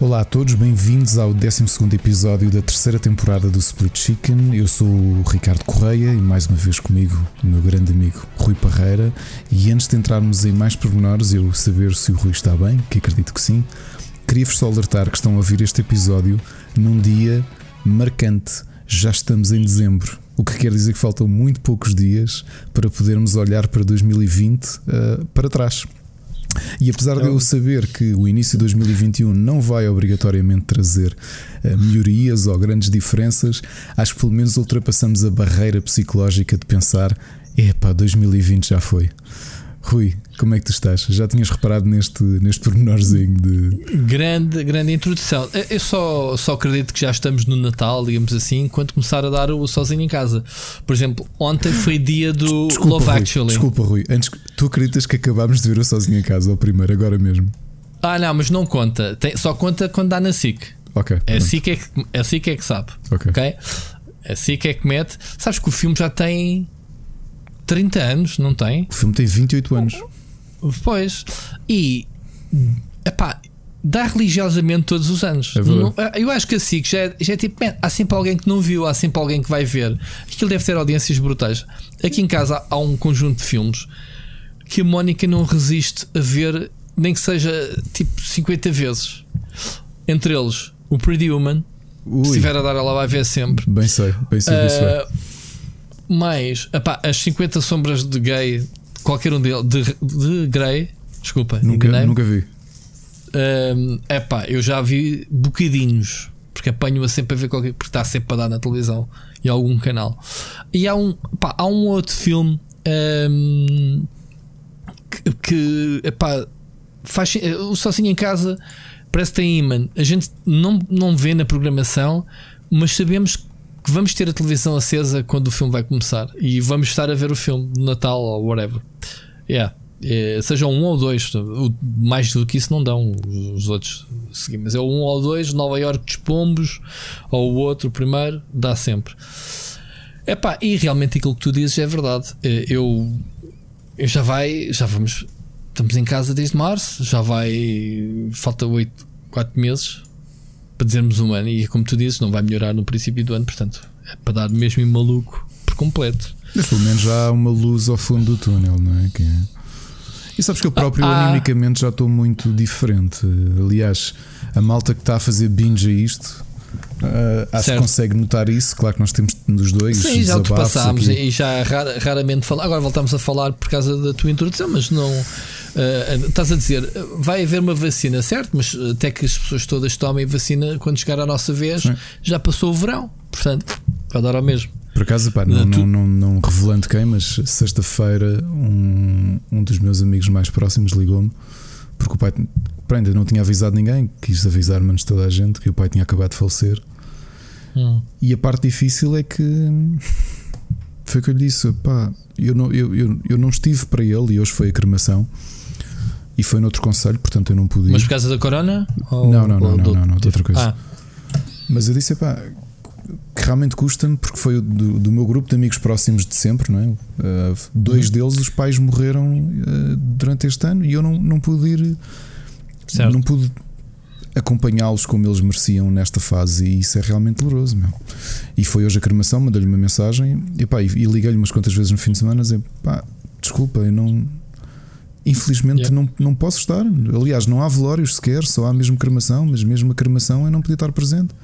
Olá a todos, bem-vindos ao 12 episódio da terceira temporada do Split Chicken. Eu sou o Ricardo Correia e mais uma vez comigo o meu grande amigo Rui Parreira. E antes de entrarmos em mais pormenores, eu saber se o Rui está bem, que acredito que sim, queria-vos só alertar que estão a ouvir este episódio num dia marcante. Já estamos em dezembro, o que quer dizer que faltam muito poucos dias para podermos olhar para 2020 uh, eh, para trás. E apesar de eu saber que o início de 2021 não vai obrigatoriamente trazer uh, melhorias ou grandes diferenças, acho que pelo menos ultrapassamos a barreira psicológica de pensar: epá, 2020 já foi. Rui, como é que tu estás? Já tinhas reparado neste, neste pormenorzinho de. Grande, grande introdução. Eu só, só acredito que já estamos no Natal, digamos assim, quando começar a dar o sozinho em casa. Por exemplo, ontem foi dia do desculpa, Love Rui, Actually. Desculpa, Rui. Antes, tu acreditas que acabámos de ver o sozinho em casa, ou primeiro, agora mesmo? Ah, não, mas não conta. Tem, só conta quando dá na SIC. Ok. É a SIC é que, é, SIC é que sabe. Ok. okay? A SIC é que mete. Sabes que o filme já tem 30 anos, não tem? O filme tem 28 anos. Pois. E. Epá, dá religiosamente todos os anos. É não, eu acho que assim, já é, já é tipo, man, há sempre alguém que não viu, há sempre alguém que vai ver. Aquilo deve ser audiências brutais. Aqui em casa há um conjunto de filmes que a Mónica não resiste a ver, nem que seja tipo 50 vezes. Entre eles, o Pretty Woman. Ui. Se estiver a dar, ela vai ver sempre. Bem sei, bem sei, uh, bem sei. Mais epá, as 50 sombras de gay, qualquer um deles, de, de Grey, desculpa, nunca, nunca vi. Um, epá, eu já vi bocadinhos, porque apanho-a sempre a ver qualquer, porque está sempre a dar na televisão e algum canal. E há um, epá, há um outro filme um, que, que epá, faz o Sozinho em Casa parece que tem imã. A gente não, não vê na programação, mas sabemos que vamos ter a televisão acesa quando o filme vai começar e vamos estar a ver o filme de Natal ou whatever. Yeah. É, seja um ou dois, mais do que isso não dão os outros. Mas é um ou dois, Nova York dos Pombos, ou o outro primeiro, dá sempre. Epá, e realmente aquilo que tu dizes é verdade. É, eu, eu já vai, já vamos, estamos em casa desde março, já vai, falta 8, 4 meses para dizermos um ano, e como tu dizes, não vai melhorar no princípio do ano, portanto, é para dar mesmo maluco por completo. Mas pelo menos já há uma luz ao fundo do túnel, não é? Que é... E sabes que eu próprio ah, animicamente já estou muito diferente. Aliás, a malta que está a fazer binge a isto. Uh, acho certo. que consegue notar isso. Claro que nós temos nos dois. Sim, já ultrapassámos e já raramente falamos. Agora voltamos a falar por causa da tua introdução, mas não. Uh, estás a dizer, vai haver uma vacina, certo? Mas até que as pessoas todas tomem vacina, quando chegar à nossa vez, já passou o verão. Portanto, vai dar ao mesmo. Por acaso, pá, não, não, não, não, revelando quem, mas sexta-feira um, um dos meus amigos mais próximos ligou-me porque o pai pá, ainda não tinha avisado ninguém, quis avisar-me antes toda a gente que o pai tinha acabado de falecer. Hum. E a parte difícil é que foi que eu lhe disse: pá, eu não, eu, eu, eu não estive para ele e hoje foi a cremação. E foi noutro conselho, portanto eu não pude ir. Mas por causa da corona? Ou, não, não, não, não, não, não, de outra coisa. Ah. Mas eu disse: pá, que realmente custa-me, porque foi do, do, meu grupo de amigos próximos de sempre, não é? Uh, dois uhum. deles, os pais morreram uh, durante este ano e eu não, não pude ir, certo. não pude acompanhá-los como eles mereciam nesta fase e isso é realmente doloroso, meu. E foi hoje a cremação, mandei-lhe uma mensagem e, pá, e, e liguei-lhe umas quantas vezes no fim de semana a dizer: pá, desculpa, eu não. Infelizmente yeah. não, não posso estar. Aliás, não há velórios sequer, só há mesmo cremação, mas mesmo a cremação eu não podia estar presente.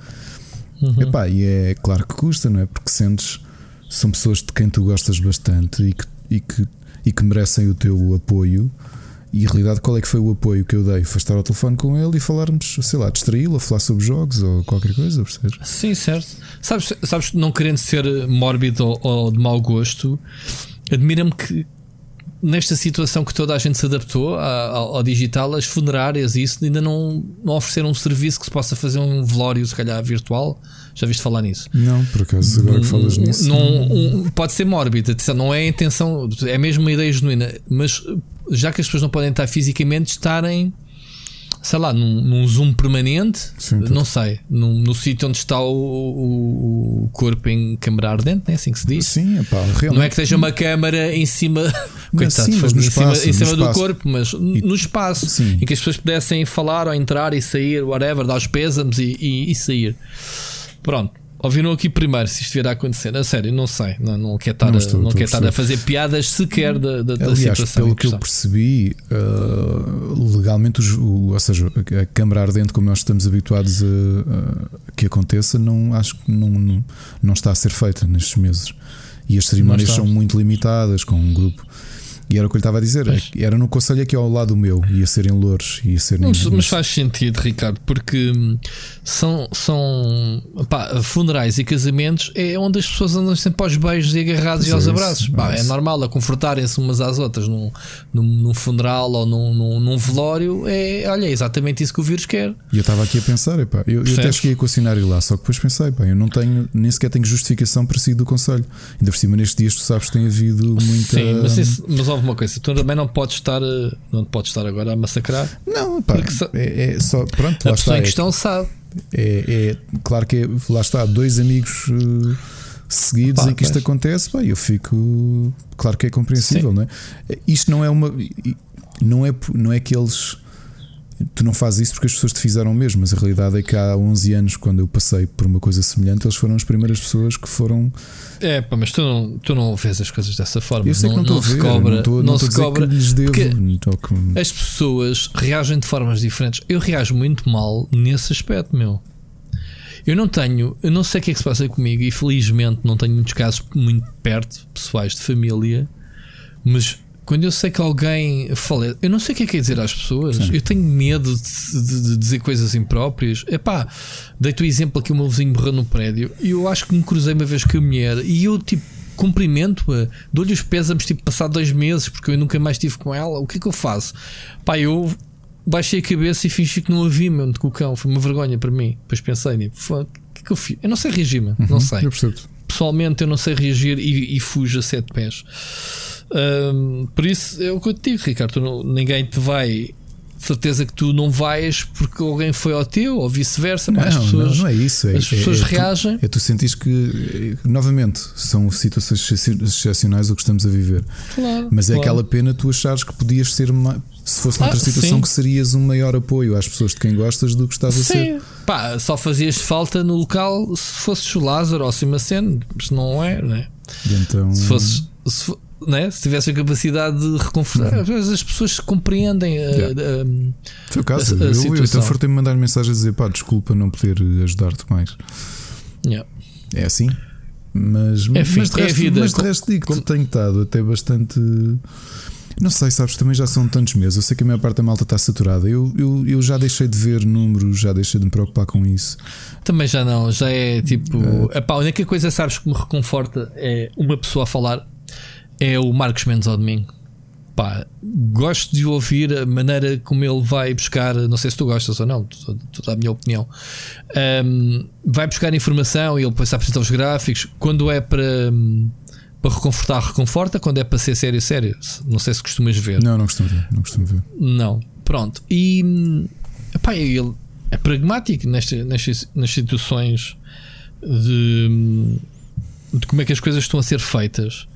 Uhum. Epá, e é claro que custa, não é? Porque sentes, são pessoas de quem tu gostas bastante e que, e que, e que merecem o teu apoio. E em realidade, qual é que foi o apoio que eu dei? Foi estar ao telefone com ele e falarmos, sei lá, distraí-lo, falar sobre jogos ou qualquer coisa, percebes? Sim, certo. Sabes, sabes não querendo ser mórbido ou, ou de mau gosto, admira-me que, nesta situação que toda a gente se adaptou ao, ao, digital, as funerárias e isso ainda não, não ofereceram um serviço que se possa fazer um velório, se calhar virtual. Já viste falar nisso? Não, por acaso, agora que falas nisso. Não, um, pode ser mórbido, não é a intenção, é mesmo uma ideia genuína, mas já que as pessoas não podem estar fisicamente, estarem sei lá, num, num zoom permanente, Sim, não sei, num, no sítio onde está o, o, o corpo em câmara ardente, é assim que se diz? Sim, epá, realmente. Não é que esteja uma câmara em cima, mas, sim, mas no em espaço, cima, em cima do espaço. corpo, mas E- no espaço, Sim. em que as pessoas pudessem falar ou entrar e sair, whatever, dar os pésamos e, e, e sair. Pronto. Ouviram aqui primeiro se isto vier a acontecer. A sério, não sei. Não, não quer estar, Não a, estou, não estou quer a estar a fazer piadas sequer da, da, da Aliás, situação. pelo que eu percebi, uh, legalmente, os- o, ou seja, a a câmara ardente, como nós estamos habituados a, a que aconteça, não, acho que não, não, não está a ser feita nestes meses. E as cerimónias são muito limitadas com um grupo. E era o que eu lhe estava a dizer, Pois. era no conselho aqui ao lado meu, ia ser em Louros, ia ser Não, mas faz sentido, Ricardo, porque hum, são, são pá, funerais e casamentos é onde as pessoas andam sempre aos beijos e agarrados e aos é isso, abraços. é Pá, é isso. normal a confortarem-se umas às outras num, num, num funeral ou num, num, num velório. É, olha, é exatamente isso que o vírus quer. E eu estava aqui a pensar, epá, eu, eu até cheguei a equacionar ir lá, só que depois pensei, pá, eu não tenho, nem sequer tenho justificação para sair do conselho. Ainda por cima, nestes dias, tu sabes que tem havido muita. Sim, mas, isso, mas houve uma coisa: tu também não podes estar, eh, não podes estar agora a massacrar. Não, pá, é, é só. Pronto, A lá pessoa está. em é- questão sabe. É, é- claro que é, lá está, dois amigos eh, seguidos Pá, em que isto pois. acontece, pá, eu fico. Claro que é compreensível, não é? Isto não é uma. Não é, não é que eles. Tu não fazes isso porque as pessoas te fizeram mesmo, mas a realidade é que há 11 anos, quando eu passei por uma coisa semelhante, eles foram as primeiras pessoas que foram. É, pá, mas tu não, tu não vês as coisas dessa forma. Eu sei que não a se ver, cobra, não estou, não não se cobra. não estou a- As pessoas reagem de formas diferentes. Eu reajo muito mal nesse aspecto, meu. Eu não tenho, eu não sei o que é que se passa comigo e felizmente não tenho muitos casos muito perto, pessoais de família, mas quando eu sei que alguém falece, eu não sei o que é que é dizer às pessoas, Sim. eu tenho medo de, de- de dizer coisas impróprias. Epá, dei-te o exemplo aqui: o meu vizinho morreu no prédio e eu acho que me cruzei uma vez com a mulher e eu tipo. Cumprimento-a, dou-lhe os pésamos, tipo, passado dois meses, porque eu nunca mais estive com ela. O que é que eu faço? Pá, eu baixei a cabeça e fingi que não a vi com o cão. Foi uma vergonha para mim. Depois pensei, tipo, "Fô, o que é que eu fiz? Eu não sei reagir, meu. não sei. Uhum. Eu percebo. Pessoalmente, eu não sei reagir e, e fujo a sete pés. Ahm, por isso, é o que eu te digo, Ricardo. não- ninguém te vai. Certeza que tu não vais porque alguém foi ao teu ou vice-versa. Não, as não, pessoas, não é isso. É, as pessoas é, é tu- reagem. É tu sentires que, novamente, são situações excepci- excepcionais o que estamos a viver. Claro, Mas é claro. aquela pena tu achares que podias ser, se fosse noutra Ah, situação, sim. que serias um maior apoio às pessoas de quem gostas do que estás a ser. Sim, pá, só fazias falta no local se fosses o Lázaro ou Simaceno, se não é, né? E então, Se fosses, se, né? se tivesse a capacidade de reconfortar, às vezes as pessoas compreendem. uh, Yeah. um, foi o caso. a- a eu, eu situação. então fartei-me mandar mensagem a dizer pá, desculpa não poder ajudar-te mais. yeah. É assim. Mas, mas, fi- mas de é a resto, vida. mas de Com- resto digo tenho estado até bastante. Não sei, sabes, também já são tantos meses. Eu sei que a maior parte da malta está saturada. Eu, eu, eu já deixei de ver números, já deixei de me preocupar com isso. Também já não, já é tipo. epá, a única coisa sabes que me reconforta é uma pessoa a falar é o Marcos Mendes ao domingo. Pá, gosto de ouvir a maneira como ele vai buscar. Não sei se tu gostas ou não, dá a minha opinião. Um, vai buscar informação e ele depois apresenta os gráficos. Quando é para, para reconfortar, reconforta. Quando é para ser sério, sério. Não sei se costumas ver. Não, não costumo ver. Não costumo ver. Não, pronto. E epá, ele é pragmático nesta, nestas, nas situações de, de como é que as coisas estão a ser feitas.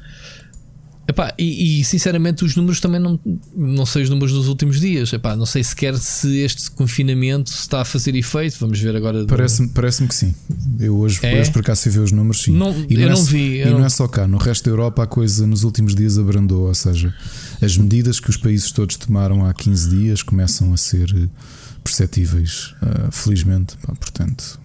Epá, e, e, sinceramente os números também não, não sei os números dos últimos dias. Epá, não sei sequer se este confinamento está a fazer efeito. Vamos ver agora. Parece-me parece que sim. Eu hoje, É? hoje por acaso fui ver os números, sim. Não, e eu é, não vi, E não não- é só cá. No resto da Europa a coisa nos últimos dias abrandou. Ou seja, as medidas que os países todos tomaram há 15 dias começam a ser eh, perceptíveis, ah, felizmente. Pá, portanto,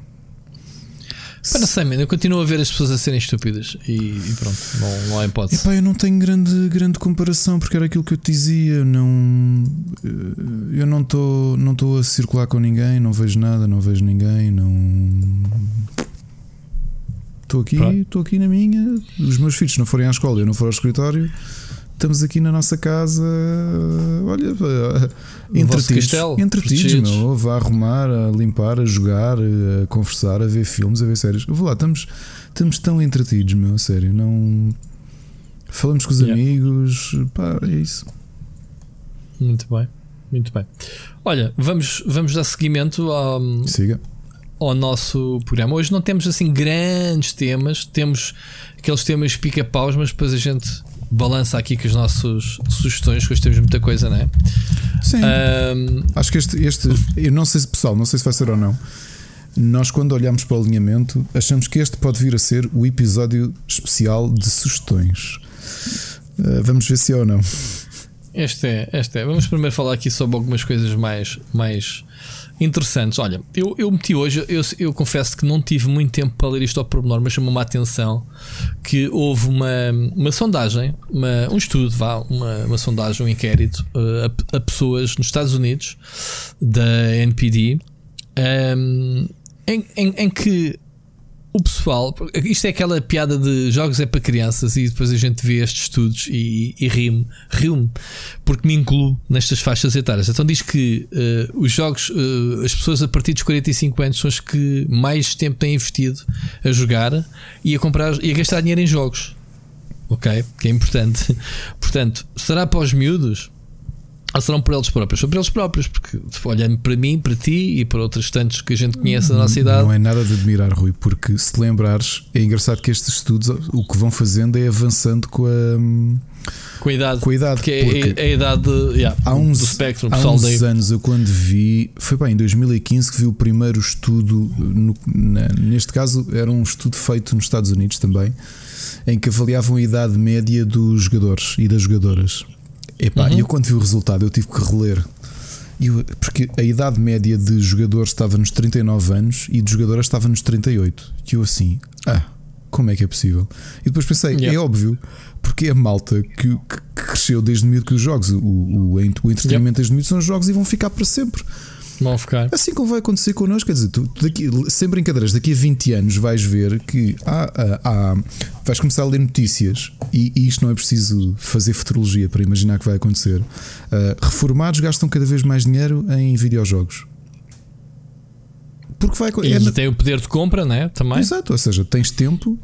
Pá, não sei, man, eu continuo a ver as pessoas a serem estúpidas e, e pronto, não, não há hipótese. Epá, eu não tenho grande, grande comparação porque era aquilo que eu te dizia. Não, eh, eu não estou não estou a circular com ninguém, não vejo nada, não vejo ninguém, não. Estou aqui, estou aqui na minha. Os meus filhos, se não forem à escola, eu não for ao escritório. Estamos aqui na nossa casa, olha, eh, entretidos, entretidos, meu, vá arrumar, a limpar, a jogar, a conversar, a ver filmes, a ver séries. Vou lá, estamos, estamos tão entretidos, meu, a sério, não falamos com os Yeah. amigos, pá, é isso. Muito bem, muito bem. Olha, vamos, vamos dar seguimento ao, Siga. ao nosso programa. Hoje não temos assim grandes temas, temos aqueles temas pica-paus, mas depois a gente balança aqui com as nossas sugestões, que hoje temos muita coisa, não é? Sim. Um, Acho que este, este, eu não sei se pessoal, não sei se vai ser ou não. Nós, quando olhamos para o alinhamento, achamos que este pode vir a ser o episódio especial de sugestões. Uh, vamos ver se é ou não. Este é, este é. Vamos primeiro falar aqui sobre algumas coisas mais, mais interessantes. Olha, eu, eu meti hoje, eu, eu confesso que não tive muito tempo para ler isto ao pormenor, mas chamou-me a atenção que houve uma, uma sondagem, uma, um estudo, vá, uma, uma sondagem, um inquérito uh, a, a, pessoas nos Estados Unidos da NPD. Um, em, em, em que o pessoal, isto é aquela piada de jogos é para crianças e depois a gente vê estes estudos e, e rio-me, rio porque me incluo nestas faixas etárias. Então diz que uh, os jogos, uh, as pessoas a partir dos 45 anos são as que mais tempo têm investido a jogar e a comprar e a gastar dinheiro em jogos. Ok? Que é importante. Portanto, será para os miúdos? Ou serão por eles próprios? São por eles próprios, porque olhando para mim, para ti e para outros tantos que a gente conhece da nossa idade. Não é nada de admirar, Rui, porque se te lembrares, é engraçado que estes estudos o que vão fazendo é avançando com a. Com a idade. Com a idade. Porque, é porque é, a idade yeah, há uns, do espectro, há uns daí. anos eu quando vi, foi bem em 2015 que vi o primeiro estudo, no, na, neste caso era um estudo feito nos Estados Unidos também, em que avaliavam a idade média dos jogadores e das jogadoras. Epá, uhum. eu quando vi o resultado eu tive que reler. Eu, porque a idade média de jogadores estava nos 39 anos e de jogadoras estava nos 38. E eu assim, ah, como é que é possível? E depois pensei, é yeah. é óbvio, porque é a malta que, que cresceu desde miúdo que os jogos, o, o, o entretenimento yeah. desde miúdo são os jogos e vão ficar para sempre. Vão ficar. Assim como vai acontecer connosco, quer dizer, tu daqui, sem brincadeiras, daqui a 20 anos vais ver que há, há, há vais começar a ler notícias e, e, isto não é preciso fazer futurologia para imaginar que vai acontecer. Uh, reformados gastam cada vez mais dinheiro em videojogos. Porque vai E é, tem o poder de compra, né? Também. Exato, ou seja, tens tempo,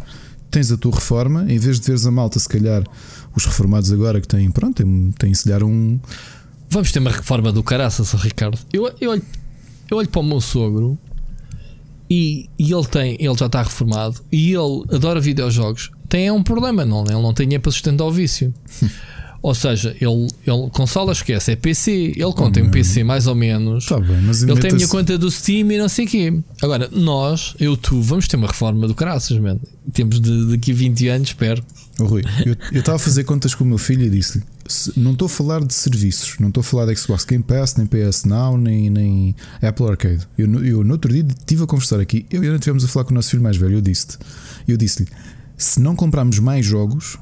tens a tua reforma, em vez de veres a malta, se calhar, os reformados agora que têm, pronto, têm, têm se calhar um Vamos ter uma reforma do caraças, Ricardo. Eu, eu, olho, eu olho para o meu sogro e, e ele tem, ele já está reformado e ele adora videojogos. Tem um problema, não? Ele não tem dinheiro para sustentar o vício. Ou seja, ele, ele consola esquece, é PC. Ele conta em um PC mais ou menos. Tá bem, mas ele tem a minha conta do Steam e não sei o quê. Agora, nós, eu, tu, vamos ter uma reforma do caraças, mano. Temos de, daqui a 20 anos, espero. Oh, Rui, eu estava a fazer contas com o meu filho e disse-lhe: não estou a falar de serviços, não estou a falar de Xbox Game Pass, nem PS Now, nem, nem Apple Arcade. Eu, eu no outro dia estive a conversar aqui, eu e ainda estivemos a falar com o nosso filho mais velho. Eu disse-te: eu disse-lhe, se não comprarmos mais jogos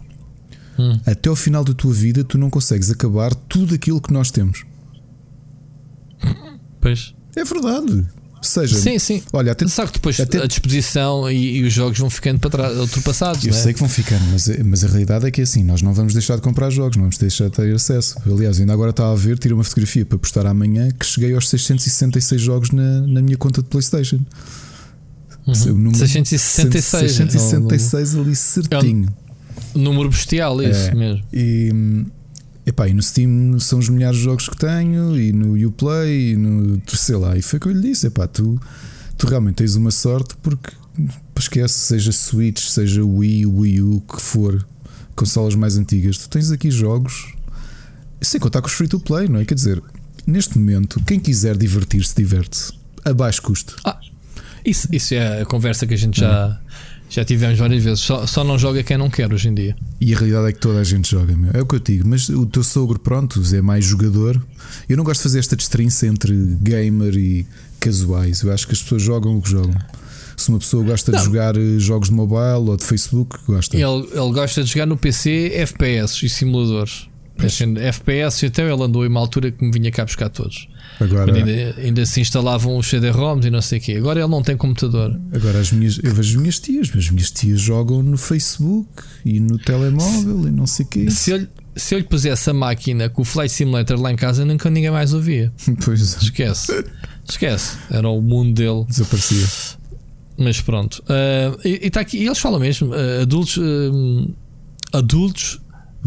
Hum. Até ao final da tua vida, tu não consegues acabar tudo aquilo que nós temos. Pois. É verdade. Seja, sim, sim. Olha, até, Sabe que depois até, a disposição e, e, os jogos vão ficando para trás, ultrapassados. Eu é? sei que vão ficando, mas, mas a realidade é que é assim: nós não vamos deixar de comprar jogos, não vamos deixar de ter acesso. Aliás, ainda agora estava a ver, tirei uma fotografia para postar amanhã que cheguei aos 666 jogos na, na minha conta de PlayStation. Uhum. 666, 666 ali certinho. É Número bestial, isso é, mesmo. E, epá, e no Steam são os milhares de jogos que tenho, e no Uplay, e no. sei lá. E foi o que eu lhe disse: epá, tu, tu realmente tens uma sorte porque esquece, seja Switch, seja Wii, Wii U, que for, consolas mais antigas, tu tens aqui jogos sem contar com os free to play, não é? Quer dizer, neste momento, quem quiser divertir-se, diverte-se a baixo custo. Ah, isso, isso é a conversa que a gente já. É já tivemos várias vezes, só, só não joga quem não quer hoje em dia. E a realidade é que toda a gente joga, meu. é o que eu digo. Mas o teu sogro, pronto, é mais jogador. Eu não gosto de fazer esta distinção entre gamer e casuais. Eu acho que as pessoas jogam o que jogam. Se uma pessoa gosta não. de jogar eh, jogos de mobile ou de Facebook, gosta. Ele, ele gosta de jogar no PC FPS e simuladores. FPS, então ele andou em uma altura que me vinha cá buscar todos. Agora, ainda, ainda se instalavam os CD-ROMs e não sei o quê. Agora ele não tem computador. Agora as minhas, eu vejo as minhas tias, mas as minhas tias jogam no Facebook e no telemóvel se, e não sei o quê. Se eu, se eu lhe pusesse a máquina com o Flight Simulator lá em casa, nunca ninguém mais ouvia. Pois é. Esquece. Esquece. Era o mundo dele. Desaparecia. Mas pronto. Uh, e, e, tá aqui, e eles falam mesmo: uh, adultos, uh, adultos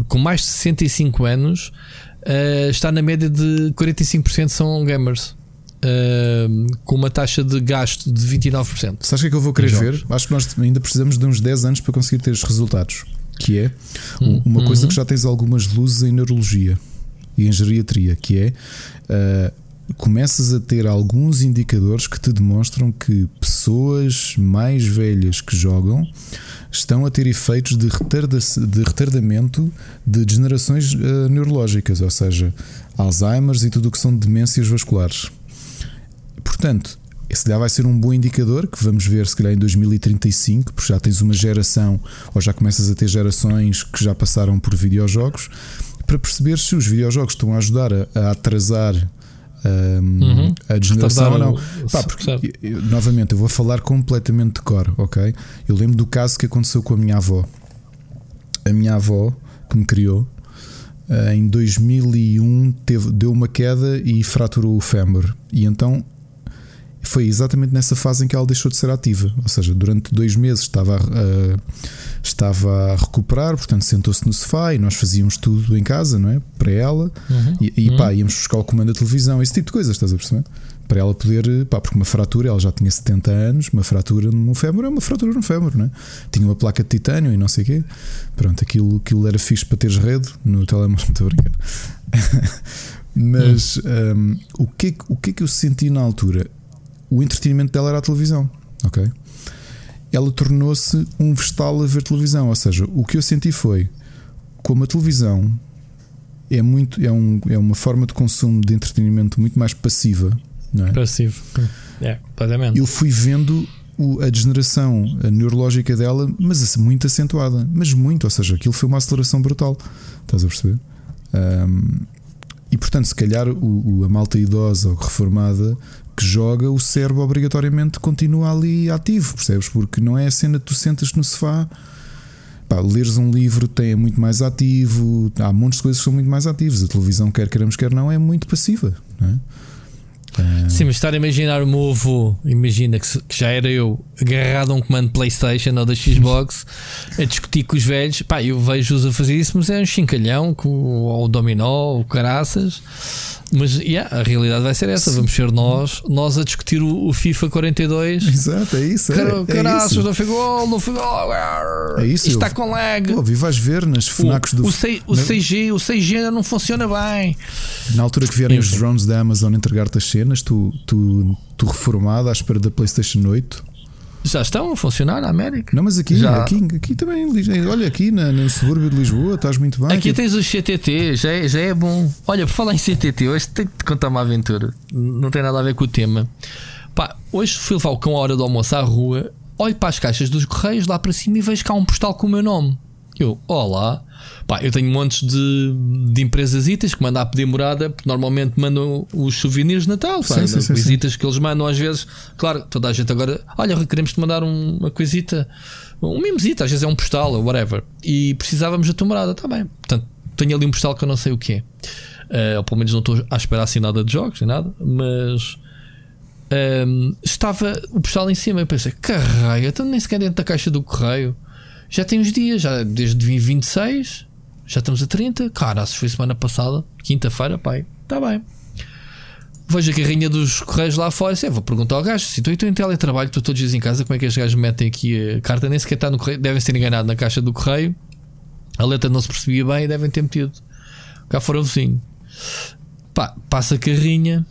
com mais de 65 anos uh, está na média de 45% são gamers. uh, com uma taxa de gasto de 29%. Sabes o que é que eu vou querer ver? Acho que nós ainda precisamos de uns 10 anos para conseguir ter os resultados. Que é hum, uma coisa uhum. que já tens algumas luzes em neurologia e em geriatria, que é uh, começas a ter alguns indicadores que te demonstram que pessoas mais velhas que jogam estão a ter efeitos de, retarda de retardamento de degenerações uh, neurológicas, ou seja, Alzheimer's e tudo o que são demências vasculares. Portanto, esse já vai ser um bom indicador que vamos ver se calhar em 2035, porque já tens uma geração ou já começas a ter gerações que já passaram por videojogos para perceber se os videojogos estão a ajudar a, a atrasar um, uhum. a degeneração ou não. Pá, porque, eu, novamente, eu vou falar completamente de cor, ok? Eu lembro do caso que aconteceu com a minha avó. A minha avó, que me criou, eh, em 2001 teve, deu uma queda e fraturou o fémur. E então foi exatamente nessa fase em que ela deixou de ser ativa. Ou seja, durante dois meses estava a, estava a recuperar, portanto sentou-se no sofá e nós fazíamos tudo em casa, não é? Para ela. Uhum. E, e pá, uhum. íamos buscar o comando da televisão, esse tipo de coisas, estás a perceber? Para ela poder, pá, porque uma fratura, ela já tinha 70 anos, uma fratura no fémur é uma fratura no fémur, não é? Tinha uma placa de titânio e não sei o quê. Pronto, aquilo, aquilo era fixe para teres rede no telemóvel, muito obrigado. Mas uhum. um, o, que, o que é que eu senti na altura? O entretenimento dela era a televisão, ok? Ela tornou-se um vestal a ver televisão, ou seja, o que eu senti foi como a televisão é muito é, um, é uma forma de consumo de entretenimento muito mais passiva, não é? Passivo, é, completamente. Eu fui vendo o, a degeneração neurológica dela, mas muito acentuada, mas muito, ou seja, aquilo foi uma aceleração brutal, estás a perceber? Um, e portanto, se calhar o, o, a malta idosa ou reformada que joga, o cérebro obrigatoriamente continua ali ativo, percebes? Porque não é a cena de tu sentas no sofá, pá, leres um livro tem, é muito mais ativo, há montes de coisas que são muito mais ativas. A televisão, quer queremos, quer não, é muito passiva, não é? É. Sim, mas estar a imaginar o meu avô, imagina que, que, já era eu agarrado a um comando PlayStation ou da Xbox a discutir com os velhos. Pá, eu vejo-os a fazer isso, mas é um chincalhão, com, ou o dominó, ou caraças. Mas yeah, a realidade vai ser essa. Vamos ser nós, nós a discutir o, o FIFA 42. Exato, é isso. Car é, caraças, é não foi gol, não foi gol. É isso. Isto está com lag. Pô, vi vais ver nas FNACs do o, C, o, CG, o CG ainda não funciona bem. Na altura que vierem os drones da Amazon entregar-te as cenas, tu, tu, tu reformado à espera da PlayStation 8 já estão a funcionar na América. Não, mas aqui, já. aqui, aqui também, olha, aqui na, no subúrbio de Lisboa, estás muito bem. Aqui, aqui tens o CTT, já é, já é bom. Olha, por falar em CTT, hoje tenho que te contar uma aventura. Não tem nada a ver com o tema. Pá, hoje fui levar o cão à hora do almoço à rua, olho para as caixas dos correios lá para cima e vejo cá um postal com o meu nome. Eu, olá. Pá, eu tenho montes de, de empresas itas que mandam a pedir morada, porque normalmente mandam os souvenirs de Natal, sim, sim, sim, visitas que eles mandam às vezes. Claro, toda a gente agora, olha, queremos te mandar um, uma coisita, um mimosita, às vezes é um postal ou whatever. E precisávamos da tua morada, está bem. Portanto, tenho ali um postal que eu não sei o que é. Uh, ou pelo menos não estou à espera assim nada de jogos, nem nada, mas. Um, ehm, estava o postal em cima. Eu pensei, caralho, então nem sequer dentro da caixa do correio. Já tem uns dias, já desde 26, já estamos a 30. Cara, se foi semana passada, quinta-feira, pai, está bem. Vejo a carrinha dos correios lá fora. Assim, vou perguntar ao gajo: se estou em teletrabalho, estou todos os dias em casa, como é que estes gajos metem aqui a carta? Nem sequer está no correio, devem ser enganados na caixa do correio. A letra não se percebia bem e devem ter metido. Cá fora o vizinho. Pá, passa a carrinha.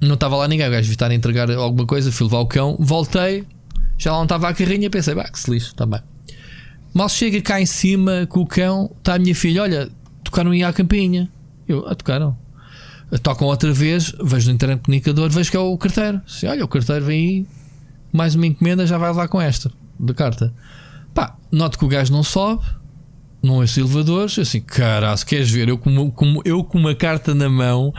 Não estava lá ninguém. O gajo estar a entregar alguma coisa. Fui levar o cão. Voltei. Já lá não estava a carrinha. Pensei, bah, que se lixo, também. Mal chega cá em cima com o cão, está a minha filha, olha, tocaram aí à campainha. Eu, ah, tocaram. Tocam outra vez, vejo no internet comunicador, vejo que é o carteiro. Se, olha, o carteiro vem aí, mais uma encomenda, já vai lá com esta, da carta. Pá, noto que o gajo não sobe, não é elevadores, assim, caralho, queres ver? Eu com, com, eu com uma carta na mão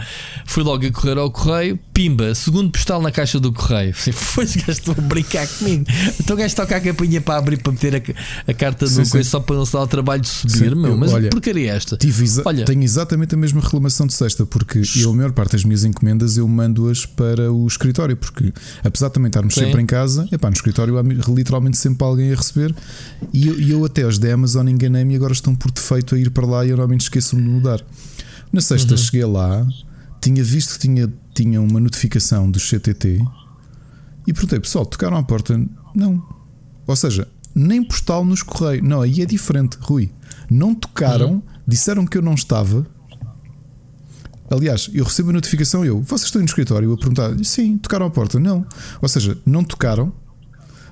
fui logo a correr ao correio, pimba, segundo postal na caixa do correio. Assim, foi esse gajo estou a brincar comigo. Então gajo toca a capinha para abrir para meter a, a carta no coisa só para não se dar o trabalho de subir, sim, meu. Mas olha, porcaria é esta. olha, tenho exatamente a mesma reclamação de sexta, porque eu, a maior parte das minhas encomendas eu mando-as para o escritório, porque apesar de também estarmos sim. sempre em casa, epá, no escritório há literalmente sempre alguém a receber e eu, eu até os da Amazon enganei-me e agora estão por defeito a ir para lá e eu normalmente esqueço-me de mudar. Na sexta uhum. cheguei lá, tinha visto que tinha tinha uma notificação do CTT e perguntei, pessoal, tocaram à porta? Não. Ou seja, nem postal nos correios. Não, aí é diferente, Rui. Não tocaram, uhum. disseram que eu não estava. Aliás, eu recebo a notificação eu, vocês estão no escritório? Eu a perguntar, sim, tocaram à porta? Não. Ou seja, não tocaram,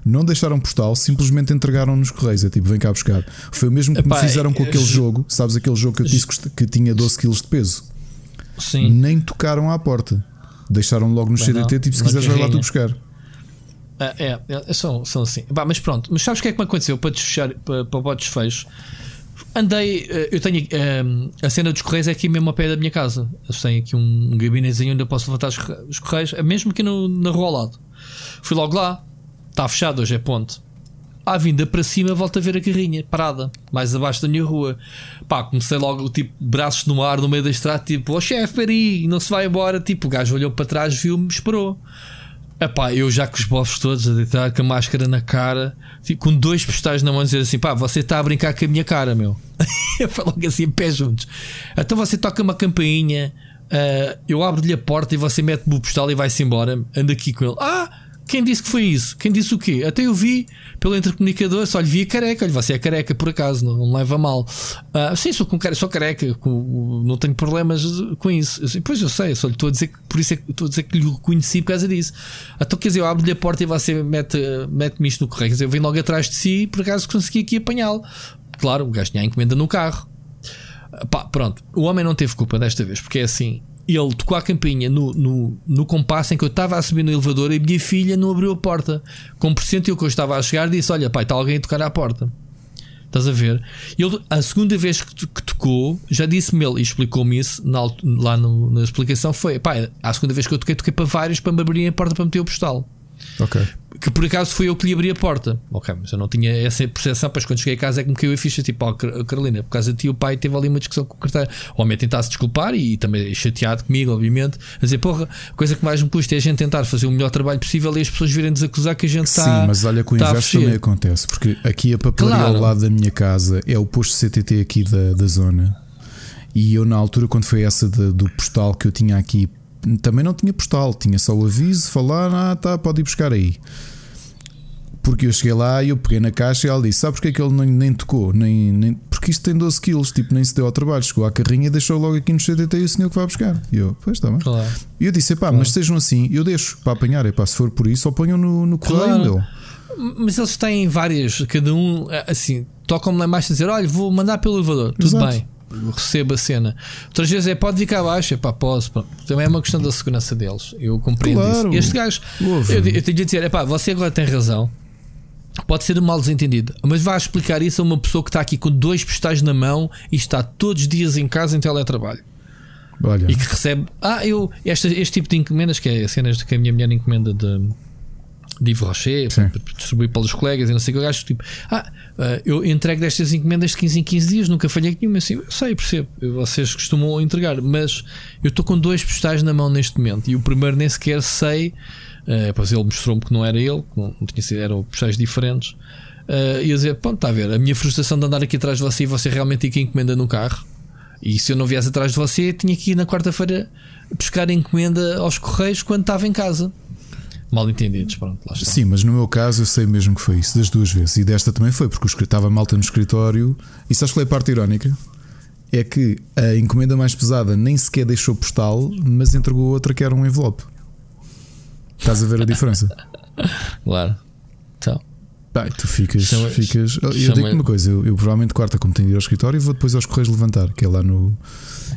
não deixaram postal, simplesmente entregaram nos correios. É tipo, vem cá buscar. Foi o mesmo que Epá, me fizeram com aquele jogo. Sabes aquele jogo que eu disse que tinha 12 kg de peso? Sim. Nem tocaram à porta. Deixaram logo no Bem, CDT, não, tipo, se quiseres, vai lá tu buscar. Ah, é, é, são, são assim. Bah, mas pronto, mas sabes o que é que me aconteceu para desfechar, para, para o desfecho? Andei, eh, eu tenho um, eh, a cena dos correios é aqui mesmo ao pé da minha casa. Eles têm aqui um gabinetezinho onde eu posso levantar os correios, é mesmo aqui no, na rua ao lado. Fui logo lá, está fechado hoje, é ponte. À vinda para cima, volto a ver a carrinha parada, mais abaixo da minha rua. Pá, comecei logo, tipo, braços no ar, no meio da estrada, tipo, oh chefe, peraí, não se vai embora. Tipo, o gajo olhou para trás, viu-me, esperou. Epá, eu já com os bofos todos a deitar com a máscara na cara, com dois postais na mão, dizer assim: pá, você está a brincar com a minha cara, meu. eu falo assim, a pé juntos. Então você toca uma campainha, uh, eu abro-lhe a porta e você mete-me o postal e vai-se embora. Anda aqui com ele. Ah, quem disse que foi isso? Quem disse o quê? Até eu vi pelo intercomunicador, só lhe vi a careca. Olha, você é careca por acaso, não, não leva mal. Uh, sim, sou, com, sou careca, com, não tenho problemas com isso. Eu, pois eu sei, só lhe estou a dizer que por isso é que estou a dizer que lhe reconheci por causa disso. Então quer dizer, eu abro-lhe a porta e você mete-me mete isto no correio. Quer dizer, eu venho logo atrás de si por acaso consegui aqui apanhá-lo. Claro, o gajo tinha a encomenda no carro. Pá, pronto, o homem não teve culpa desta vez, porque é assim, ele tocou a campainha no, no, no compasso em que eu estava a subir no elevador e a minha filha não abriu a porta. Como pressentiu que eu estava a chegar, disse: Olha, pai, está alguém a tocar à porta. Estás a ver? Ele, a segunda vez que, que tocou, já disse-me ele e explicou-me isso na, lá no, na explicação: foi, pai, a segunda vez que eu toquei, toquei para vários para me abrirem a porta para meter o postal. Ok que por acaso foi eu que lhe abri a porta. Ok, mas eu não tinha essa percepção. Pois quando cheguei a casa é que me caiu a ficha. Tipo, oh, Carolina, por causa de ti, o pai teve ali uma discussão com o carteiro. O homem a tentar se desculpar e também chateado comigo, obviamente. A dizer, porra, a coisa que mais me custa é a gente tentar fazer o melhor trabalho possível e as pessoas virem desacusar que a gente está. Sim, mas olha que o tá inverso também acontece. Porque aqui a papelaria claro. ao lado da minha casa é o posto CTT aqui da, da zona. E eu, na altura, quando foi essa de, do postal que eu tinha aqui, também não tinha postal, tinha só o aviso, falar, ah, tá, pode ir buscar aí. Porque eu cheguei lá e eu peguei na caixa e ela disse: Sabes porque é que ele nem, nem tocou? Nem, nem, porque isto tem 12 quilos, tipo, nem se deu ao trabalho. Chegou à carrinha e deixou logo aqui no CDT e o senhor que vai buscar. E eu, pois está bem. Claro. E eu disse: Pá, claro. mas sejam assim, eu deixo para apanhar. Epá, se for por isso, ou ponham no, no correio, claro. meu. Mas eles têm várias, cada um, assim, tocam-me lá mais a dizer: Olha, vou mandar pelo elevador, tudo Exato. bem recebo a cena. Outras vezes é pode vir cá abaixo, é pá, posso. Pronto. Também é uma questão da segurança deles. Eu compreendo claro. isso. Este gajo, eu, eu tenho de dizer, é pá, você agora tem razão. Pode ser mal desentendido, mas vai explicar isso a uma pessoa que está aqui com dois postais na mão e está todos os dias em casa em teletrabalho. Olha. E que recebe. Ah, eu. Este, este tipo de encomendas, que é cenas que a minha mulher encomenda de, de Yves Rocher, para distribuir para os colegas e não sei o que. Eu acho tipo. Ah, eh, eu entrego destas encomendas de 15 em 15 dias, nunca falhei nenhuma. Assim, eu sei, percebo. Vocês costumam entregar, mas eu estou com dois postais na mão neste momento e o primeiro nem sequer sei Uh, pois ele mostrou-me que não era ele, que não, tinha sido, eram processos diferentes. Uh, e eu dizer, pronto, está a ver, a minha frustração de andar aqui atrás de você e você realmente ir que encomenda no carro. E se eu não viesse atrás de você, tinha que ir na quarta-feira buscar encomenda aos correios quando estava em casa. Mal entendidos, pronto, lá está. Sim, mas no meu caso eu sei mesmo que foi isso, das duas vezes. E desta também foi, porque estava malta no escritório. E sabes qual é a parte irónica? É que a encomenda mais pesada nem sequer deixou postal, mas entregou outra que era um envelope. Estás a ver a diferença? claro. Então. Pai, tu ficas. Chama, ficas eu digo uma coisa, eu, eu, provavelmente quarta, como tenho de ir ao escritório, e vou depois aos Correios levantar, que é lá no.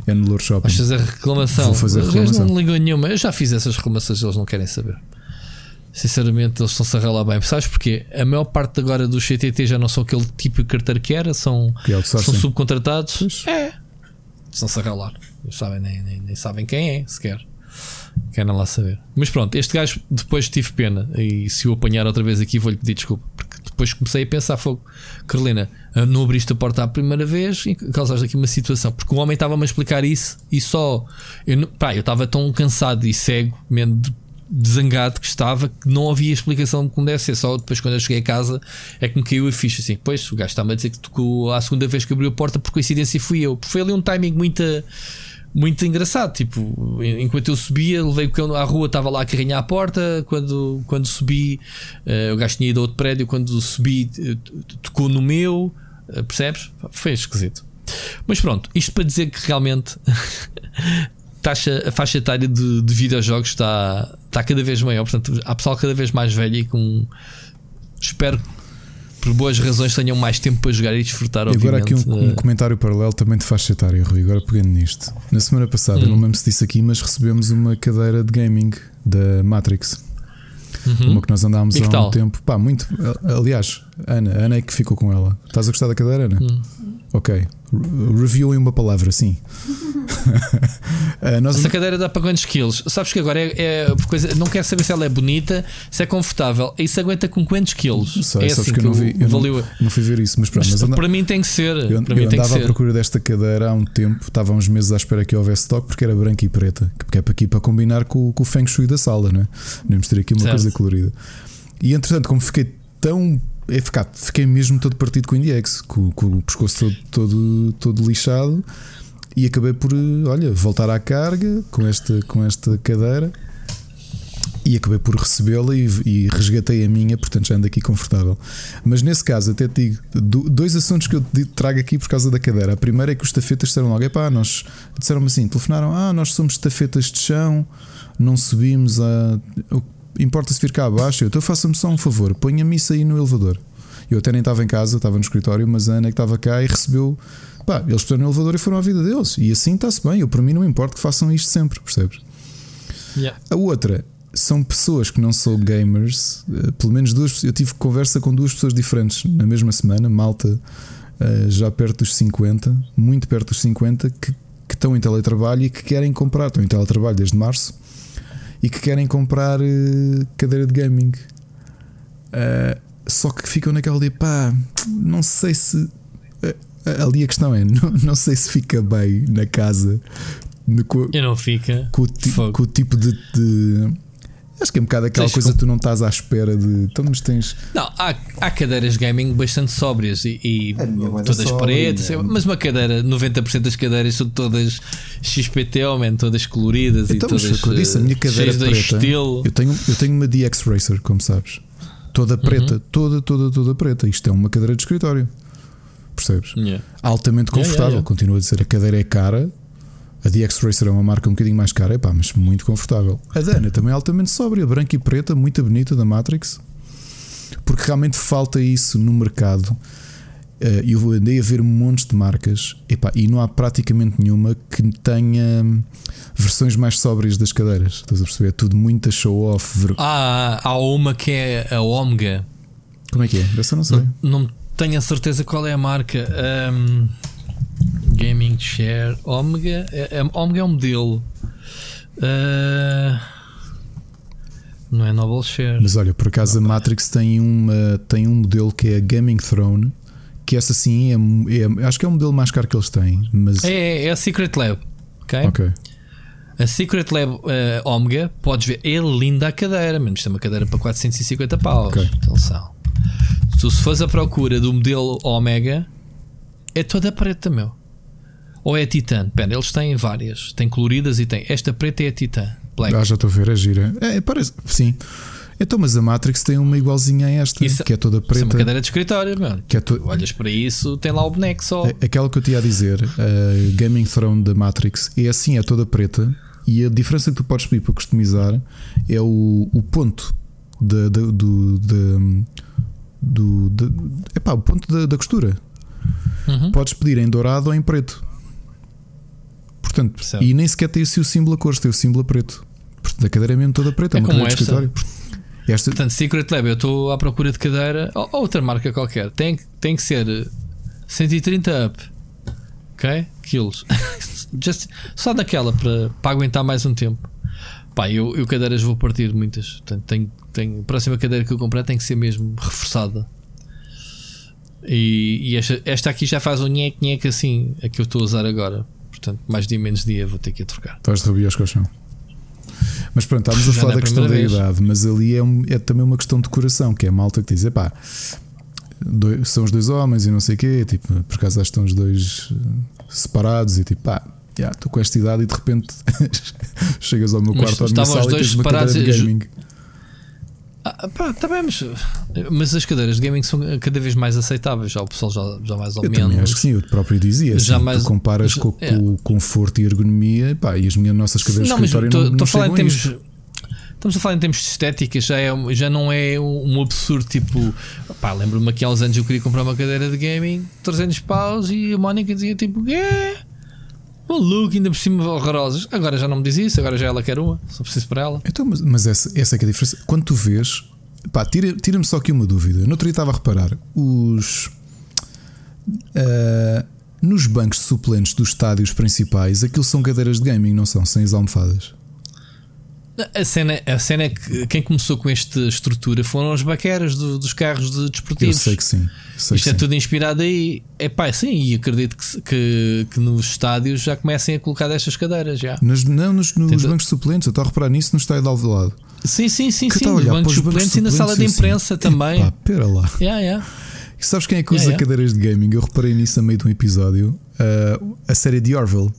É no Louro Shopping. Vais fazer reclamação. Vou fazer reclamação. não ligam nenhuma. Eu já fiz essas reclamações, eles não querem saber. Sinceramente, eles estão-se a ralar bem. Sabes porquê? A maior parte agora dos CTT já não são aquele tipo de carteiro que era, são, que é são subcontratados. Pois. É. Estão-se a ralar. Eles sabem, nem, nem, nem sabem quem é, sequer. Querem lá saber. Mas pronto, este gajo depois tive pena. E se o apanhar outra vez aqui, vou-lhe pedir desculpa. Porque depois comecei a pensar: fogo, Carolina, ah, não abriste a porta à primeira vez e causaste aqui uma situação. Porque o homem estava-me a explicar isso e só. Eu, pá, eu estava tão cansado e cego, mesmo desangado que estava, que não havia explicação como deve ser. Só depois, quando eu cheguei a casa, é que me caiu a ficha. Assim, pois o gajo está-me a dizer que tocou a segunda vez que abriu a porta, por coincidência fui eu. Foi ali um timing muito muito engraçado. Tipo, enquanto eu subia, levei o à rua, estava lá a carrinha à porta. Quando, quando subi, uh, o gajo tinha ido a outro prédio. Quando subi, tocou no meu, uh, percebes? Foi esquisito. Mas pronto, isto para dizer que realmente taxa, a faixa etária de, de videojogos está, está cada vez maior. Portanto, há pessoal cada vez mais velho e com. Espero por boas razões tenham mais tempo para jogar e desfrutar. E agora aqui um, um, comentário paralelo também de faixa etária, Rui. Agora pegando nisto. Na semana passada, hum. não lembro se disse aqui, mas recebemos uma cadeira de gaming da Matrix. Uhum. Uma que nós andámos há um tal? tempo. Pá, muito. Aliás, Ana, Ana é que ficou com ela. Estás a gostar da cadeira, Ana? Hum. Ok. Review em uma palavra, sim. uh, nós... Essa cadeira dá para quantos quilos? Sabes que agora é, é coisa, não quero saber se ela é bonita, se é confortável. Isso aguenta com quantos quilos? Sei, é assim que, eu não, vi, eu valeu... não, não, fui ver isso, mas pronto. Mas, mas para mim tem que ser. Eu, para eu mim tem andava à procura desta cadeira há um tempo, estava há uns meses à espera que houvesse stock porque era branca e preta, que é para aqui para combinar com, com o Feng Shui da sala, não é? Vamos ter aqui uma certo. coisa colorida. E entretanto, como fiquei tão é ficar, fiquei mesmo todo partido com o IndieX, com, com o pescoço todo, todo, todo lixado e acabei por, olha, voltar à carga com esta, com esta cadeira e acabei por recebê-la e, e, resgatei a minha, portanto já ando aqui confortável. Mas nesse caso, até te digo, dois assuntos que eu te trago aqui por causa da cadeira. A primeira é que os estafetas disseram logo: pá, nós disseram-me assim, telefonaram, ah, nós somos estafetas de chão, não subimos a importa-se vir cá abaixo? Eu, então faça-me só um favor, ponha-me isso aí no elevador. Eu até nem estava em casa, estava no escritório, mas a Ana que estava cá e recebeu. Pá, eles puseram no elevador e foram à vida deles. E assim está-se bem. Eu, para mim, não importa que façam isto sempre, percebes? Yeah. A outra são pessoas que não são gamers, eh, pelo menos duas. Eu tive conversa com duas pessoas diferentes na mesma semana, malta eh, já perto dos 50, muito perto dos 50, que, que estão em teletrabalho e que querem comprar. Estão em teletrabalho desde março e que querem comprar uh, cadeira de gaming. Uh, só que ficam naquela de pá, não sei se. Uh, ali a questão é, não, não sei se fica bem na casa. No, com, Eu não fica. Com, com o tipo de, de Acho que é um bocado aquela coisa que tu não estás à espera de. Então, mas tens. Não, há, há cadeiras gaming bastante sóbrias e, e todas pretas, mas uma cadeira, 90% das cadeiras são todas XPT, man, todas coloridas então, e todas. Mas, eu disse, a minha cadeira preta, estilo. Eu tenho, eu tenho uma DX Racer, como sabes, toda preta, uhum. toda, toda, toda preta. Isto é uma cadeira de escritório. Percebes? Yeah. Altamente confortável. Yeah, yeah, Continuo a dizer, a cadeira é cara, a DX Racer é uma marca um bocadinho mais cara, epá, mas muito confortável. A Dana também é altamente sóbria, branca e preta, muito bonita da Matrix, porque realmente falta isso no mercado. Eh, eu andei a ver montes de marcas epá, e não há praticamente nenhuma que tenha versões mais sóbrias das cadeiras. Estás a perceber? É tudo muito show-off. Ah, há uma que é a Omega. Como é que é? Dessa não sei. Não, não tenho a certeza qual é a marca. Um... Gaming Share Omega. É, é, Omega é um modelo. Uh, não é Noble Share. Mas olha, por acaso a Matrix tem, uma, tem um modelo que é a Gaming Throne. Que essa sim é, é, acho que é o modelo mais caro que eles têm. Mas... É, é, é a Secret Lab. Ok. okay. A Secret Lab uh, Omega, podes ver, é linda a cadeira, menos tem uma cadeira para 450 paus. Okay. Atenção. Tu, se fores à procura do modelo Omega, é toda preta, meu. Ou é Titan? Depende, eles têm várias. Tem coloridas e tem. Esta preta é a Titan. Black. Ah, já estou a ver, a gira. É, parece. Sim. Então, mas a Matrix tem uma igualzinha a esta, isso, que é toda preta. Isso é uma cadeira de escritório, mano. Que é to... Olhas para isso, tem lá o boneco só. É, aquela que eu tinha a dizer, a Gaming Throne da Matrix, é assim, é toda preta. E a diferença que tu podes pedir para customizar é o, o ponto de, de, do, de, do, de, epá, o ponto da, da costura. Uhum. Podes pedir em dourado ou em preto. Portanto, certo. e nem sequer tem o símbolo a cores, tem o símbolo a preto. Portanto, a cadeira é mesmo toda preta, é, é uma como esta. escritório. Esta... Portanto, Secret Lab, eu estou à procura de cadeira, ou outra marca qualquer, tem, tem que ser 130 up, ok? Quilos. Just, só daquela para, para aguentar mais um tempo. Pá, eu, eu cadeiras vou partir muitas. Portanto, tenho, tenho, a próxima cadeira que eu comprar tem que ser mesmo reforçada. E, e esta, esta, aqui já faz um nhec-nhec assim, a que eu estou a usar agora. Portanto, mais dia menos dia vou ter que a trocar. Vais de rabios colchão. Mas pronto, estávamos a falar da questão da vez. idade, mas ali é, um, é, também uma questão de coração, que é a malta que diz: pá, dois, são os dois homens e não sei o quê, tipo, por acaso estão os dois eh, separados e tipo, pá, estou com esta idade e de repente chegas ao meu quarto à minha sala e tens uma cadeira de gaming. Ah, pá, tá bem, mas, mas as cadeiras de gaming são cada vez mais aceitáveis. Já o pessoal já, já mais ou eu menos. acho que sim, eu próprio dizia. Já assim, mais, tu comparas com, é. o conforto e ergonomia pá, e as minhas nossas cadeiras não, de escritório tô, não, tô não chegam a termos, Estamos a falar em termos de estética, já, é, já não é um absurdo tipo. Pá, lembro-me que há uns anos eu queria comprar uma cadeira de gaming, 300 paus, e a Mónica dizia tipo, quê? Um look ainda por cima horrorosos. Agora já não me diz isso, agora já ela quer uma, só preciso para ela. Então, mas, mas essa, essa é que é a diferença. Quando tu vês, pá, tira-me tira só aqui uma dúvida. No outro dia estava a reparar, os. Uh, nos bancos suplentes dos estádios principais, aquilo são cadeiras de gaming, não são? Sem as almofadas. A cena, a cena é que quem começou com esta estrutura foram os baqueras do, dos carros de desportivos. Eu sei que sim. Sei Isto que é sim. tudo inspirado aí. É pá, sim, e acredito que, que, que, nos estádios já comecem a colocar destas cadeiras. Já. Nas, não, nos, nos Tenta... bancos suplentes, eu estou a reparar nisso no estádio de Alvalade. Sim, sim, sim, sim. Nos bancos, suplentes, e na sala de imprensa assim, também. Epá, pera lá. Yeah, yeah. E sabes quem é que usa yeah, yeah. cadeiras de gaming? Eu reparei nisso a meio de um episódio. Uh, a série de Orville.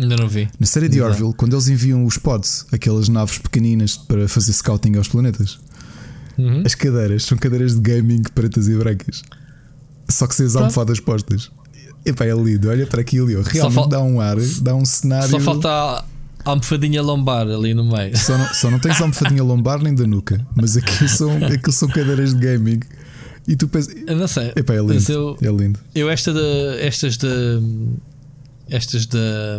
Ainda não vi. Na série de Orville, quando eles enviam os pods, aquelas naves pequeninas para fazer scouting aos planetas, uhum. as cadeiras são cadeiras de gaming pretas e brancas. Só que sem as almofadas postas. Epá, é lindo, olha para aquilo e realmente dá um ar, dá um cenário. Só falta a almofadinha lombar ali no meio. Só não, só não tens a almofadinha lombar nem da nuca, mas aqui são, aqui são cadeiras de gaming. E tu pensas. Eu não sei. Epá, é lindo. Eu, é lindo. Eu esta de, estas de estas da,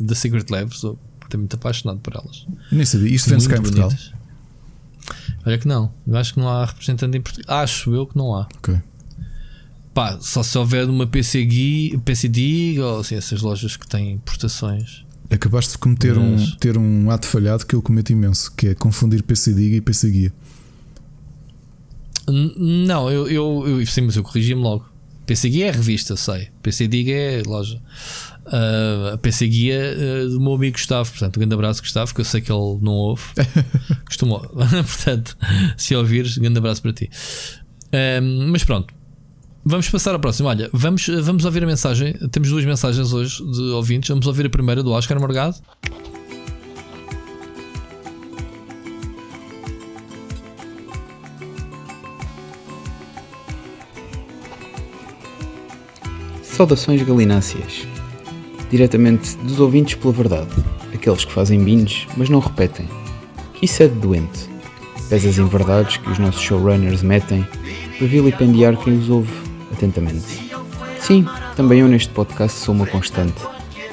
da Secret Labs, estou muito apaixonado por elas. nem sabia, isto vende-se cá em Portugal. Olha que não, eu acho que não há representante em Portugal. Acho eu que não há. Ok. Pá, só se houver uma PC Guy, PC ou assim, essas lojas que têm importações. Acabaste de cometer mas... um, ter um ato falhado que eu cometo imenso, que é confundir PC Dig e PC Guia. Não, eu, eu, eu sim, mas eu corrigi-me logo. PC Guia é revista, sei. PC Dig é loja a PC Guia uh, do meu amigo Gustavo. Portanto, um grande abraço, Gustavo, que eu sei que ele não ouve. Costumou. portanto, se ouvires, um grande abraço para ti. Um, mas pronto, vamos passar ao próximo. Olha, vamos, vamos ouvir a mensagem. Temos duas mensagens hoje de ouvintes. Vamos ouvir a primeira do Oscar Morgado. Saudações galináceas diretamente dos ouvintes pela verdade, aqueles que fazem binges, mas não repetem. Isso é de doente. Pés as inverdades que os nossos showrunners metem para vilipendiar quem os ouve atentamente. Sim, também eu neste podcast sou uma constante,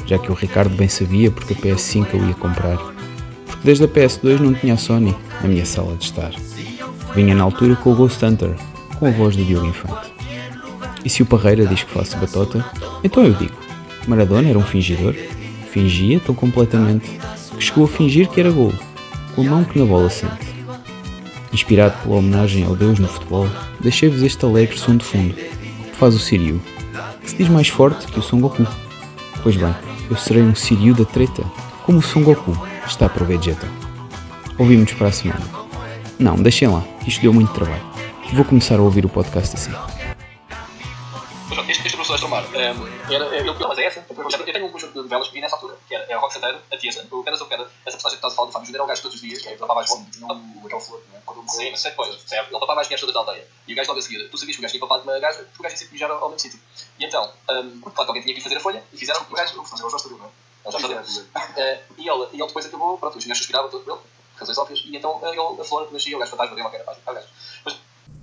já que o Ricardo bem sabia porque a PS5 eu ia comprar. Porque desde a PS2 não tinha a Sony na minha sala de estar. Vinha na altura com o Ghost Hunter, com a voz do Diogo Infante. E se o Parreira diz que faço batota, então eu digo. Maradona era um fingidor. Fingia tão completamente que chegou a fingir que era gol, com a mão que na bola sente. Inspirado pela homenagem ao Deus no futebol, deixei-vos este alegre som de fundo, que faz o Siriu, que se diz mais forte que o Son Goku. Pois bem, eu serei um Siriu da treta, como o Son Goku está para o Vegeta. Ouvimos para a semana. Não, deixem lá, isto deu muito trabalho. Vou começar a ouvir o podcast assim pessoas tomar. Um, era, eu, mas é essa. Eu, tenho um conjunto de velas que vi nessa altura, que era, era o Rock Santeiro, a Tiesa, o Pedas ou Peda, essa personagem que estás a falar do Fábio Júnior era o gajo todos os dias, que é, ele papava as o aquele flor, não é? Quando Sim, mas sei coisa, certo? Ele papava as mulheres todas da aldeia. E o gajo logo a seguir, tu sabias que o gajo tinha papado uma gaja, porque o gajo ia sempre mijar ao, mesmo sítio. E então, um, claro que alguém tinha que fazer a folha, e fizeram o gajo, o fazer o Jorge não é? Já sabia. Uh, e, ele, e ele depois acabou, pronto, os gajos suspiravam todo por ele, razões óbvias, e então ele, a flor nascia, o gajo fantasma dele, ok, era o gajo.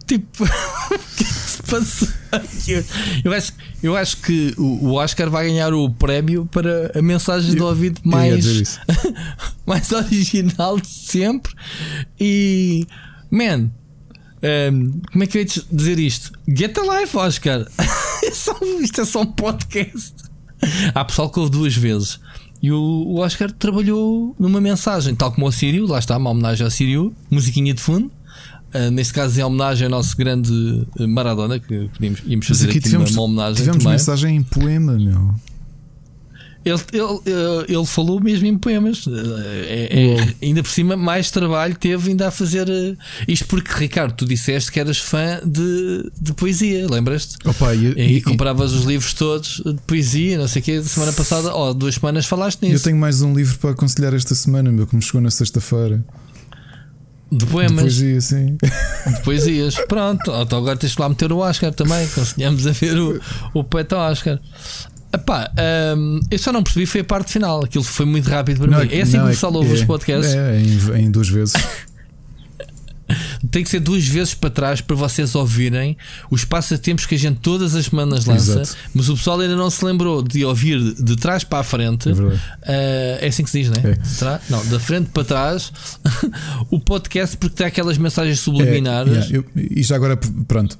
Tipo, Eu acho, eu acho que o, Oscar vai ganhar o prémio para a mensagem de ouvido mais, mais original de sempre. E, man, um, como é que eu ia dizer isto? Get a life, Oscar. isto é só um podcast. Há pessoal que ouve duas vezes. E o, o Oscar trabalhou numa mensagem, tal como o Sírio, lá está, uma homenagem ao Sírio, musiquinha de fundo. Uh, neste caso, em homenagem ao nosso grande eh, Maradona, que podíamos, íamos fazer aqui, aqui tivemos, uma, uma homenagem. Tivemos também. mensagem em poema, meu. Ele, ele, ele falou mesmo em poemas. É, é, ainda por cima, mais trabalho teve ainda a fazer uh, isto, porque Ricardo, tu disseste que eras fã de, de poesia, lembras-te? Opa, e, e, e compravas os livros todos de poesia, não sei o quê. Semana passada, ou oh, duas semanas, falaste nisso. Eu tenho mais um livro para aconselhar esta semana, meu, que me chegou na sexta-feira. De poemas. De poesia, sim. De poesias. Pronto, então agora tens que lá meter o Oscar também. Aconselhamos a ver o, o poeta Oscar. Epá, um, eu só não percebi foi a parte final. Aquilo foi muito rápido para não, mim. É assim não, que o pessoal ouve é, os podcasts. É, em, em duas vezes. tem que ser duas vezes para trás para vocês ouvirem os passatempos que a gente todas as semanas lança. Exato. Mas o pessoal ainda não se lembrou de ouvir de trás para a frente. É, uh, é assim que se diz, não é? é. Não, da frente para trás o podcast, porque tem aquelas mensagens subliminares. É, e já agora, pronto,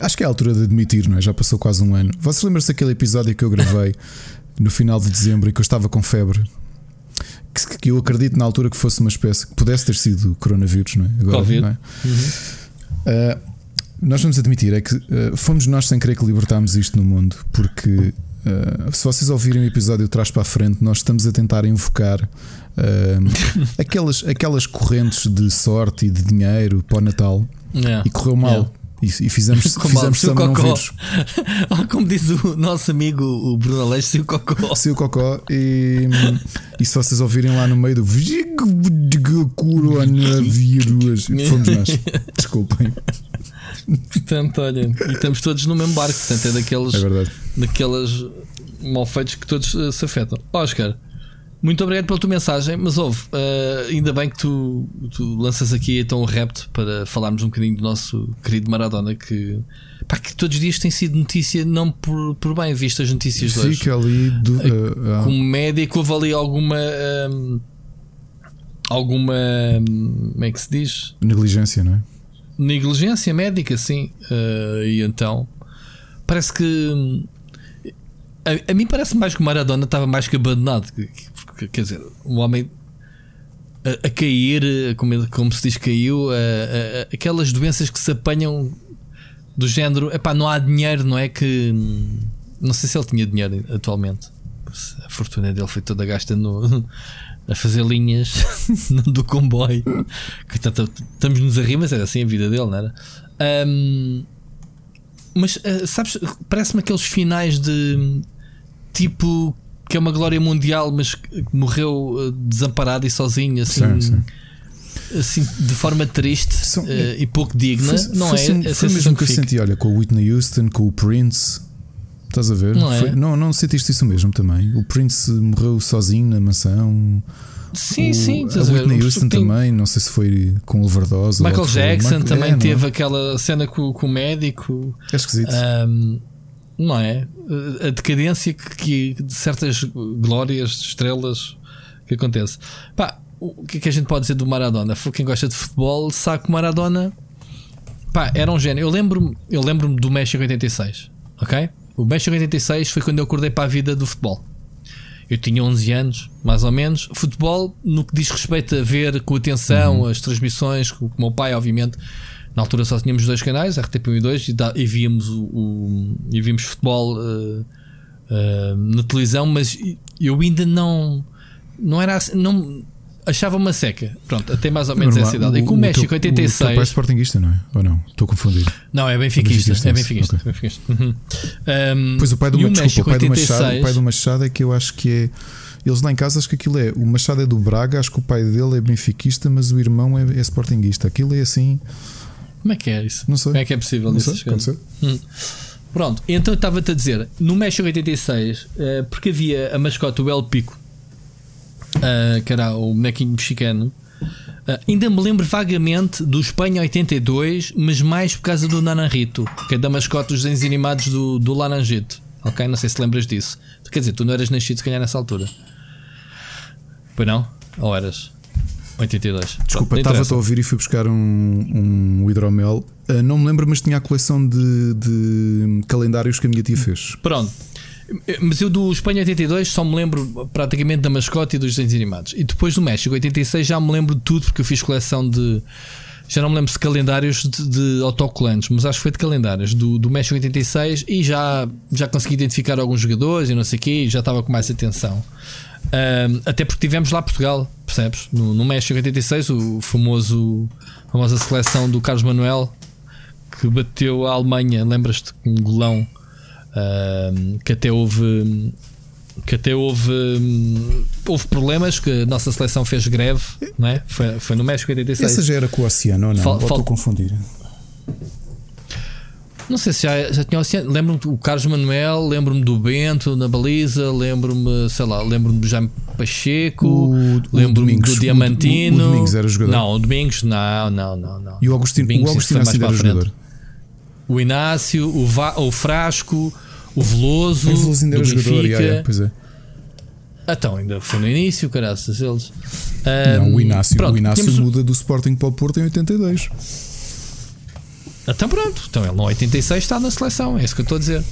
acho que é a altura de admitir, não é? Já passou quase um ano. Vocês lembram-se daquele episódio que eu gravei no final de dezembro e que eu estava com febre? Que, que, eu acredito na altura que fosse uma espécie que pudesse ter sido coronavírus, não é? Agora, Covid. Não é? Uhum. Uh, nós vamos admitir é que uh, fomos nós sem querer que libertámos isto no mundo, porque uh, se vocês ouvirem o episódio de trás para a frente, nós estamos a tentar invocar aquelas, aquelas correntes de sorte e de dinheiro para o Natal yeah. e correu mal. Yeah. E, e fizemos, fizemos o não vírus. Como diz o nosso amigo o Bruno Aleixo, se o cocó. Se o cocó. E, e se vocês ouvirem lá no meio do coronavírus, fomos nós. Desculpem. Portanto, olha, e estamos todos no mesmo barco. Portanto, é daqueles, é malfeitos que todos uh, se afetam. Oscar, muito obrigado pela tua mensagem, mas houve, uh, ainda bem que tu, tu lanças aqui então o repto para falarmos um bocadinho do nosso querido Maradona que, pá, que todos os dias tem sido notícia, não por, por bem visto as notícias de hoje. Fica ali do, uh, como médico houve ali alguma um, alguma como é que se diz? Negligência, não é? Negligência médica, sim. Uh, e então parece que a, a, mim parece mais que o Maradona estava mais que abandonado. Quer dizer, o homem a, a cair, como, como, se diz, caiu, a, aquelas doenças que se apanham do género, epá, não há dinheiro, não é? Que não sei se ele tinha dinheiro atualmente. A fortuna dele foi toda gasta no, a fazer linhas do comboio. Estamos-nos a rir, mas era assim a vida dele, não era? Um, mas uh, sabes, parece-me aqueles finais de tipo que é uma glória mundial, mas que morreu eh, desamparado e sozinho, assim. Sim, sim. Assim, de forma triste São, uh, e pouco digna, foi, não foi, é? Foi, foi mesmo que eu senti, olha, com o Whitney Houston, com o Prince, estás a ver? Não, é? não, não sentiste isso mesmo também? O Prince morreu sozinho na mansão. Sim, o, sim, a Whitney Houston também, não sei se foi com overdose. Michael Jackson Michael, também é, teve aquela cena com, com o médico. É esquisito. Um, não é? A decadência que, que de certas glórias, estrelas que acontece. Pá, o que é que a gente pode dizer do Maradona? Quem gosta de futebol sabe que Maradona pá, era um gênio. Eu lembro-me eu lembro do México 86, ok? O México 86 foi quando eu acordei para a vida do futebol. Eu tinha 11 anos, mais ou menos. Futebol, no que diz respeito a ver com atenção uhum. as transmissões, com o meu pai, obviamente, na altura só tínhamos dois canais, RTP1 e 2, e, e víamos, o, o, e víamos futebol uh, uh, na televisão, mas eu ainda não. Não era assim, não achava uma seca. Pronto, até mais ou menos Normal, essa idade. E com o México, 86. O teu pai é sportinguista, não é? Ou não? Estou a confundir. Não, é benfiquista. É benfiquista. É okay. Uhum. Um, pois o pai do, o desculpa, o pai do Machado, o pai do Machado é que eu acho que é. Eles lá em casa acho que aquilo é. O Machado é do Braga, acho que o pai dele é benfiquista, mas o irmão é, é sportinguista. Aquilo é assim. Como é que é isso? Não sei. Como é que é possível não isso? Sei, hum. Pronto, então eu estava-te a dizer, no México 86, uh, porque havia a mascote, o El Pico, uh, que era o bonequinho mexicano. Uh, ainda me lembro vagamente do Espanha 82, mas mais por causa do Naranjito, que é da mascote dos desenhos animados do, do Laranjito. Ok? Não sei se lembras disso. Quer dizer, tu não eras nascido se calhar nessa altura. Pois não? Ou eras? 82. Desculpa, estava a ouvir e fui buscar um, um hidromel. Uh, não me lembro, mas tinha a coleção de, de calendários que a minha tia fez. Pronto. Mas eu do Espanha 82 só me lembro praticamente da mascote e dos desenhos animados. E depois do México 86 já me lembro de tudo, porque eu fiz coleção de, já não me lembro se calendários de, de autocolantes, mas acho que foi de calendários do, do México 86 e já, já consegui identificar alguns jogadores e não sei o quê, e já estava com mais atenção. Um, até porque tivemos lá Portugal, percebes? No, no México 86, o famoso, a famosa seleção do Carlos Manuel que bateu a Alemanha, lembras-te? Um golão um, que até houve que até houve, houve problemas, que a nossa seleção fez greve, não é? Foi, foi no México 86. Essa já era com o Oceano, não? Fal, confundir. Não sei se já, já tinha Oceano. Lembro-me do Carlos Manuel, lembro-me do Bento na baliza, lembro-me, sei lá, lembro-me do Jaime Pacheco, lembro-me do Diamantino. O, o, Domingos era jogador? Não, o Domingos, não, não, não. não. E o Agostinho, Domingos, o Agostinho mais era jogador? O Inácio, o, Va, o Frasco, o Veloso, o Veloso ainda era jogador, yeah, yeah, pois é. Então, ainda foi no início, caraças, eles. Um, não, o Inácio, pronto, o Inácio temos... muda do Sporting para o Porto em 82. Então pronto, então ele no 86 está na seleção, é isso que eu estou a dizer.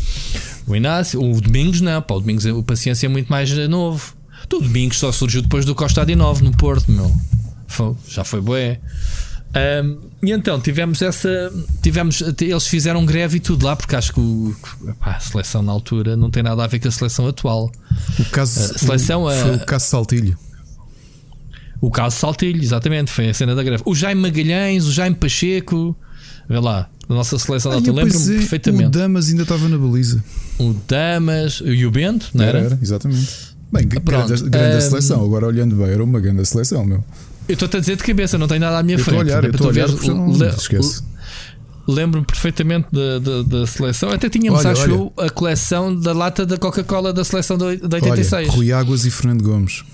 O Inácio, o Domingos não, pá, o Domingos, o Paciência é muito mais novo. O Domingos só surgiu depois do Costa de Novo no Porto, meu. Foi, já foi boé. Um, e então tivemos essa. Tivemos, eles fizeram greve e tudo lá, porque acho que o, epá, a seleção na altura não tem nada a ver com a seleção atual. O caso, a seleção, foi a, o caso Saltilho. O caso Saltilho, exatamente, foi a cena da greve. O Jaime Magalhães, o Jaime Pacheco, vê lá, a nossa seleção da altura, lembro-me é, perfeitamente. O Damas ainda estava na baliza. O Damas e o Bento, não era? Era, exatamente. Bem, grande, grande um, seleção. Agora olhando bem, era uma grande seleção, meu. Eu estou-te a dizer de cabeça, não tenho nada à minha frente. Estou a olhar, estou a olhar. Lembro-me perfeitamente da, da, da, seleção. Até tínhamos, olha, acho olha. eu, a coleção da lata da Coca-Cola da seleção de 86. Olha, Rui Águas e Fernando Gomes.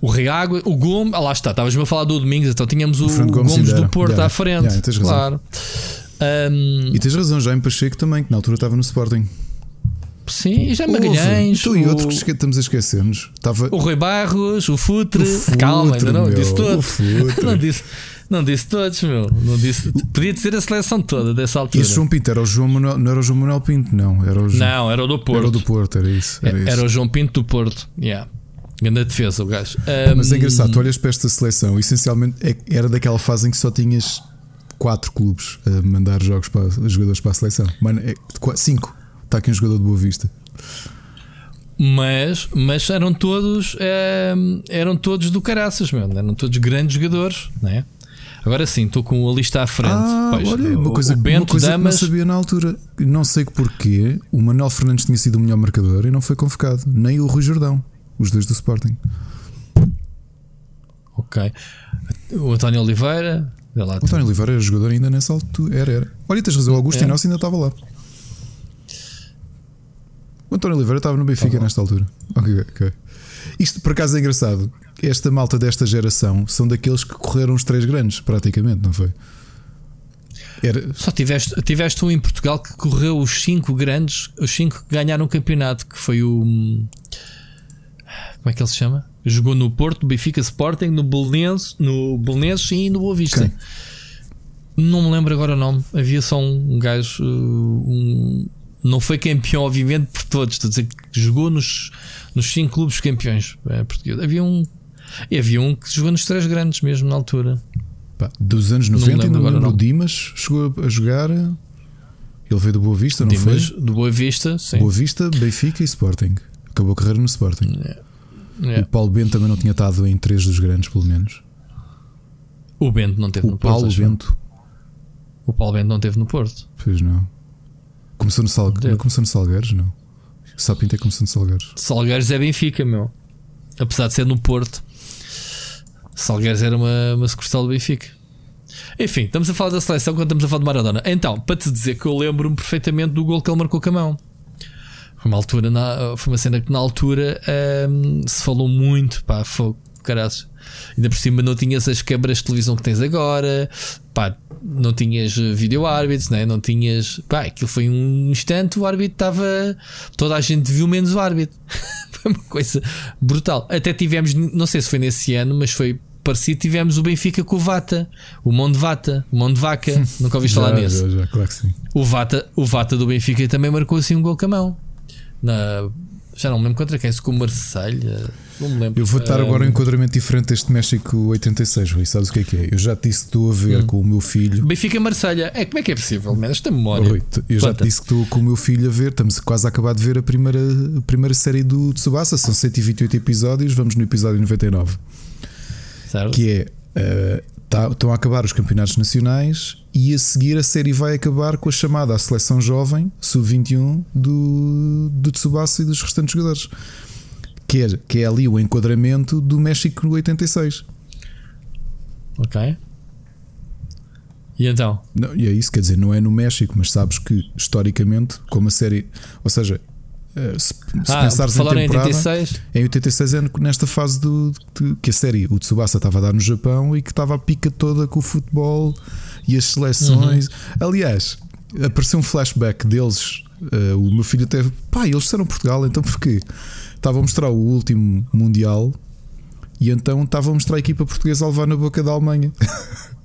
O Rui Águas, o Gomes, ah, lá está, estavas-me a falar do Domingos, então tínhamos o, o Gomes, Gomes do Porto yeah, à frente. Yeah, tens claro. Um, e tens razão, já em Pacheco também, que na altura estava no Sporting. Sim, e já Magalhães. Tu o... e outros que estamos a esquecer-nos. Tava... O Rui Barros, o Futre. O Futre Calma, ainda não meu, disse todos. não, disse, não disse todos, meu. Não disse, podia ser a seleção toda dessa altura. Esse João Pinto era o João Manuel, não era o João Manuel Pinto, não. Era o João, não, era o do Porto. Era o do Porto, era isso. Era, era o João Pinto do Porto. Yeah. Grande defesa, o gajo. Um... Mas é engraçado, tu olhas para esta seleção, essencialmente é era daquela fase em que só tinhas quatro clubes a mandar jogos para jogadores para a seleção. Mano, é, cinco. Está aqui um jogador de Boa Vista. Mas, mas eram todos é, eram todos do caraças, meu. eram todos grandes jogadores, não é? Agora sim, estou com a lista à frente. Ah, pois, olha, uma coisa, o Bento uma coisa Damas... que não sabia na altura. Não sei porquê. O Manuel Fernandes tinha sido o melhor marcador e não foi convocado. Nem o Rui Jordão, os dois do Sporting. Ok. O António Oliveira. O António Oliveira era jogador ainda nessa altura. Era, era. Olha, tens razão, o Augusto é. Inácio ainda estava lá. O António Oliveira estava no Benfica tá nesta altura. Ok, ok. Isto por acaso é engraçado. Esta malta desta geração são daqueles que correram os três grandes, praticamente, não foi? Era... Só tiveste, tiveste um em Portugal que correu os cinco grandes, os cinco que ganharam o campeonato, que foi o. Como é que ele se chama? Jogou no Porto, no Benfica Sporting, no Belenenses, no Belenenses e no Boa Vista. Não me lembro agora o nome. Havia só um gajo, um, não foi campeão, obviamente, de todos. Estou a dizer que jogou nos, nos cinco clubes campeões é, portugueses. Havia um, havia um que jogou nos três grandes mesmo na altura. Pá, dos anos 90 ainda lembro, lembro o Dimas chegou a jogar. Ele veio do Boa Vista, não Dimas, foi? Do Boa Vista, sim. Boa Vista, Benfica e Sporting. Acabou a carreira no Sporting. É. É. O Paulo Bento também não tinha estado em três dos grandes, pelo menos. O Bento não teve o no Porto. Paulo Bento. O Paulo Bento não teve no Porto. Pois não. Começou no, Sal... não começou no Salgueiros, não. Só Sapinto começou no Salgueiros. Salgueiros é Benfica, meu. Apesar de ser no Porto. Salgueiros era uma, uma sucursal do Benfica. Enfim, estamos a falar da seleção quando estamos a falar de Maradona. Então, para te dizer que eu lembro-me perfeitamente do gol que ele marcou com a mão. Foi uma altura, na, foi uma cena que na altura um, se falou muito, pá, fogo, caraças. Ainda por cima não tinhas as câmaras de televisão que tens agora, pá, não tinhas vídeo árbitros, né? não tinhas. Pá, aquilo foi um instante, o árbitro estava. Toda a gente viu menos o árbitro. foi uma coisa brutal. Até tivemos, não sei se foi nesse ano, mas foi parecido. Tivemos o Benfica com o Vata, o Mão de Vata, o Mão de Vaca. Nunca ouviste falar nesse. Já, já, claro. O Vata, o Vata do Benfica também marcou assim um gol com a mão. Na, já não me lembro contra quem, se com o Marselha. Não me lembro. Eu vou dar agora um enquadramento diferente deste México 86, Rui. Sabes o que é que é? Eu já te disse que estou a ver hum. com o meu filho. Benfica Marselha. É, como é que é possível? Esta memória. Rui, eu já te disse que estou com o meu filho a ver. Estamos quase a acabar de ver a primeira, a primeira série do Tsubasa. São 128 episódios. Vamos no episódio 99. Certo. Que é. Uh, tá, estão a acabar os campeonatos nacionais e a seguir a série vai acabar com a chamada à seleção jovem, sub-21, do, do Tsubasa e dos restantes jogadores que é, que é ali o enquadramento do México 86. Ok. E então? Não, e é isso, quer dizer, não é no México, mas sabes que historicamente, como a série. Ou seja, eh, se, se ah, pensares em temporada, em 86? Em 86 é nesta fase do, de, que a série, o Tsubasa estava a dar no Japão e que estava a pica toda com o futebol e as seleções. Uhum. Aliás, apareceu um flashback deles. Uh, o meu filho até. Pá, eles disseram Portugal, então porquê? estava a mostrar o último Mundial e então estava a mostrar a equipa portuguesa a levar na boca da Alemanha.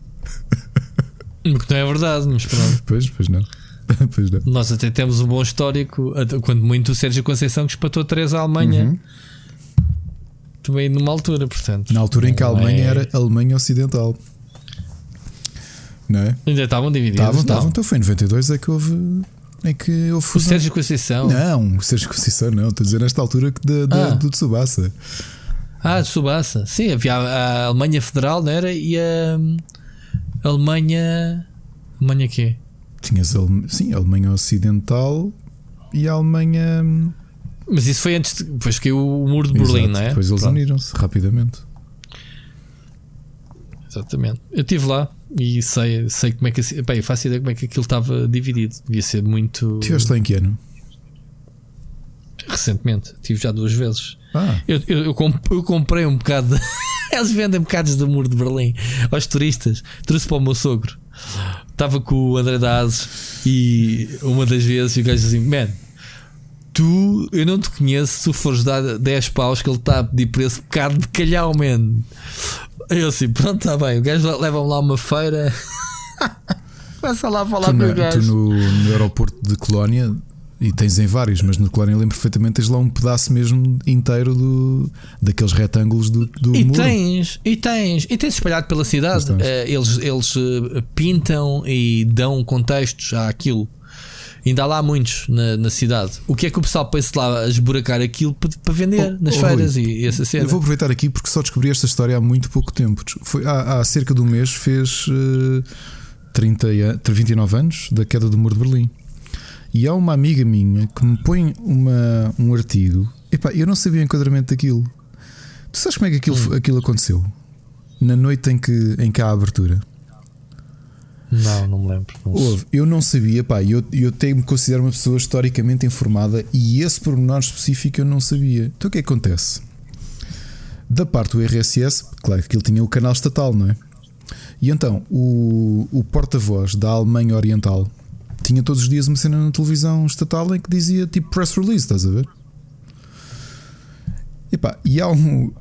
Que não é verdade, mas pronto. Pois, pois não. Pois não. Nós até temos um bom histórico, quando muito o Sérgio Conceição que espatou três à Alemanha. Uhum. Também numa altura, portanto. Na altura em que a Alemanha é... era Alemanha Ocidental. Não é? Ainda estavam divididos. Estavam, estavam. Então foi em 92 é que houve é que eu fui. O Sérgio Conceição? Não, o Sérgio Conceição não. Estou a dizer nesta altura que de, de, ah. do Tsubasa. Ah, de Tsubasa. Sim, havia a Alemanha Federal, não era? E a Alemanha. Alemanha quê? Tinhas sim, a Alemanha Ocidental e a Alemanha. Mas isso foi antes. Depois que o muro de Berlim, Exato, não é? Depois eles uniram-se rapidamente. Exatamente. Eu estive lá e sei, sei como é que. Bem, faço ideia como é que aquilo estava dividido. Devia ser muito. Tiveste lá em que ano? Recentemente, tive já duas vezes. Ah. Eu, eu, eu, comprei um bocado. De... Eles vendem bocados do muro de Berlim aos turistas. Trouxe para o meu sogro. Estava com o André Dazes e uma das vezes o gajo assim: Man, tu, eu não te conheço. Se fores dar 10 paus, que ele está a pedir esse bocado de calhau, man. Eu assim, pronto, está bem. O gajo leva-me lá uma feira. Começa lá a falar tu, com o gajo. Tu no, no aeroporto de Colónia e tens em vários, mas no Colónia lembro perfeitamente, tens lá um pedaço mesmo inteiro do, daqueles retângulos do, do e muro. Tens, e tens, e tens espalhado pela cidade. Uh, eles eles uh, pintam e dão contextos àquilo. Ainda há lá muitos na, na, cidade. O que é que o pessoal pensa lá a esburacar aquilo para, para vender oh, nas oh, feiras Rui, e essa cena? Eu vou aproveitar aqui porque só descobri esta história há muito pouco tempo. Foi, há, há cerca de um mês fez uh, 30, 29 anos da queda do muro de Berlim. E há uma amiga minha que me põe uma, um artigo. Epá, eu não sabia o enquadramento daquilo. Tu sabes como é que aquilo, hum. aquilo aconteceu? Na noite em que, em que há a abertura. Não, não me lembro. Não Ouve, eu não sabia, pá, eu, eu tenho me considero uma pessoa historicamente informada e esse pormenor específico eu não sabia. Então o que é que acontece? Da parte do RSS, claro que ele tinha o canal estatal, não é? E então o, o porta-voz da Alemanha Oriental tinha todos os dias uma cena na televisão estatal em que dizia tipo press release, estás a ver? E, pá, e há um,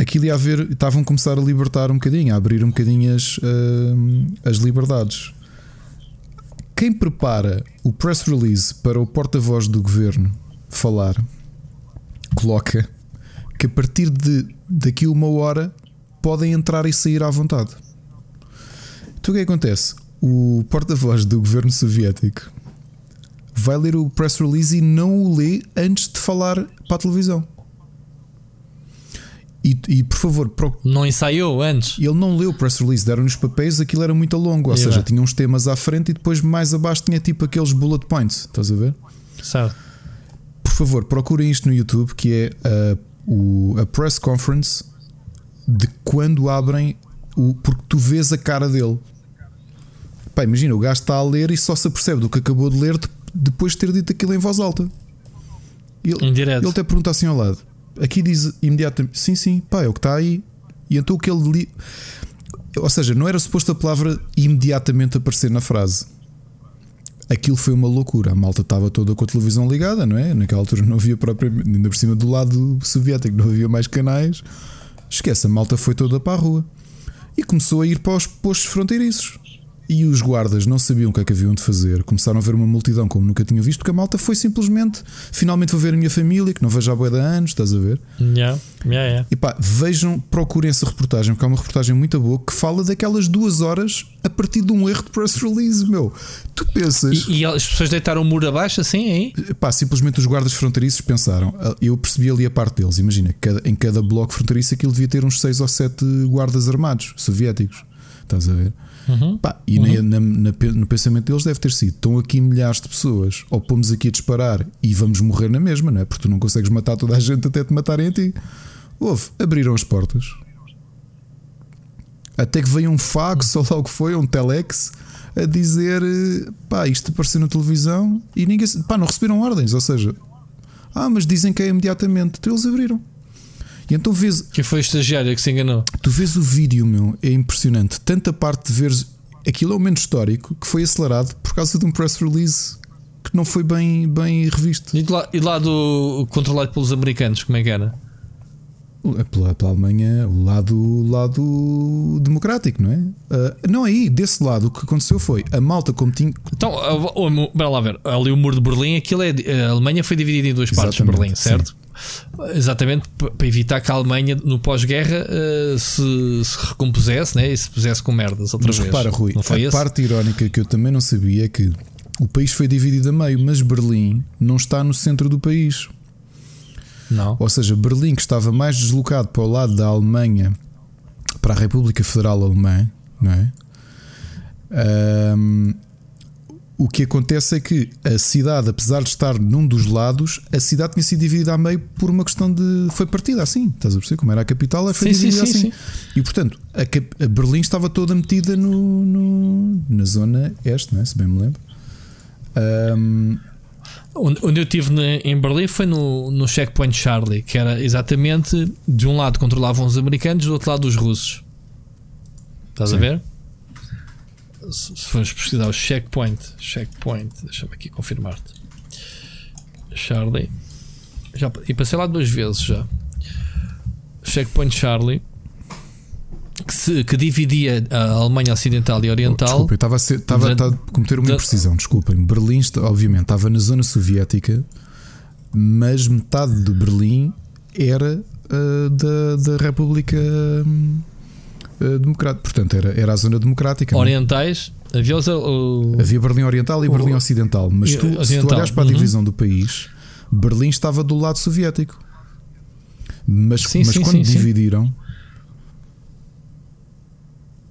aquilo ia haver, estavam a começar a libertar um bocadinho, a abrir um bocadinho as, uh, as liberdades. Quem prepara o press release para o porta-voz do governo falar, coloca que a partir de daqui uma hora podem entrar e sair à vontade. Então o que, é acontece? O porta-voz do governo soviético vai ler o press release e não o lê antes de falar para a televisão. E, e, por favor, pro... não ensaiou antes. Ele não leu o press release, deram nos papéis, aquilo era muito longo. Ou yeah. seja, tinha uns temas à frente e depois mais abaixo tinha tipo aqueles bullet points. Estás a ver? Certo. Por favor, procurem isto no YouTube, que é a, o, a press conference de quando abrem o. Porque tu vês a cara dele. Pá, imagina, o gajo está a ler e só se apercebe do que acabou de ler depois de ter dito aquilo em voz alta. Ele, ele até pergunta assim ao lado Aqui diz imediatamente, sim, sim, pá, é o que está aí. E então o que ele li. Ou seja, não era suposto a palavra imediatamente aparecer na frase. Aquilo foi uma loucura. A malta estava toda com a televisão ligada, não é? Naquela altura não havia propriamente, ainda por cima do lado soviético, não havia mais canais. Esquece, a malta foi toda para a rua e começou a ir para os postos fronteiriços. E os guardas não sabiam o que é que haviam de fazer. Começaram a ver uma multidão como nunca tinham visto, porque a malta foi simplesmente finalmente vou ver a minha família, que não vejo há boa de anos, estás a ver? Yeah, yeah, yeah. E pá, vejam, procurem essa reportagem, porque é uma reportagem muito boa que fala daquelas duas horas a partir de um erro de press release, meu. Tu pensas. E, e as pessoas deitaram o muro abaixo assim aí? Pá, simplesmente os guardas fronteiriços pensaram. Ah, eu percebi ali a parte deles. Imagina, em cada bloco fronteiriço aquilo devia ter uns 6 ou 7 guardas armados soviéticos. Estás a ver? Uhum. Pá, e uhum. na, na, no pensamento deles deve ter sido: estão aqui milhares de pessoas, ou pomos aqui a disparar e vamos morrer na mesma, não é? Porque tu não consegues matar toda a gente até te matarem a ti. Houve, abriram as portas. Até que veio um fax, ou lá o que foi, um telex, a dizer: pá, isto apareceu na televisão e ninguém, pá, não receberam ordens. Ou seja, ah, mas dizem que é imediatamente. Então eles abriram. E então vês. Quem foi o estagiário que se enganou? Tu vês o vídeo, meu, é impressionante. Tanta parte de veres. Aquilo é um momento histórico que foi acelerado por causa de um press release que não foi bem, bem revisto. E, lá, e lá do controlado pelos americanos, como é que era? Pela, pela Alemanha, o lado, lado democrático, não é? Uh, não, aí, desse lado, o que aconteceu foi a malta, como tinha. Então, para lá ver, ali o muro de Berlim, aquilo é. A Alemanha foi dividida em duas partes, Berlim, certo? Sim. Exatamente para evitar que a Alemanha no pós-guerra uh, se, se, recompusesse né? e se pusesse com merdas outra mas vez. Repara, Rui, não foi a esse? parte irónica que eu também não sabia é que o país foi dividido a meio, mas Berlim não está no centro do país. Não. Ou seja, Berlim, que estava mais deslocado para o lado da Alemanha, para a República Federal Alemã, não é? Um, o que acontece é que a cidade, apesar de estar num dos lados, a cidade tinha sido dividida a meio por uma questão de. Foi partida assim, estás a perceber? Como era a capital, foi sim, dividida sim, assim. Sim, e portanto, a, a, Berlim estava toda metida no, no, na zona este, né? se bem me lembro. Um, Onde eu estive em Berlim foi no, no Checkpoint Charlie, que era exatamente de um lado controlavam os americanos, do outro lado os russos. Estás Sim. a ver? Se fores pesquisar o checkpoint, checkpoint, deixa-me aqui confirmar-te. Charlie, já, e passei lá duas vezes já. Checkpoint Charlie, que, se, que dividia a Alemanha Ocidental e Oriental. Oh, desculpa, eu estava a, ser, estava, a cometer uma imprecisão, desculpem. Berlim, obviamente, estava na zona soviética, mas metade de Berlim era uh, da, da República. Um, uh, democrático. Portanto, era, era a zona democrática. É? Orientais? Havia, os, o... Havia Berlim Oriental e o... Berlim Ocidental. Mas tu, Ocidental. se tu olhas para a uhum. divisão uhum. do país, Berlim estava do lado soviético. Mas, sim, mas sim, quando sim, dividiram.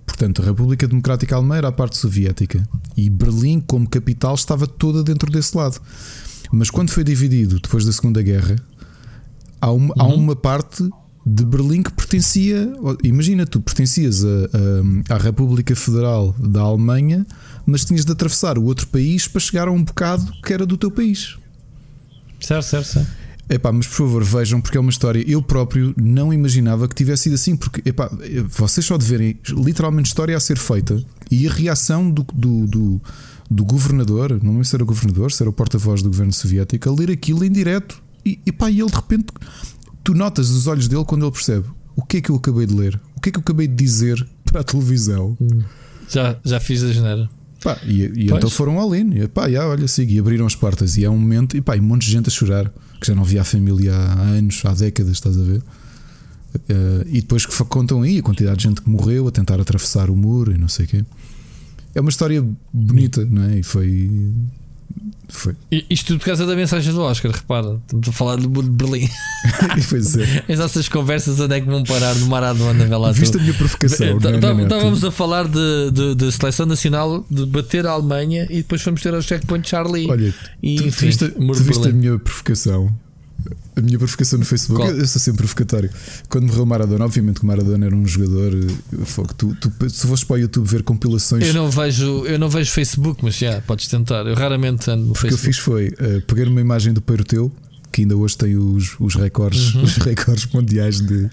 Portanto, a República Democrática Alemã era a parte soviética e Berlim, como capital, estava toda dentro desse lado. Mas quando foi dividido depois da Segunda Guerra, há uma, uhum. há uma parte de Berlim que pertencia. Imagina, tu pertencias a, a, à República Federal da Alemanha, mas tinhas de atravessar o outro país para chegar a um bocado que era do teu país. Certo, certo, certo. Epá, mas por favor vejam, porque é uma história. Eu próprio não imaginava que tivesse sido assim, porque epá, vocês só de verem literalmente história a ser feita e a reação do, do, do, do governador, não sei se era o governador, se era o porta-voz do governo soviético, a ler aquilo em direto. E, epá, e ele de repente tu notas os olhos dele quando ele percebe o que é que eu acabei de ler, o que é que eu acabei de dizer para a televisão. Já, já fiz a geneira. Pá, e, e então foram além. E, pá, já, olha, siga, e abriram as portas. E é um momento, e pá, e um monte de gente a chorar, que já não via a família há anos, há décadas, estás a ver? Uh, e depois que contam aí a quantidade de gente que morreu a tentar atravessar o muro e não sei o quê. É uma história bonita, não é? E foi foi. Isto tudo por causa da mensagem do Oscar, repara, estamos a falar de Berlim. pois é. As nossas conversas onde é que vão parar no Maradona, vê lá. Viste a minha provocação. Estávamos a falar de, de, de, seleção nacional, de bater a Alemanha e depois fomos ter ao checkpoint Charlie. Olha, e, tu, enfim, viste, tu viste a minha provocação? A minha provocação no Facebook, Qual? eu sou sempre provocatório. Quando morreu o Maradona, obviamente que o Maradona era um jogador. Eh, tu, tu, se fosses para o YouTube ver compilações. Eu não vejo, eu não vejo Facebook, mas já, podes tentar. Eu raramente ando no Facebook. O que eu fiz foi uh, pegar uma imagem do teu que ainda hoje tem os, os recordes, uhum. os recordes mundiais de,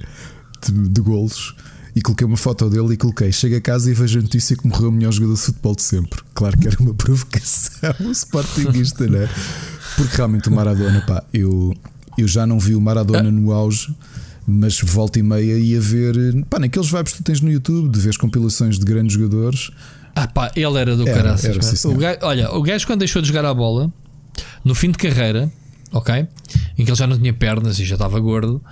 de, de golos e coloquei uma foto dele e coloquei. Chego a casa e vejo a notícia que morreu o melhor jogador de futebol de sempre. Claro que era uma provocação sportinguista, né? Porque realmente o Maradona, pá, eu eu já não vi o Maradona no auge, mas volta e meia ia ver. Pá, naqueles vibes que tu tens no YouTube, de ver compilações de grandes jogadores. Ah pá, ele era do Era, caraças. era, sim, o gajo, olha, o gajo quando deixou de jogar a bola, no fim de carreira, ok? Em que ele já não tinha pernas e já estava gordo,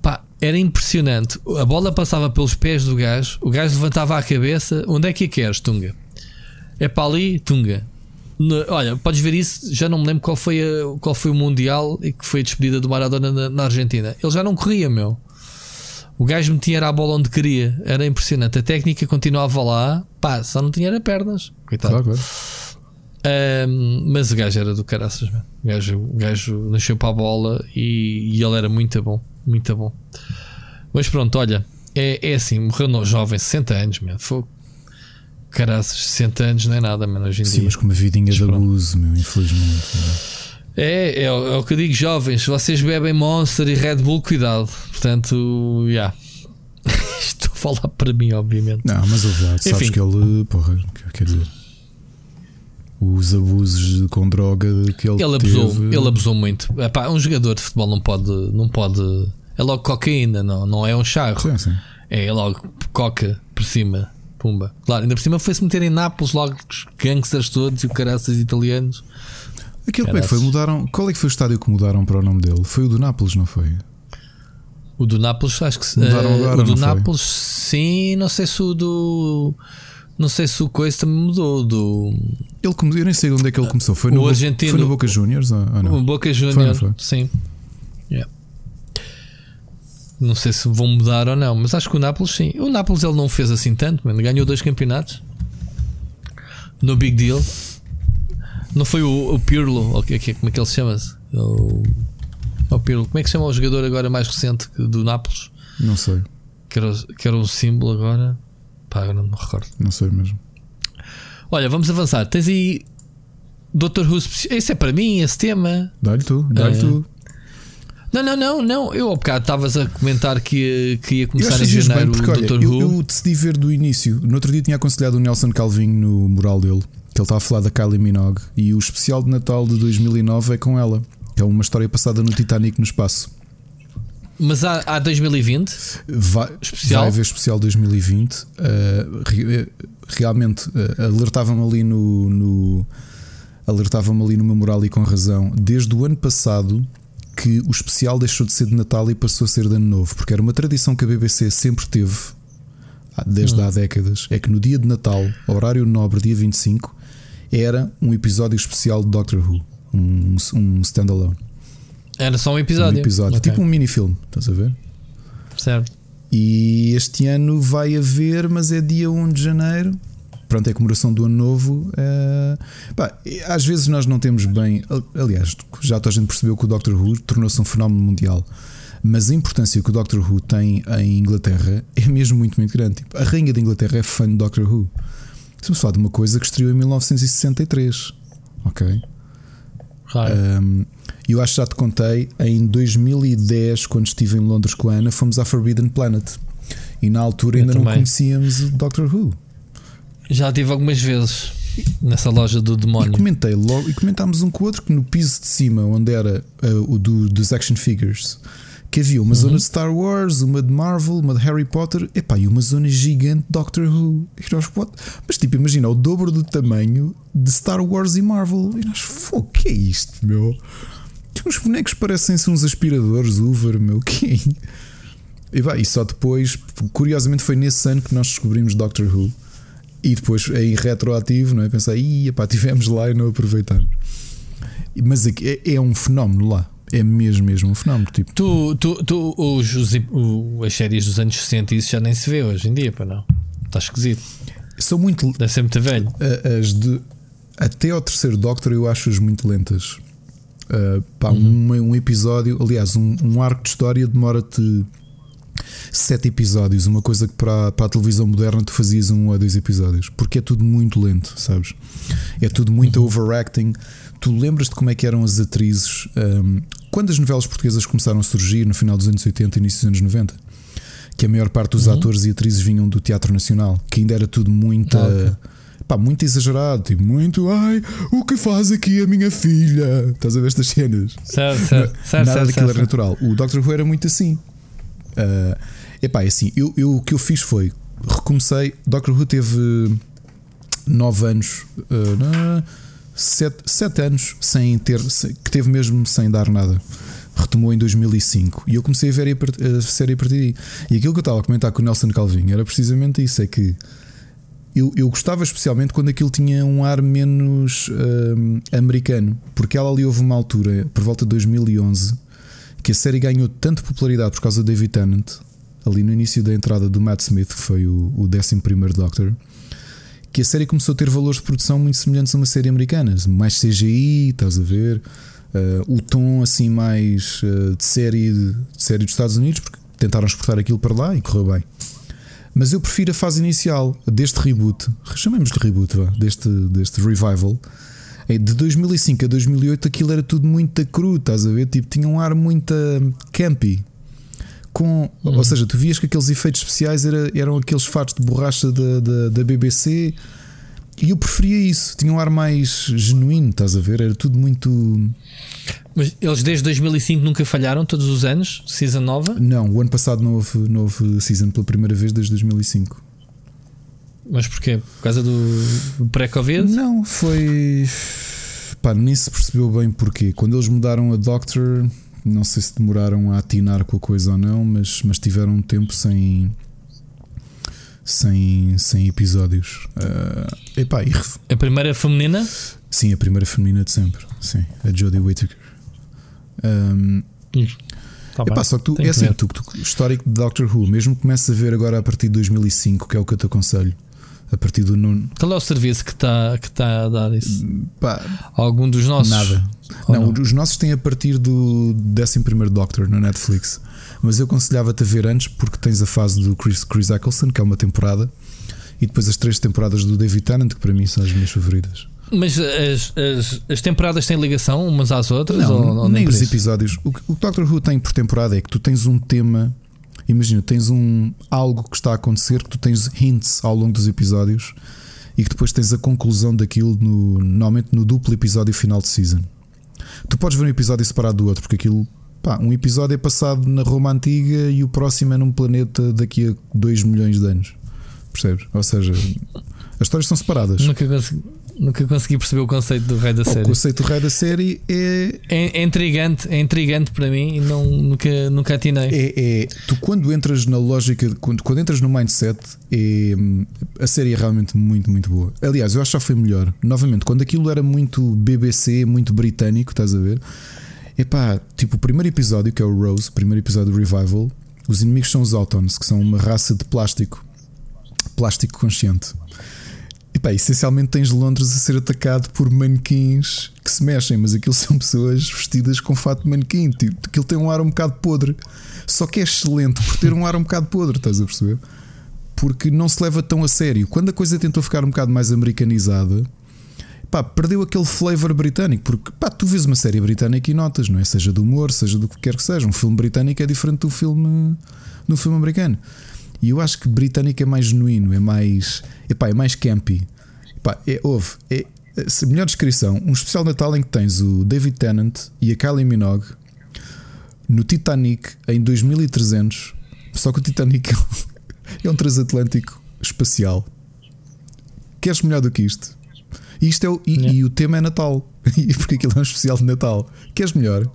pá, era impressionante. A bola passava pelos pés do gajo, o gajo levantava a cabeça. Onde é que a queres, Tunga? É para ali, Tunga. No- olha, podes ver isso. Já não me lembro qual foi, a- qual foi o Mundial e que foi a despedida do Maradona na, na Argentina. Ele já não corria, meu. O gajo metia era a bola onde queria. Era impressionante. A técnica continuava lá, pá, só não tinha era pernas. Coitado. Claro, claro. Ahm, mas o gajo era do caraças. O gajo, o gajo nasceu para a bola e, e ele era muito bom, muito bom. Mas pronto, olha, é, é assim, morreu no jovem, 60 anos, meu. Foi caraças, 60 anos não é nada, mano, hoje em Sim, dia. mas com uma vidinha de pronto. abuso, meu, infelizmente. É, é, o- é o que eu digo, jovens, se vocês bebem Monster e Red Bull, cuidado. Portanto, já. Estou a falar para mim, obviamente. Não, mas lá, tu sabes Enfim. que ele, porra, quer dizer, os abusos com droga que ele, Ele abusou, teve, ele abusou muito. Epá, um jogador de futebol não pode, não pode. É logo cocaína, não, não é um charro. Sim, sim. É logo coca por cima. Pumba. Claro, ainda por cima foi-se meter em Nápoles logo os gangsters todos e o caraças italianos. Aquilo como é que foi? Mudaram, qual é que foi o estádio que mudaram para o nome dele? Foi o do Nápoles, não foi? O do Nápoles, acho que se- Mudaram eh, agora, O do não foi? Nápoles, sim, não sei se o do. Não sei se o coisa também mudou. Do Ele, eu nem sei onde é que ele começou. Foi O no, Bo- argentino- foi no Boca Juniors ou, ou não? o Boca Foi, Junior. não foi? Sim. Não sei se vão mudar ou não, mas acho que o Nápoles sim. O Nápoles ele não fez assim tanto, mano. ganhou dois campeonatos. No big deal. Não foi o, o Pirlo, ou que- como é que ele se chama? O, o Pirlo. Como é que chama o jogador agora mais recente do Nápoles? Não sei, Que era, que era um símbolo agora. Pá, agora não me recordo. não sei mesmo. Olha, vamos avançar. Tens aí Dr. Who. Esse é para mim, esse tema. Dá-lhe tu, dá-lhe É. tu. Não, não, não, não. Eu há bocado estavas a comentar que ia, que ia Eu começar em janeiro bem, porque o Dr. eu, Who. eu decidi ver do início. No outro dia tinha aconselhado o Nelson Calvinho no mural dele, que ele estava a falar da Kylie Minogue. E o especial de Natal de 2009 é com ela. É uma história passada no Titanic no espaço. Mas há, há 2020. Vai, Especial? vai haver especial 2020. Uh, re- eh, realmente uh, alertava-me ali no, no alertava-me ali no meu moral e com razão. Desde o ano passado que o especial deixou de ser de Natal e passou a ser de Ano Novo, porque era uma tradição que a BBC sempre teve desde há décadas. É que no dia de Natal, horário nobre, dia 25, era um episódio especial de Doctor Who, um, um standalone. Era só um episódio. Um episódio, Ok, tipo um mini-filme, estás a ver? Certo. E este ano vai haver, mas é dia 1 de janeiro. Pronto, é a comemoração do ano novo. eh, pá, às vezes nós não temos bem. Aliás, já toda a gente percebeu que o Doctor Who tornou-se um fenómeno mundial. Mas a importância que o Doctor Who tem em Inglaterra é mesmo muito, muito grande. Tipo, a Rainha de Inglaterra é fã de Doctor Who. Estamos a falar de uma coisa que estreou em 1963. Ok? Claro. Um, eu acho que já te contei, em 2010, quando estive em Londres com a Ana, fomos à Forbidden Planet. E na altura Eu ainda não conhecíamos o Doctor Who. Já tive algumas vezes nessa loja do E demónio. comentei logo, e comentámos um com o outro que no piso de cima, onde era uh, o do, dos action figures, que havia uma zona de Star Wars, uma de Marvel, uma de Harry Potter, epá, e uma zona gigante de Doctor Who. E nós, what? Mas tipo, imagina o dobro do tamanho de Star Wars e Marvel. E nós, o que é isto, meu? Uns bonecos que parecem-se uns aspiradores, Uber, meu, quem? E, vai, e só depois, curiosamente, foi nesse ano que nós descobrimos Doctor Who. E depois, em retroativo, não é? Pensei, ia pá, tivemos lá e não aproveitamos. Mas é, é um fenómeno lá. É mesmo, mesmo um fenómeno. Tipo, Tu, tu, tu os, os- as séries dos anos 60 isso já nem se vê hoje em dia, para não. Está esquisito. são muito. Deve ser muito velho. As de. Até ao terceiro Doctor eu acho-as muito lentas. Uh, pá, um, um episódio, aliás, um, um arco de história demora-te sete episódios. Uma coisa que para, a- para a televisão moderna tu fazias um ou dois episódios, porque é tudo muito lento, sabes? É tudo muito overacting. Tu lembras de como é que eram as atrizes um, quando as novelas portuguesas começaram a surgir no final dos anos 80 e início dos anos 90? Que a maior parte dos atores e atrizes vinham do Teatro Nacional, que ainda era tudo muito. Ah, ok. Pá, muito exagerado, tipo, muito. Ai, o que faz aqui a minha filha? Estás a ver estas cenas? Certo, certo, certo, Nada certo, daquilo certo. era natural. O Doctor Who era muito assim. Uh, epá, é assim, eu, eu- o que eu fiz foi recomecei. Doctor Who teve nove anos, uh, sete, sete anos sem ter, que teve mesmo sem dar nada. Retomou em 2005 e eu comecei a ver a, série a partir daí. E aquilo que eu estava a comentar com o Nelson Calvin era precisamente isso: é que eu, eu gostava especialmente quando aquilo tinha um ar menos uh, americano, porque ela ali houve uma altura, por volta de 2011, que a série ganhou tanto popularidade por causa de David Tennant, ali no início da entrada do Matt Smith, que foi o, o 11 Doctor, que a série começou a ter valores de produção muito semelhantes a uma série americana, mais CGI, estás a ver, uh, o tom assim mais uh, de série de, série dos Estados Unidos, porque tentaram exportar aquilo para lá e correu bem. Mas eu prefiro a fase inicial deste reboot, chamemos de reboot, deste, deste revival. É, de 2005 a 2008 aquilo era tudo muito cru, estás a ver? Tipo, tinha um ar muito campy. Com, Ou seja, tu vias que aqueles efeitos especiais era, eram aqueles fatos de borracha da, da, da BBC e eu preferia isso, tinha um ar mais genuíno, estás a ver? Era tudo muito. Mas eles desde 2005 nunca falharam, todos os anos? Season nova? Não, o ano passado não houve, não houve season pela primeira vez desde 2005. Mas porquê? Por causa do pré-Covid? Não, foi. Pá, nem se percebeu bem porquê. Quando eles mudaram a Doctor, não sei se demoraram a atinar com a coisa ou não, mas, mas tiveram um tempo sem sem, sem episódios. Uh, epá, e... A primeira feminina? Sim, a primeira feminina de sempre. Sim, a Jodie Whittaker. Um, tá epá, só que tu, é assim, tu, tu, histórico de Doctor Who, mesmo que comece a ver agora a partir de 2005, que é o que eu te aconselho. A partir do nono. Qual é o serviço que está que tá a dar isso? Pá, Algum dos nossos? Nada. Não, não, os nossos têm a partir do 11 Doctor no Netflix. Mas eu aconselhava-te a ver antes porque tens a fase do Chris, Chris Eccleston, que é uma temporada, e depois as três temporadas do David Tennant, que para mim são as minhas favoritas. Mas as, as, as temporadas têm ligação umas às outras? Não, ou, ou nem, os episódios. O que o Doctor Who tem por temporada é que tu tens um tema. Imagina, tens um algo que está a acontecer, que tu tens hints ao longo dos episódios e que depois tens a conclusão daquilo no, normalmente no duplo episódio final de season. Tu podes ver um episódio separado do outro, porque aquilo Pá, um episódio é passado na Roma Antiga e o próximo é num planeta daqui a 2 milhões de anos. Percebes? Ou seja, as histórias são separadas. Nunca consegui, nunca consegui perceber o conceito do rei da série. O conceito do rei da série é... é. É, intrigante, é intrigante para mim e não, nunca, nunca atinei. É, é, tu, quando entras na lógica, quando, quando entras no mindset, é, a série é realmente muito, muito boa. Aliás, eu acho que já foi melhor. Novamente, quando aquilo era muito BBC, muito britânico, estás a ver? Epá, tipo o primeiro episódio, que é o Rose, o primeiro episódio do Revival, os inimigos são os Autons, que são uma raça de plástico, plástico consciente. Epá, essencialmente tens Londres a ser atacado por manequins que se mexem, mas aquilo são pessoas vestidas com fato de manequim. Tipo, aquilo tem um ar um bocado podre. Só que é excelente por ter um ar um bocado podre, estás a perceber? Porque não se leva tão a sério. Quando a coisa tentou ficar um bocado mais americanizada, pá, perdeu aquele flavor britânico, porque pá, tu vês uma série britânica e notas, não é? Seja do humor, seja do que quer que seja. Um filme britânico é diferente do filme, do filme americano. E eu acho que britânico é mais genuíno, é mais, epá, é mais campy. Epá, é, houve, é, melhor descrição, um especial Natal em que tens o David Tennant e a Kylie Minogue no Titanic em 2300. Só que o Titanic é um transatlântico espacial. Queres melhor do que isto? E, isto é o, e, e o tema é Natal. Porque aquilo é um especial de Natal. Queres melhor?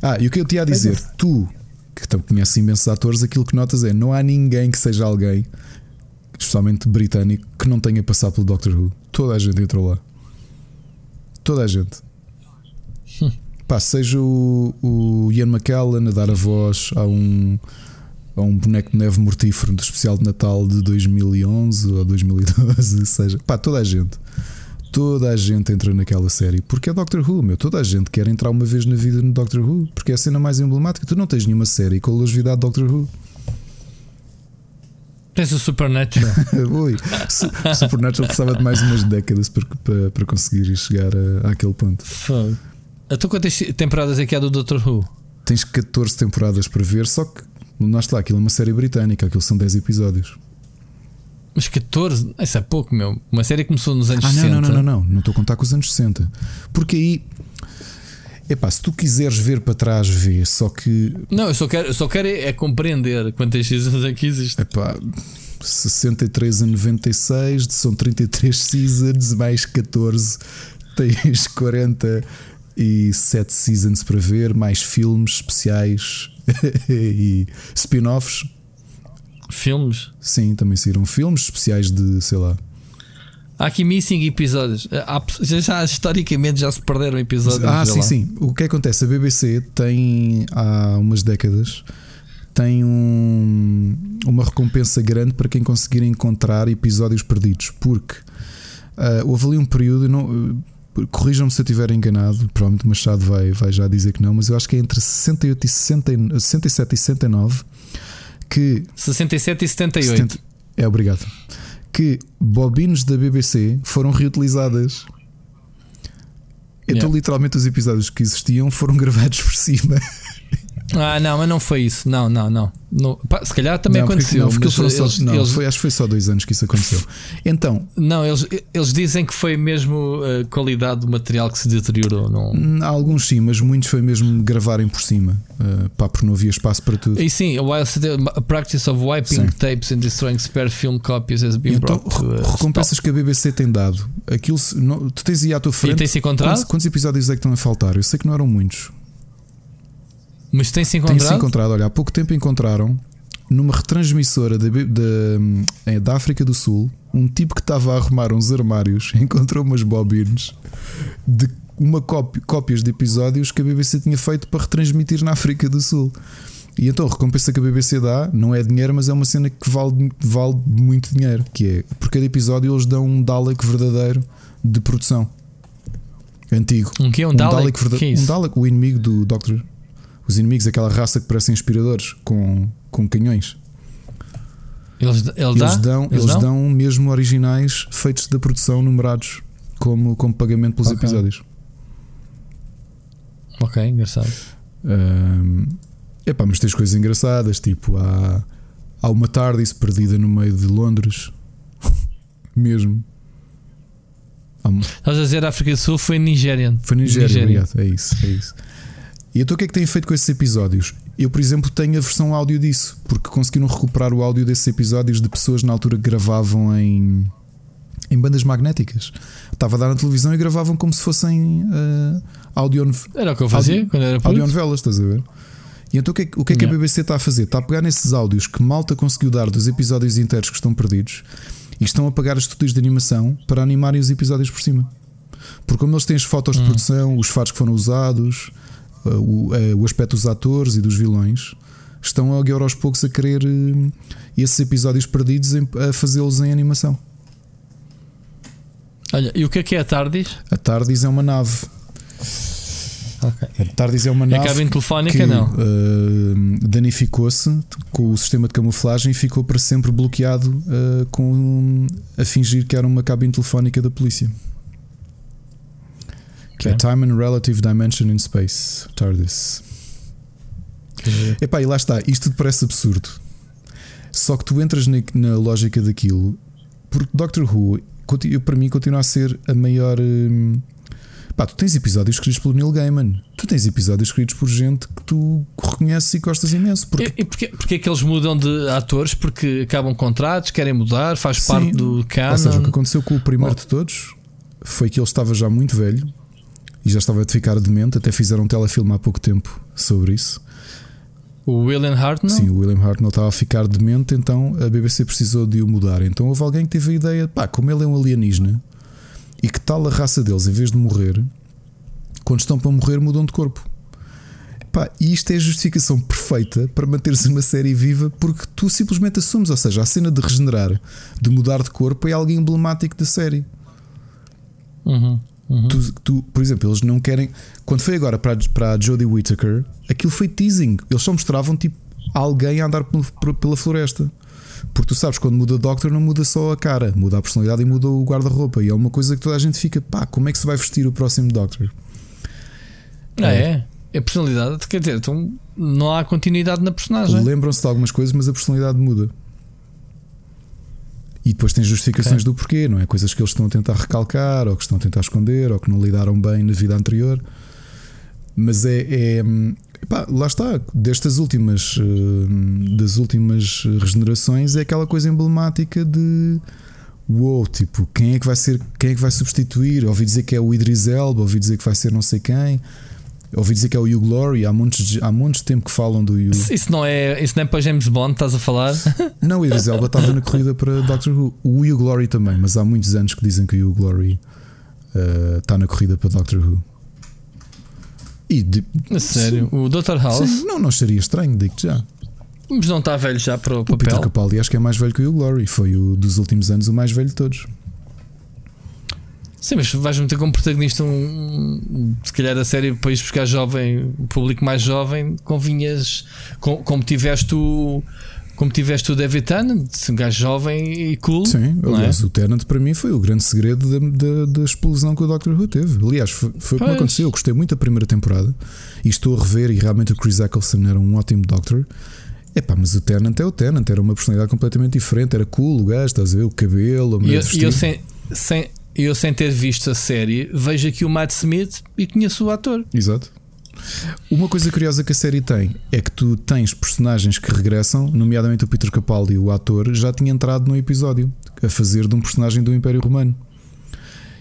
Ah, e o que eu te ia dizer, é. tu que conheces imensos atores, aquilo que notas é não há ninguém que seja alguém, especialmente britânico, que não tenha passado pelo Doctor Who. Toda a gente entrou lá. Toda a gente. Pá, seja o, o Ian McKellen a dar a voz a um a um boneco de neve mortífero do especial de Natal de 2011 ou 2012, seja, pá, toda a gente. Toda a gente entra naquela série porque é Doctor Who, meu. Toda a gente quer entrar uma vez na vida no Doctor Who porque é a cena mais emblemática. Tu não tens nenhuma série com a longevidade de Doctor Who. Tens o Supernatural. Ui, Supernatural precisava de mais umas décadas para, para, para conseguir chegar a, àquele ponto. Fogo. Então quantas temporadas é que há do Doctor Who? Tens 14 temporadas para ver, só que não está, aquilo é uma série britânica, aquilo são 10 episódios. Mas 14? Isso é pouco, meu. Uma série começou nos anos ah, 60. Não, não, não, não, não estou a contar com os anos 60. Porque aí. Epá, se tu quiseres ver para trás, vê. Só que. Não, eu só quero, eu só quero é, é compreender quantas seasons é que existe. Epá, 63 a 96, são 33 seasons, mais 14. Tens 47 seasons para ver, mais filmes especiais e spin-offs. Filmes? Sim, também saíram filmes especiais de, sei lá. Há aqui missing episódios. Há, já, já, historicamente já se perderam episódios. Ah, sim, lá. sim. O que acontece? A BBC tem há umas décadas tem um, uma recompensa grande para quem conseguir encontrar episódios perdidos, porque uh, houve ali um período, não, uh, corrijam-me se eu estiver enganado, provavelmente o Machado vai, vai já dizer que não, mas eu acho que é entre 68 e 60, 67 e 69 que. 67 e 78. 70, é, obrigado. Que bobinas da BBC foram reutilizadas. Então, yeah. literalmente, os episódios que existiam foram gravados por cima. Ah, não, mas não foi isso. Não, não, não. não pá, se calhar também não, aconteceu. Não, porque eles, não eles... Foi, acho que foi só dois anos que isso aconteceu. Então. Não, eles, eles dizem que foi mesmo a qualidade do material que se deteriorou. Não... Hum, alguns sim, mas muitos foi mesmo gravarem por cima. Uh, pá, porque não havia espaço para tudo. E sim, a practice of wiping sim. tapes and destroying spare film copies has been então, brought recompensas que a BBC tem dado. Aquilo, não, tu tens aí à tua frente. E tem-se encontrado? Quantos, quantos episódios é que estão a faltar? Eu sei que não eram muitos. Mas tem-se encontrado? Tem-se encontrado. Olha, há pouco tempo encontraram numa retransmissora de, eh, da África do Sul um tipo que estava a arrumar uns armários encontrou umas bobines de uma cópia, cópias de episódios que a BBC tinha feito para retransmitir na África do Sul. E então a recompensa que a BBC dá não é dinheiro, mas é uma cena que vale, vale muito dinheiro. Que é por cada episódio eles dão um Dalek verdadeiro de produção antigo. Um que é um, um Dalek? Dalek verdadeiro, é um Dalek, o inimigo do Doctor os inimigos, aquela raça que parecem inspiradores com, com canhões. Eles, ele eles, dão, eles, eles dão? dão? mesmo originais feitos da produção numerados como, como pagamento pelos okay. episódios. Ok, engraçado. Um, epá, mas tens coisas engraçadas, tipo há, há uma TARDIS perdida no meio de Londres. mesmo. Estás a dizer a África do Sul foi Nigerian. Foi Nigéria, Nigéria. obrigado. É isso, é isso. E então o que é que têm feito com esses episódios? Eu, por exemplo, tenho a versão áudio disso, porque conseguiram recuperar o áudio desses episódios de pessoas na altura que gravavam em, em bandas magnéticas. Estava a dar na televisão e gravavam como se fossem uh, audio. Era o que eu fazia audio, quando era Audionovelas, estás a ver? E então o que é, o que, é que a BBC está a fazer? Está a pegar nesses áudios que malta conseguiu dar dos episódios inteiros que estão perdidos e estão a pagar os estúdios de animação para animarem os episódios por cima. Porque como eles têm as fotos hum. de produção, os fatos que foram usados, o, o aspecto dos atores e dos vilões estão agora aos poucos a querer eh, esses episódios perdidos a fazê-los em animação. Olha, e o que é que é a TARDIS? A TARDIS é uma nave. Okay. A TARDIS é uma nave. a cabine telefónica que, não. Uh, danificou-se com o sistema de camuflagem e ficou para sempre bloqueado uh, com, a fingir que era uma cabine telefónica da polícia. Que é Time and Relative Dimension in Space, TARDIS. Okay. Epá, e lá está, isto parece absurdo. Só que tu entras na, na lógica daquilo, porque Doctor Who, para mim, continua a ser a maior. Hum, pá, tu tens episódios escritos pelo Neil Gaiman, tu tens episódios escritos por gente que tu reconheces e gostas imenso. Porque... E, e porquê, porquê é que eles mudam de atores? Porque acabam contratos, querem mudar, faz Sim. parte do canon. Ou seja, o que aconteceu com o primeiro oh. de todos foi que ele estava já muito velho e já estava a ficar demente. Até fizeram um telefilme há pouco tempo sobre isso. O William Hartnell? Sim, o William Hartnell estava a ficar demente, então a BBC precisou de o mudar. Então houve alguém que teve a ideia, pá, como ele é um alienígena e que tal a raça deles, em vez de morrer, quando estão para morrer, mudam de corpo. Pá, e isto é a justificação perfeita para manteres uma série viva porque tu simplesmente assumes, ou seja, a cena de regenerar, de mudar de corpo é algo emblemático da série. Uhum. Uhum. Tu, tu, por exemplo, eles não querem. Quando foi agora para, para a Jodie Whittaker, aquilo foi teasing. Eles só mostravam tipo alguém a andar pela floresta. Porque tu sabes, quando muda o Doctor, não muda só a cara, muda a personalidade e muda o guarda-roupa. E é uma coisa que toda a gente fica, pá, como é que se vai vestir o próximo Doctor? Ah, é? É personalidade, quer dizer, então não há continuidade na personagem. Lembram-se de algumas coisas, mas a personalidade muda. E depois tem justificações okay. do porquê, não é? Coisas que eles estão a tentar recalcar, ou que estão a tentar esconder, ou que não lidaram bem na vida anterior. Mas é, é Epá, lá está, destas últimas uh, das últimas regenerações é aquela coisa emblemática de uou, tipo, quem é que vai ser, quem é que vai substituir? Ouvi dizer que é o Idris Elba, ouvi dizer que vai ser não sei quem. Ouvi dizer que é o Hugh Glory, há montes, de, há montes de tempo que falam do Hugh. Isso não é, isso não é para James Bond, estás a falar? Não, o Idris Elba estava na corrida para Doctor Who. O Hugh Glory também, mas há muitos anos que dizem que o Hugh Glory uh, está na corrida para Doctor Who. E de, a sério? O Dr. House? Sim, não, não seria estranho, digo-te já. Mas não está velho já para o papel. O Peter Capaldi acho que é mais velho que o Hugh Glory. Foi o dos últimos anos o mais velho de todos. Sim, mas vais meter como protagonista um, se calhar a série para ir buscar jovem, público mais jovem, convinhas com, como tiveste o como tiveste o David Tennant, um gajo jovem e cool. Sim, é? aliás, é? o Tennant para mim foi o grande segredo da, da, da explosão que o Doctor Who teve. Aliás, foi, foi como aconteceu. Eu gostei muito da primeira temporada e estou a rever. E realmente o Chris Eccleston era um ótimo Doctor. Epá, mas o Tennant é o Tennant, era uma personalidade completamente diferente. Era cool o gajo, estás a ver? O cabelo, a E eu, eu sem, sem, eu, sem ter visto a série, vejo aqui o Matt Smith e conheço o ator. Exato. Uma coisa curiosa que a série tem é que tu tens personagens que regressam, nomeadamente o Peter Capaldi, o ator, já tinha entrado no episódio a fazer de um personagem do Império Romano.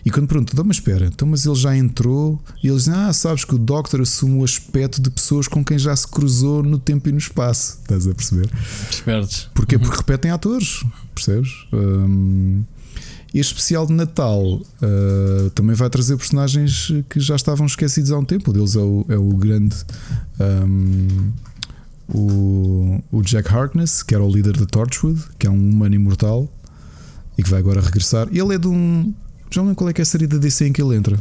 E quando pergunto, então, mas espera, então, mas ele já entrou e eles dizem: Ah, sabes que o Doctor assume o aspecto de pessoas com quem já se cruzou no tempo e no espaço. Estás a perceber? Espertos. Porquê? Uhum. Porque repetem atores, percebes? Um, este especial de Natal uh, também vai trazer personagens que já estavam esquecidos há um tempo. Um deles é o, é o grande. Um, o, o Jack Harkness, que era o líder da Torchwood, que é um humano imortal e que vai agora regressar. Ele é de um. Já não lembro qual é que é a série da DC em que ele entra.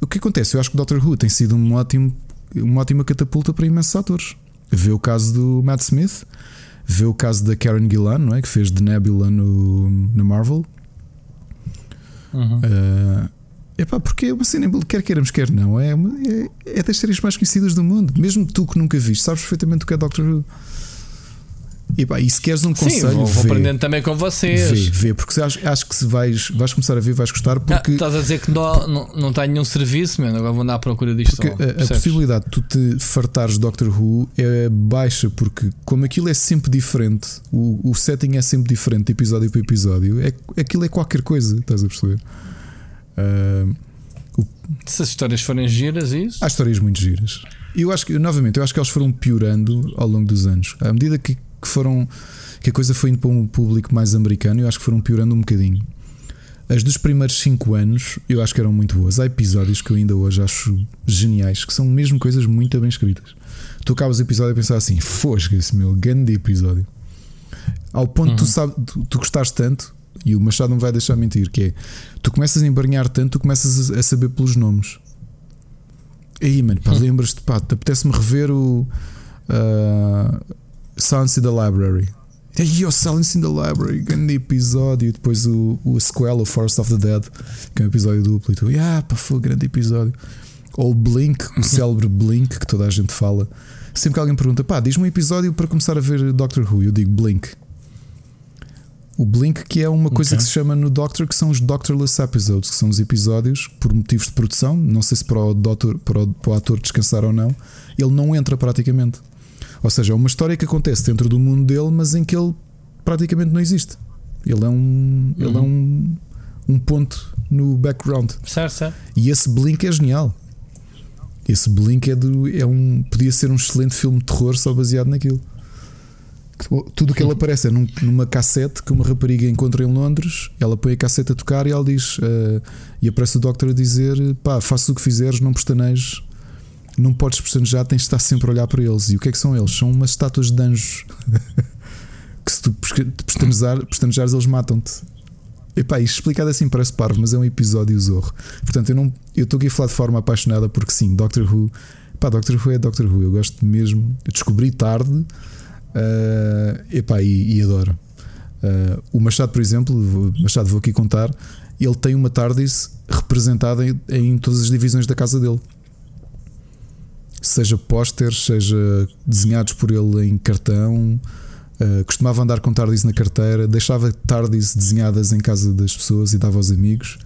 O que acontece? Eu acho que o Doctor Who tem sido um ótimo, uma ótima catapulta para imensos atores. Vê o caso do Matt Smith, vê o caso da Karen Gillan, não é? que fez de Nebula no, no Marvel, Uhum. Uh, epá, porque é uma cena, quer queiramos, quer não, é, é, é das séries mais conhecidas do mundo. Mesmo tu que nunca viste, sabes perfeitamente o que é Doctor Who. E, pá, e se queres um conselho, Sim, vou, vou vê, aprendendo também com vocês. Vê, vê, porque acho, acho que se vais, vais começar a ver, vais gostar. Porque... estás a dizer que não, não, não tem nenhum serviço, mano. Agora vou andar à procura disto. Porque a, a, possibilidade de tu te fartares de Doctor Who é baixa, porque como aquilo é sempre diferente, o, o setting é sempre diferente de episódio para episódio, é, aquilo é qualquer coisa, estás a perceber? Uh, o... Se as histórias forem giras, isso? Há histórias muito giras. Eu acho que, novamente, eu acho que elas foram piorando ao longo dos anos. À medida que que foram que a coisa foi indo para um público mais americano, eu acho que foram piorando um bocadinho. As dos primeiros 5 anos eu acho que eram muito boas. Há episódios que eu ainda hoje acho geniais, que são mesmo coisas muito bem escritas. Tu acabas o episódio a pensar assim: fosga esse meu grande episódio. Ao ponto uhum. tu, sabe, tu, tu gostaste tanto, e o Machado não vai deixar mentir, que é tu começas a embarnhar tanto, tu começas a, a saber pelos nomes. Aí, mano, pá, uhum. lembras-te, pá, apetece-me rever o. Uh, Silence in the Library. E o Silence in the Library, grande episódio. E depois o, o sequel, o Forest of the Dead, que é um episódio duplo. E tu, ah, pá, foi um grande episódio. Ou Blink, o célebre Blink, que toda a gente fala. Sempre que alguém pergunta, pá, diz-me um episódio para começar a ver Doctor Who, eu digo Blink. O Blink, que é uma coisa okay. que se chama no Doctor, que são os Doctorless Episodes, que são os episódios por motivos de produção, não sei se para o, doctor, para o, para o ator descansar ou não, ele não entra praticamente. Ou seja, é uma história que acontece dentro do mundo dele, mas em que ele praticamente não existe. Ele é um, uhum. ele é um, um ponto no background. Certo, certo. E esse Blink é genial. Esse Blink é, do, é um. Podia ser um excelente filme de terror só baseado naquilo. Tudo o que ele aparece é num, numa cassete que uma rapariga encontra em Londres. Ela põe a cassete a tocar e ela diz. Uh, e aparece o Doctor a dizer: pá, faça o que fizeres, não pestanejes não podes pestanejar, tens de estar sempre a olhar para eles. E o que é que são eles? São umas estátuas de anjos que se tu pestanejar, eles matam-te. Epá, isto explicado assim parece parvo, mas é um episódio zorro. Portanto, eu não eu estou aqui a falar de forma apaixonada porque sim, Doctor Who. Pá, Doctor Who é Doctor Who. Eu gosto mesmo. Eu descobri tarde uh, epá, e, e adoro. Uh, o Machado, por exemplo, Machado, vou aqui contar. Ele tem uma TARDIS representada em, em todas as divisões da casa dele seja pósteres, seja desenhados por ele em cartão. Uh, costumava andar com TARDIS na carteira, deixava TARDIS desenhadas em casa das pessoas e dava aos amigos.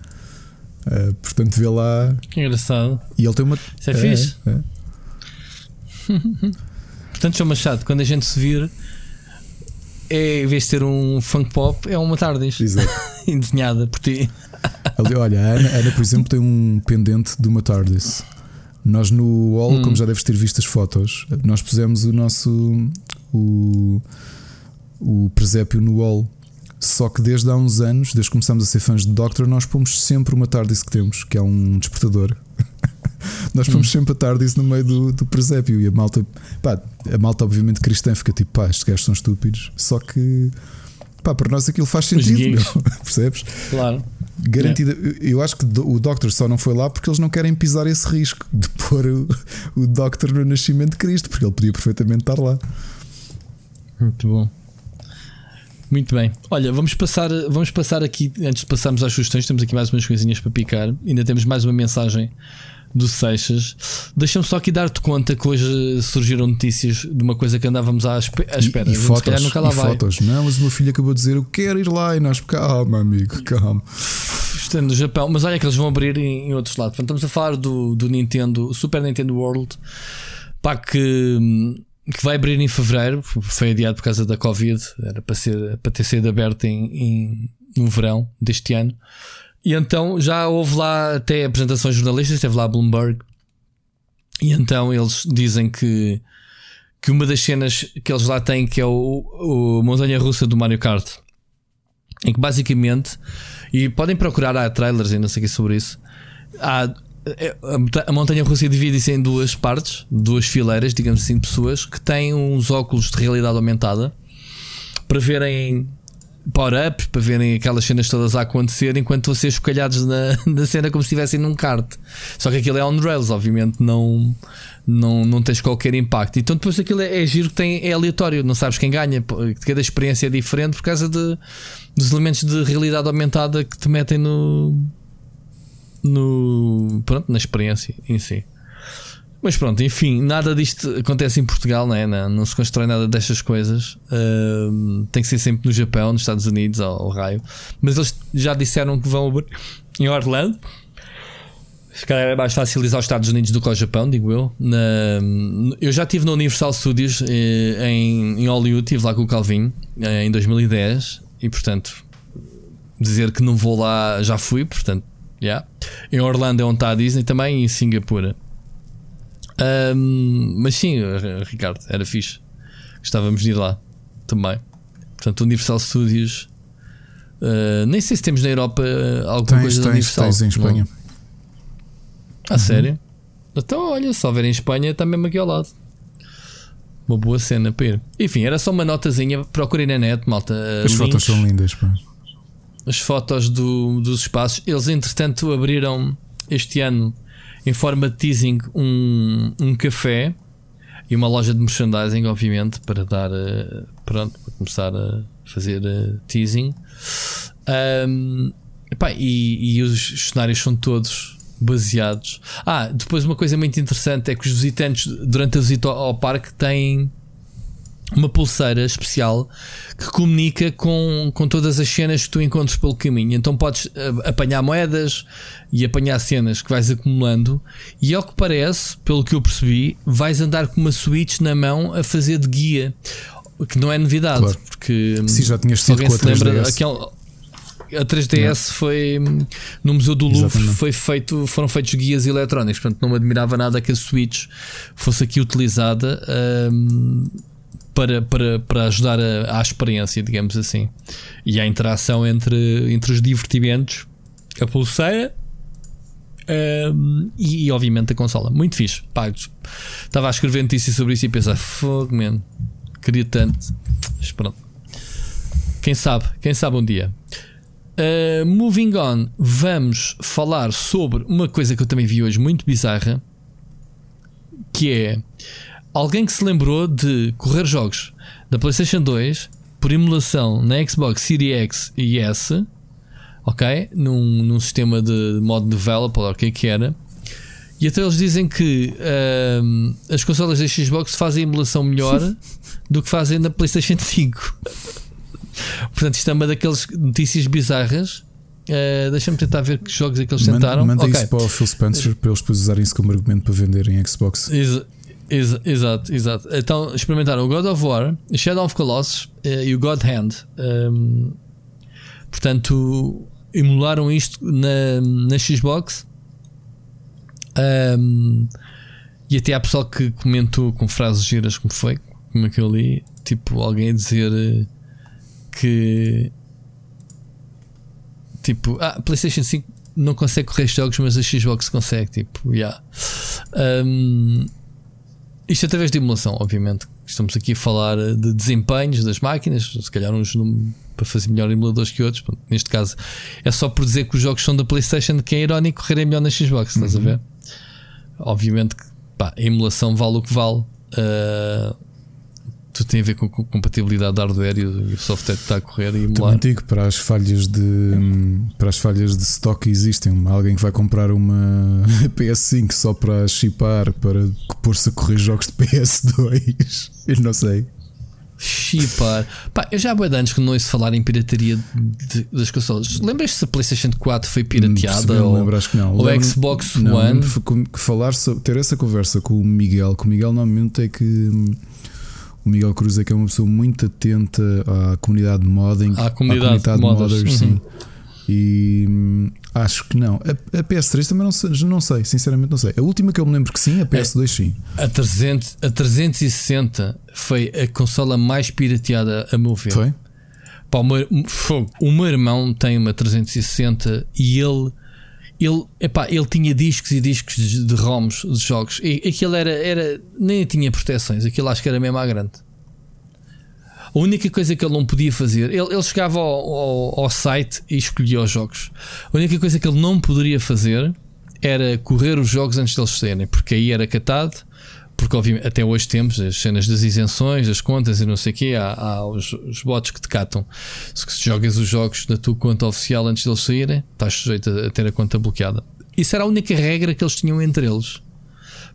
Uh, portanto, vê lá. Que engraçado. E ele tem uma. Isso é, é fixe. É. Portanto, João Machado, quando a gente se vir, é, em vez de ser um funk pop, é uma TARDIS. Exato. desenhada por ti. Ali, olha, a Ana, a Ana, por exemplo, tem um pendente de uma TARDIS. Nós no wall, hum. como já deves ter visto as fotos, nós pusemos o nosso o, o presépio no wall. Só que desde há uns anos, desde que começámos a ser fãs de Doctor, nós pomos sempre uma TARDIS que temos, que é um despertador. nós pomos hum. sempre a TARDIS no meio do, do presépio e a malta, pá, a malta, obviamente, cristã, fica tipo, pá, estes gajos são estúpidos. Só que, pá, para nós aquilo faz sentido, meu, percebes? Claro. Garantida. Eu acho que o Doctor só não foi lá porque eles não querem pisar esse risco de pôr o, o Doctor no nascimento de Cristo, porque ele podia perfeitamente estar lá. Muito bom. Muito bem. Olha, vamos passar, vamos passar aqui, antes de passarmos às sugestões, temos aqui mais umas coisinhas para picar. Ainda temos mais uma mensagem do Seixas. Deixa-me só aqui dar-te conta que hoje surgiram notícias de uma coisa que andávamos à, espera. E, e fotos, nunca lá e vai. fotos. Não, mas o meu filho acabou de dizer: Eu quero ir lá e nós, calma, amigo, calma. Estando no Japão, mas olha que eles vão abrir em, em outros lados. Portanto, estamos a falar do, do Nintendo, Super Nintendo World, pá, que que vai abrir em fevereiro, foi adiado por causa da Covid, era para, ser, para ter sido aberto em, em, no verão deste ano. E então já houve lá até apresentações jornalistas, esteve lá Bloomberg. E então eles dizem que, que uma das cenas que eles lá têm, que é o, o Montanha Russa do Mario Kart, em que basicamente, e podem procurar, há trailers e não sei o que sobre isso. Há é, a montanha russa divide-se em duas partes, duas fileiras, digamos assim, de pessoas que têm uns óculos de realidade aumentada para verem power-ups, para verem aquelas cenas todas a acontecer enquanto estão a na, na cena como se estivessem num kart. Só que aquilo é on rails, obviamente não, não, não tens qualquer impacto. Então depois aquilo é, é giro que tem, é aleatório, não sabes quem ganha, cada experiência é diferente por causa de, dos elementos de realidade aumentada que te metem no no, pronto, na experiência em si. Mas pronto, enfim, nada disto acontece em Portugal, não, é? não, não se constrói nada destas coisas. Uh, tem que ser sempre no Japão, nos Estados Unidos, ao, ao, raio. Mas eles já disseram que vão em Orlando. Se calhar é mais facilizar os Estados Unidos do que ao Japão, digo eu. Na, eu já estive na Universal Studios eh, em, em Hollywood, estive lá com o Calvin eh, em 2010 e, portanto, dizer que não vou lá já fui, portanto, Yeah. Em Orlando é onde está a Disney também e em Singapura. Um, mas sim, Ricardo, era fixe. Gostávamos de ir lá também. Portanto, Universal Studios. Uh, nem sei se temos na Europa alguma tens, coisa tens, Universal. Tens em Espanha. A uhum. sério? Então, olha, só ver em Espanha está mesmo aqui ao lado. Uma boa cena para ir. Enfim, era só uma notazinha. Procurem na net, malta. As links. fotos são lindas, pá as fotos do, dos espaços. Eles, entretanto, abriram este ano, em forma de teasing, um, um café e uma loja de merchandising, obviamente, para dar. Uh, pronto, para começar a fazer uh, teasing. Um, epá, e, e os cenários são todos baseados. Ah, depois uma coisa muito interessante é que os visitantes, durante a visita ao parque, têm uma pulseira especial que comunica com, com todas as cenas que tu encontras pelo caminho. Então podes uh, apanhar moedas e apanhar cenas que vais acumulando. E ao que parece, pelo que eu percebi, vais andar com uma Switch na mão a fazer de guia. Que não é novidade, claro. porque Sim, já tinhas alguém se lembra aquele, a 3DS não. foi no Museu do Louvre Exatamente. foi feito, foram feitos guias eletrónicos, portanto não me admirava nada que a Switch fosse aqui utilizada. Um, para, para, para ajudar a, à experiência, digamos assim, e à interação entre, entre os divertimentos, a pulseira um, e, e, obviamente a consola. Muito fixe. Pagos. Estava a escrever notícias sobre isso e pensar, fogo, man, queria tanto. Mas pronto. Quem sabe, quem sabe um dia. Uh, moving on, vamos falar sobre uma coisa que eu também vi hoje muito bizarra, que é alguém que se lembrou de correr jogos da PlayStation 2 por emulação na Xbox Series X e S, ok? Num, num sistema de modo developer, ou o que é que era. E até eles dizem que uh, as consolas da Xbox fazem emulação melhor do que fazem na PlayStation 5. Portanto, isto é uma daquelas notícias bizarras. Uh, Deixa-me tentar ver que jogos é que eles tentaram. Manda okay. isso para o Phil Spencer para eles depois usarem isso como argumento para venderem Xbox. Ex exato, exato. Então experimentaram o God of War, Shadow of Colossus uh, e o God Hand. Um, portanto, emularam isto na, na Xbox. Um, e até há pessoal que comentou com frases giras, como foi, como é que eu li, tipo alguém a dizer eh, que tipo, ah, PlayStation 5 não consegue correr jogos, mas a Xbox consegue, tipo, yeah. Um, isto através de emulação, obviamente. Estamos aqui a falar de desempenhos das máquinas, se calhar uns para fazer melhor emuladores que outros. Neste caso, é só por dizer que os jogos são da PlayStation que é irónico correrem melhor na Xbox, estás uhum. a ver? Obviamente que pá, a emulação vale o que vale. Uh, tudo tem a ver com a compatibilidade de hardware e o software que está a correr e emular. Também digo para as falhas de para as falhas de stock existem. Alguém que vai comprar uma PS5 só para chipar para pôr-se a correr jogos de PS2. Eu não sei. Chipar. Pá, eu já há de anos que não ouço falar em pirataria de, das consoles. Lembras se a PlayStation 4 foi pirateada? Não, ou, lembro, acho que não. Ou lembro, Xbox não, One? Que falar, ter essa conversa com o Miguel, que o Miguel normalmente é que o Miguel Cruz é que é uma pessoa muito atenta à comunidade de modding, à comunidade, à comunidade de modders, modders uhum. sim. E hum, acho que não. A, a, PS3 também não sei, não sei, sinceramente não sei. A última que eu me lembro que sim, a PS2 sim. A, 300, a 360 foi a consola mais pirateada, a meu ver. Foi? Pá, o, meu, o meu irmão tem uma 360 e ele ele, epá, ele tinha discos e discos de, ROMs de jogos. E aquilo era, era. Nem tinha proteções, aquilo acho que era mesmo à grande. A única coisa que ele não podia fazer, ele, ele chegava ao, ao, ao, site e escolhia os jogos. A única coisa que ele não poderia fazer era correr os jogos antes deles serem, porque aí era catado porque obviamente até hoje temos as cenas das isenções, das contas e não sei o quê, há, há os, os, bots que te catam. Se, se jogas os jogos na tua conta oficial antes de eles saírem, estás sujeito a, a, ter a conta bloqueada. Isso era a única regra que eles tinham entre eles.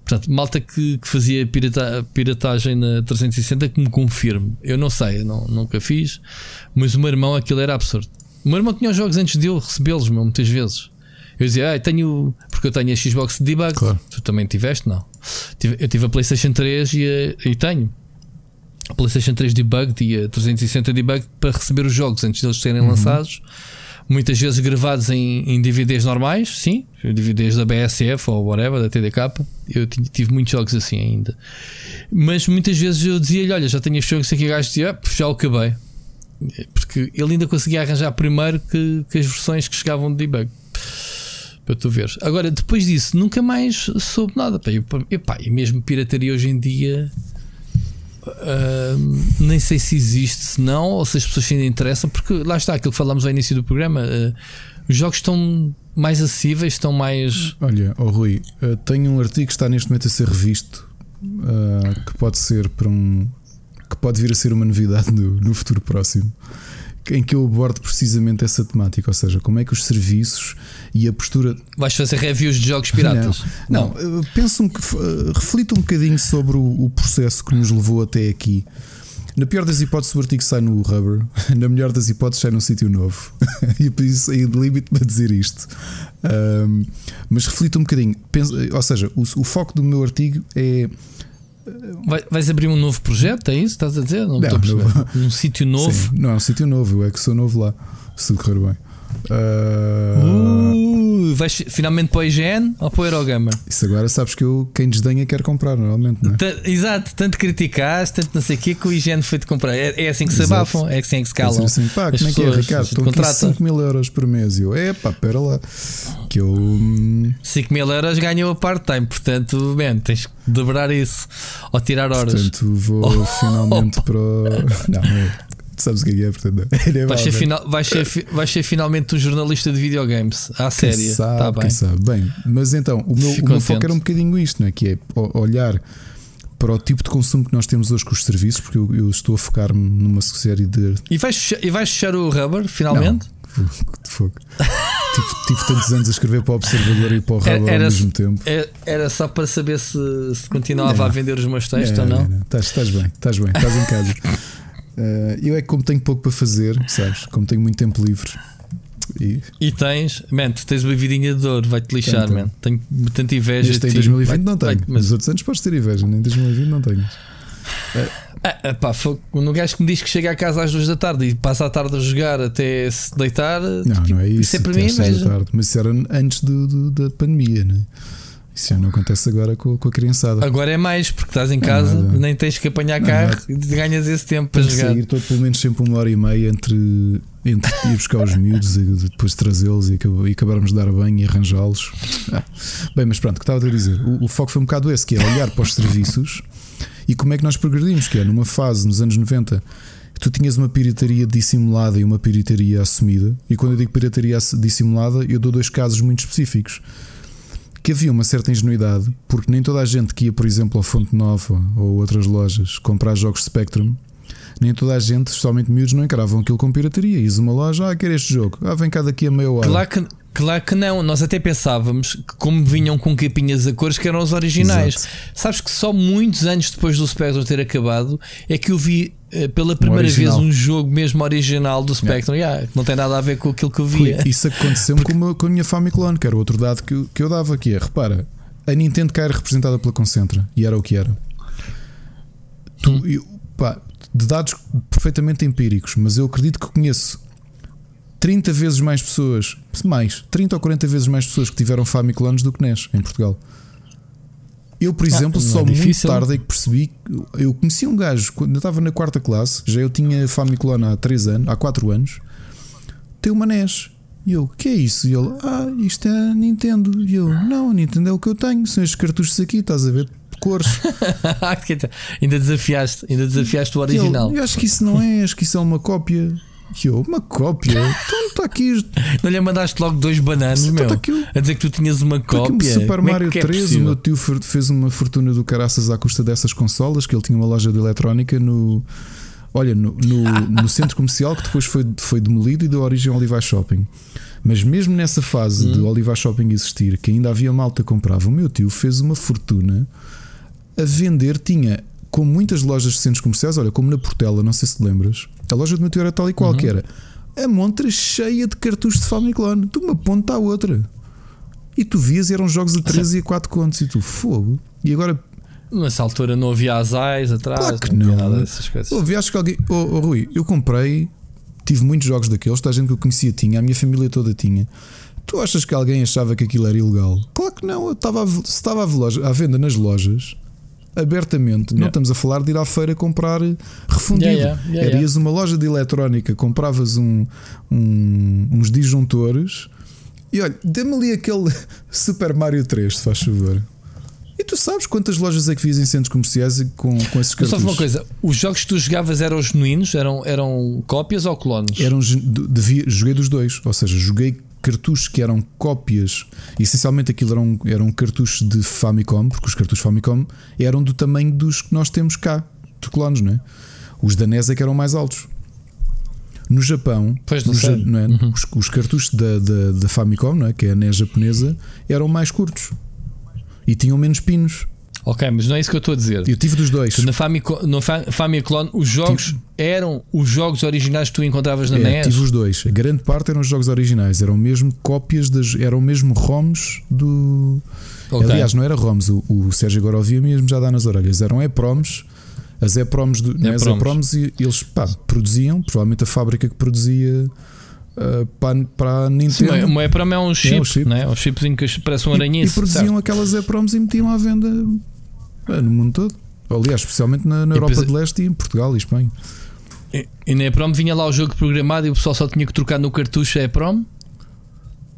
Portanto, malta que, que fazia pirata, piratagem na 360 que me confirme. Eu não sei, eu não, nunca fiz, mas o meu irmão aquilo era absurdo. O meu irmão tinha os jogos antes de eu recebê-los, muitas vezes. Eu dizia, ah, tenho. Porque eu tenho a Xbox Debug. Claro. Tu também tiveste? Não. Eu tive a PlayStation 3 e, a, e tenho a PlayStation 3 Debug e a 360 Debug para receber os jogos antes deles serem uhum. lançados. Muitas vezes gravados em, em, DVDs normais, sim, DVDs da BSF ou whatever, da TDK. Eu tive muitos jogos assim ainda. Mas muitas vezes eu dizia-lhe: Olha, já tenho estes jogos aqui, gajo dizia, ah, já o acabei. Porque ele ainda conseguia arranjar primeiro que, que as versões que chegavam de debug para tu veres. Agora, depois disso, nunca mais soube nada. Pá, e, mesmo pirataria hoje em dia. Uh, nem sei se existe, se não, ou se as pessoas ainda interessam, porque lá está aquilo que falámos ao início do programa. Uh, os jogos estão mais acessíveis, estão mais. Olha, oh Rui, uh, tenho um artigo que está neste momento a ser revisto que pode ser para um. que pode vir a ser uma novidade no, no futuro próximo em que eu abordo precisamente essa temática, ou seja, como é que os serviços e a postura. Vais fazer reviews de jogos piratas? Não, não. não penso um, reflito um bocadinho sobre o, o, processo que nos levou até aqui. Na pior das hipóteses, o artigo sai no Rubber, na melhor das hipóteses, sai num sítio novo. e por isso saí de limite para dizer isto. Um, mas reflito um bocadinho, penso, ou seja, o, o foco do meu artigo é Vai, vais abrir um novo projeto? É isso? Estás a dizer? Não, não a Um sítio novo? Sim. Não, é um sítio novo. Eu é que sou novo lá. Se tudo correr bem. Uh... Uh, vais finalmente para o IGN ou para o Aerogama? Isso agora sabes que eu, quem desdenha quer comprar, normalmente, não é? Exato, tanto criticaste, tanto não sei o que, que o IGN foi de comprar. É, é assim que se abafam, é assim que se calam. É assim, pá, como é que é, Ricardo? Estou aqui 5 mil euros por mês. E eu, é pá, pera lá. Que eu. 5 hum, mil euros ganhou a part-time, portanto, bem, tens que dobrar isso ou tirar horas. Portanto, vou oh. finalmente para o. Não, não sabes o que é, portanto. É vais, ser final, vais, ser, vais ser finalmente um jornalista de videogames à série. Quem sabe, tá bem. sabe. Bem, mas então, o meu, o meu foco era um bocadinho isto, não é? que é olhar para o tipo de consumo que nós temos hoje com os serviços, porque eu, eu estou a focar-me numa série de. E vais, fechar, e vais fechar o rubber finalmente? Não. De fogo. tive, tive, tantos anos a escrever para o Observador e para o Rubber era, ao mesmo tempo. Era só para saber se, se continuava a vender os meus textos ou não. não. Estás, estás bem, estás bem, estás em casa. Uh, eu é que como tenho pouco para fazer, sabes? Como tenho muito tempo livre, E, e tens, man, tu tens uma vidinha de dor, vai-te lixar, man. Tenho tanta inveja. Este em 2020 vai, não tenho, vai, mas os outros anos podes ter inveja, nem em 2020 não tenho. Ah, ah, pá, foi, no gajo que me diz que chega a casa às duas da tarde e passa a tarde a jogar até se deitar. Não, tipo, não é isso. Isso é para mim inveja. Tarde, mas isso era antes do, do, da pandemia, né? Isso já não acontece agora com, com, a criançada. Agora é mais, porque estás em casa, é nem tens que apanhar carro e ganhas esse tempo para jogar. sair todo, pelo menos sempre uma hora e meia entre, entre ir buscar os miúdos e depois trazê-los e, e acabarmos de dar banho e arranjá-los. Ah. Bem, mas pronto, o que estava a dizer? O, o, foco foi um bocado esse, que é olhar para os serviços e como é que nós progredimos, que é numa fase nos anos 90 tu tinhas uma pirataria dissimulada e uma pirataria assumida. E quando eu digo pirataria dissimulada, eu dou dois casos muito específicos que havia uma certa ingenuidade, porque nem toda a gente que ia, por exemplo, ao Fonte Nova ou outras lojas comprar jogos Spectrum, nem toda a gente, especialmente miúdos, não encaravam aquilo com pirataria. Ias uma loja, ah, quer este jogo, ah, vem cá daqui a meia hora. Claro que, claro que não, nós até pensávamos que, como vinham com capinhas a cores, que eram os originais. Exato. Sabes que só muitos anos depois do Spectrum ter acabado é que eu vi pela primeira vez um jogo mesmo original do Spectrum, yeah. Yeah, não tem nada a ver com aquilo que eu via. Isso aconteceu-me Porque... com, com, a minha Famiclone, que era outro dado que, eu, que eu dava aqui. É, repara, a Nintendo cá era representada pela Concentra e era o que era. Tu, hum. eu, pá, de dados perfeitamente empíricos, mas eu acredito que conheço 30 vezes mais pessoas, mais, 30 ou 40 vezes mais pessoas que tiveram Famiclones do que NES em Portugal. Eu, por exemplo, ah, só é muito tarde é que percebi. Eu conheci um gajo quando eu estava na quarta classe, já eu tinha Famiclone há 3 anos, há 4 anos, tem uma NES. E eu, que é isso? E ele, ah, isto é Nintendo. E eu, não, Nintendo é o que eu tenho, são estes cartuchos aqui, estás a ver? De cores. ainda desafiaste, ainda desafiaste o original. Eu acho que isso não é, acho que isso é uma cópia. Eu, uma cópia? Então está aqui. Não lhe mandaste logo dois bananas, então meu? Tá aqui, a dizer que tu tinhas uma cópia. Super Como é Mario é 3, é o meu tio fez uma fortuna do caraças à custa dessas consolas, que ele tinha uma loja de eletrónica no. Olha, no, no, no centro comercial que depois foi, foi demolido e deu origem ao Olivar Shopping. Mas mesmo nessa fase hum. de Olivar Shopping existir, que ainda havia malta que comprava, o meu tio fez uma fortuna a vender. Tinha, como muitas lojas de centros comerciais, olha, como na Portela, não sei se te lembras, a loja do meu tio era tal e qual uhum. que era a montra cheia de cartuchos de Famiclone, de uma ponta à outra. E tu vias, eram jogos a 13 e a 4 contos, e tu, fogo. E agora Nessa altura não havia asais atrás, claro que não, não havia nada dessas coisas. Ouvi, acho que alguém. Oh, oh, Rui, eu comprei, tive muitos jogos daqueles, toda a gente que eu conhecia tinha, a minha família toda tinha. Tu achas que alguém achava que aquilo era ilegal? Claro que não, eu estava a, se estava à venda nas lojas, abertamente. Yeah. Não estamos a falar de ir à feira comprar refundido. Yeah, yeah, Era ias uma loja de eletrónica, compravas um, um, uns disjuntores e olha, dê-me ali aquele Super Mario 3, se faz favor. E tu sabes quantas lojas é que fiz em centros comerciais com, com esses cartuchos? Só uma coisa, os jogos que tu jogavas eram genuínos? Eram, eram cópias ou clones? Eram, devia, joguei dos dois, ou seja, joguei cartuchos que eram cópias, essencialmente aquilo eram, eram cartuchos de Famicom, porque os cartuchos Famicom eram do tamanho dos que nós temos cá, de clones, não é? Os da NES é que eram mais altos. No Japão, no ja, não é? Uhum. os, os, cartuchos da, da, da Famicom, é? que é a NES japonesa, eram mais curtos e tinham menos pinos. Ok, mas não é isso que eu estou a dizer. Eu tive dos dois. Na Famicom, no Famiclone, os jogos tive... eram os jogos originais que tu encontravas na é, NES? Tive os dois. A grande parte eram os jogos originais. Eram mesmo cópias das. Eram mesmo ROMs do. Okay. Aliás, não era ROMs. O, o Sérgio agora ouvia mesmo já dá nas orelhas. Eram EPROMs. As EPROMs, do, né, as EPROMs e eles pá, produziam, provavelmente a fábrica que produzia uh, para, para a Nintendo. Sim, uma EPROM é um chip, é um, chip. Né? um chipzinho que parece um aranhice. E, e produziam certo? aquelas EPROMs e metiam à venda é, no mundo todo. Aliás, especialmente na, na Europa depois, de Leste e em Portugal e Espanha. E, e na EPROM vinha lá o jogo programado e o pessoal só tinha que trocar no cartucho a EPROM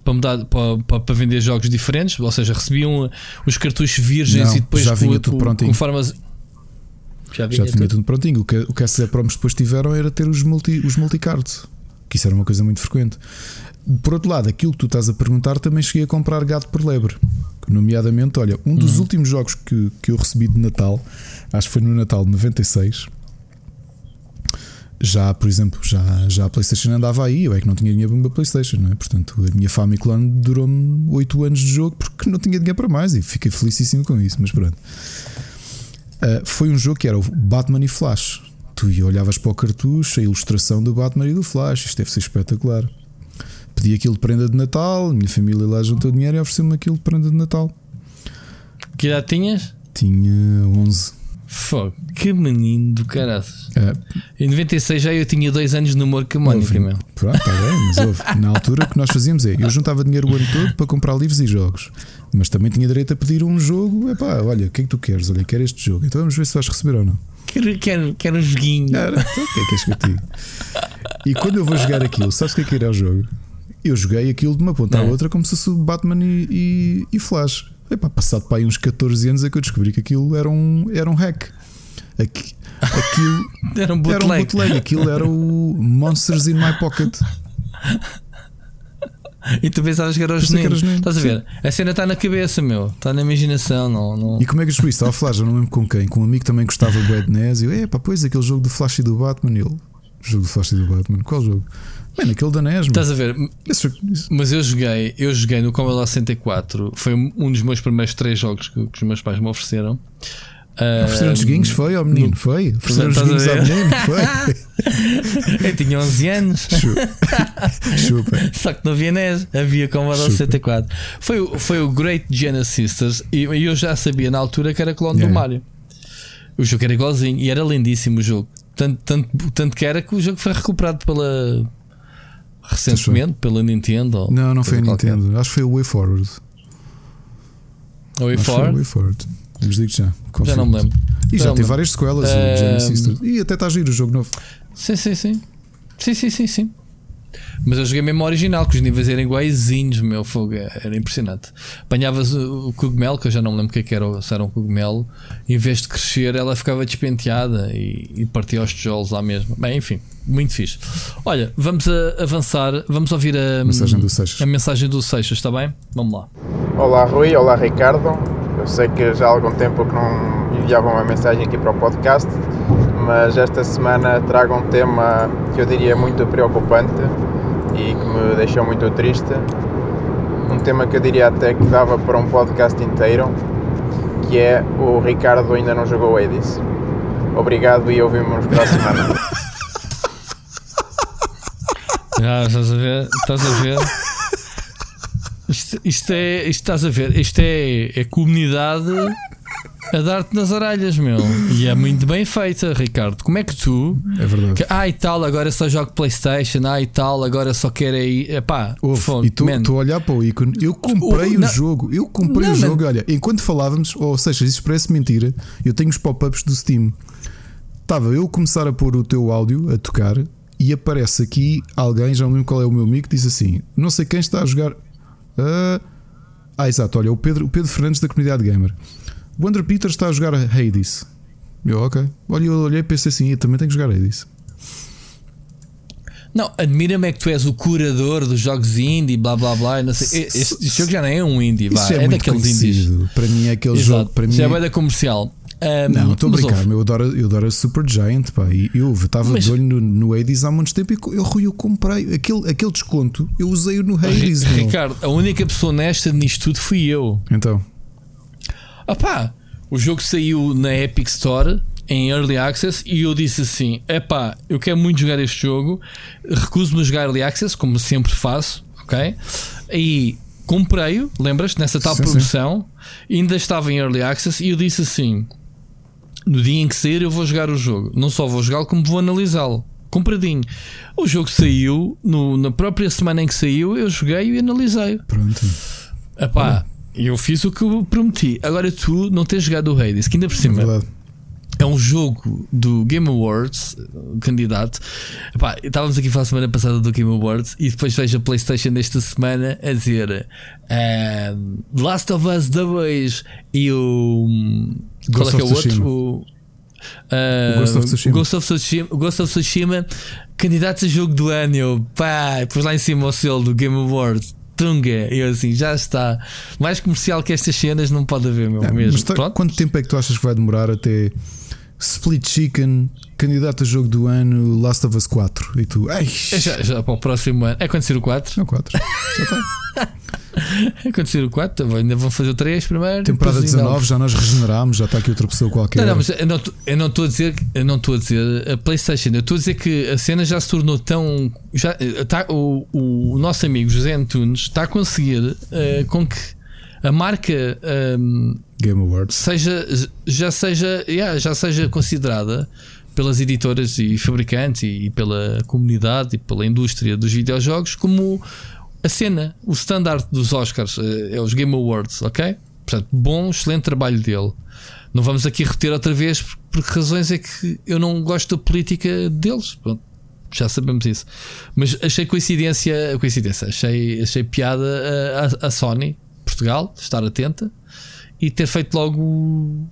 para, mudar, para, para, para vender jogos diferentes, ou seja, recebiam os cartuchos virgens Não, e depois já vinha com, tudo prontinho. Conforme as, já vinha, já tudo. tudo prontinho. O que, o que essas EPROMs depois tiveram era ter os, multi, os multicards, que isso era uma coisa muito frequente. Por outro lado, aquilo que tu estás a perguntar, também cheguei a comprar gato por lebre. Nomeadamente, olha, um dos uhum. últimos jogos que, que eu recebi de Natal, acho que foi no Natal de 96. Já, por exemplo, já, já a PlayStation andava aí, eu é que não tinha dinheiro para uma PlayStation, não é? Portanto, a minha Famiclone durou-me 8 anos de jogo porque não tinha dinheiro para mais e fiquei felicíssimo com isso, mas pronto. Uh, foi um jogo que era o Batman e Flash. Tu olhavas para o cartucho, a ilustração do Batman e do Flash, isto deve ser espetacular pedi aquilo de prenda de Natal, minha família lá juntou dinheiro e ofereceu-me aquilo de prenda de Natal. Que idade tinhas? Tinha 11. Fogo, que menino do caraças. É. Em 96 já eu tinha dois anos no humor Mónica, meu. Pronto, tá bem, mas houve. Na altura o que nós fazíamos é: eu juntava dinheiro o ano todo para comprar livros e jogos, mas também tinha direito a pedir um jogo. Epá, olha, o que é que tu queres? Olha, quero este jogo. Então vamos ver se vais receber ou não. Quero, quero, quero um joguinho. Era, então, o que é que és digo? E quando eu vou jogar aquilo, sabes o que é que era o jogo? Eu joguei aquilo de uma ponta à Não. outra como se fosse Batman e, e, e Flash. Epá, passado para aí uns 14 anos é que eu descobri que aquilo era um, era um hack. Aqui- aquilo Era um era um bootleg. aquilo era o Monsters in My Pocket. E tu pensavas que era o Pensei que era genuíno. Estás a ver? A cena está na cabeça, meu. Está na imaginação. Não, não... E como é que eu descobri isso? Estava a falar, já não lembro com quem, com um amigo que também gostava do Ed NES. E eu, epá, pois aquele jogo do Flash e do Batman. E ele, jogo do Flash e do Batman, qual jogo? Mano, aquele da NES. Estás a ver? Jogo- isso- Mas eu joguei, eu joguei no Commodore 64. Foi um dos meus primeiros três jogos que, que os meus pais me ofereceram. Ah, Ofereceram joguinhos, foi ao menino? Foi? Ofereceram joguinhos ao menino? Foi? eu tinha 11 anos. Chupa. Só que não havia NES, havia Commodore Chupa. 64. Foi, o- foi o Great Genesis e eu já sabia na altura que era clone do Yeah. Mario. O jogo era igualzinho e era lindíssimo o jogo. Tanto, tanto, tanto que era que o jogo foi recuperado pela. Recentemente pela Nintendo. Não, não foi a coisa qualquer. Nintendo. Acho que foi o Way Forward. Ou Acho que foi o for, Way Forward. Mas digo já. já confirmo. não me lembro. E Já já tem várias sequelas. o Ahm, Genesis Sisters. E até está a giro o jogo novo. Sim, sim, sim. Sim, sim, sim, sim. Mas eu joguei mesmo original, que os níveis eram iguaizinhos, meu fogo, era impressionante. Apanhavas o, cogumelo, que eu já não me lembro o que, é que era, se era um cogumelo, em vez de crescer, ela ficava despenteada e, e partia aos tijolos lá mesmo. Bem, enfim, muito fixe. Olha, vamos a- avançar, vamos ouvir a Mensagem do Seixas. a mensagem do Seixas, está bem? Vamos lá. Olá Rui, olá Ricardo. Eu sei que já há algum tempo que não enviava uma mensagem aqui para o podcast, mas esta semana trago um tema que eu diria muito preocupante e que me deixou muito triste. Um tema que eu diria até que dava para um podcast inteiro, que é o Ricardo ainda não jogou Hades. Obrigado e ouvimos para a semana. Já estás a ver? Estás a ver? Isto, isto é, isto estás a ver? Isto é, é comunidade a dar-te nas orelhas, meu. E é muito bem feita, Ricardo. Como é que tu, É verdade. que, ah e tal, agora só jogo PlayStation, ah e tal, agora só quero aí, epá, Ouve, e tu, man. tu a olhar para o ícone, eu comprei O- o, não. jogo, eu comprei Não, o jogo. Olha, enquanto falávamos, ou seja, isso parece mentira, eu tenho os pop-ups do Steam. Estava eu a começar a pôr o teu áudio a tocar e aparece aqui alguém, já não lembro qual é o meu amigo, que diz assim: Não sei quem está a jogar. Ah, ah, exato, olha, o Pedro, o Pedro Fernandes da comunidade gamer. O André Peter está a jogar Hades. Eu, ok. Olha, eu olhei e pensei assim: Eu também tenho que jogar Hades. Não, admira-me é que tu és o curador dos jogos indie, blá blá blá. Não sei. Este, jogo já não é um indie, vá, é, é, daqueles indies. Para mim é aquele Exato. jogo. Para mim Já é é- da comercial. Ahm, Não, estou a brincar, eu adoro, eu adoro a Super Giant, pá, e eu estava Mas- de olho no, no Hades há muito tempo e eu, Rui, eu comprei aquele, aquele desconto, eu usei-o no Hades. Ricardo, a única pessoa honesta nisto tudo fui eu. Então, Ah pá, o jogo saiu na Epic Store em Early Access e eu disse assim: epá, eu quero muito jogar este jogo, recuso-me a jogar Early Access, como sempre faço, ok? E comprei-o, lembras-te, nessa tal Sim, sim. ainda estava em Early Access e eu disse assim: no dia em que sair eu vou jogar o jogo, não só vou jogá-lo, como vou analisá-lo. Compradinho. O jogo saiu, no- na própria semana em que saiu, eu joguei e analisei. pronto. Epá, eu fiz o que eu prometi. Agora tu não tens jogado o Hades, que ainda por É cima verdade. é um jogo do Game Awards, candidato. Epá, estávamos aqui a falar semana passada do Game Awards e depois vejo a PlayStation desta semana a dizer ehm, Last of Us 2 e o. Qual Ghost é que é o of outro? Tsushima. O, ah, O Ghost of Tsushima. o Ghost of Tsushima, Ghost of Tsushima, candidatos a jogo do ano. Eu, Pá, depois lá em cima o selo do Game Awards. Tunga, eu assim, já está. Mais comercial que estas cenas não pode haver, meu É, mesmo. tá- quanto tempo é que tu achas que vai demorar até Split Chicken, candidato a jogo do ano, Last of Us 4. E tu, ai. É já, já para o próximo ano. É acontecer o 4? É o 4. Já está. é acontecer o 4, ainda vão fazer o 3 primeiro. Temporada 19, já nós regenerámos, já está aqui outra pessoa qualquer. Não, não, mas eu não estou a dizer, eu não estou a dizer a PlayStation, eu estou a dizer que a cena já se tornou tão. Já, tá, o, o nosso amigo José Antunes está a conseguir uh, com que a marca. Um, Game Awards seja, já, seja, yeah, já seja considerada pelas editoras e fabricantes e pela comunidade e pela indústria dos videojogos como a cena, o standard dos Oscars, eh, é os Game Awards, ok? Portanto, bom, excelente trabalho dele. Não vamos aqui reter outra vez por que razões é que eu não gosto da política deles. Pronto, já sabemos isso. Mas achei coincidência, coincidência, achei, achei piada a, a Sony, Portugal, estar atenta e ter feito logo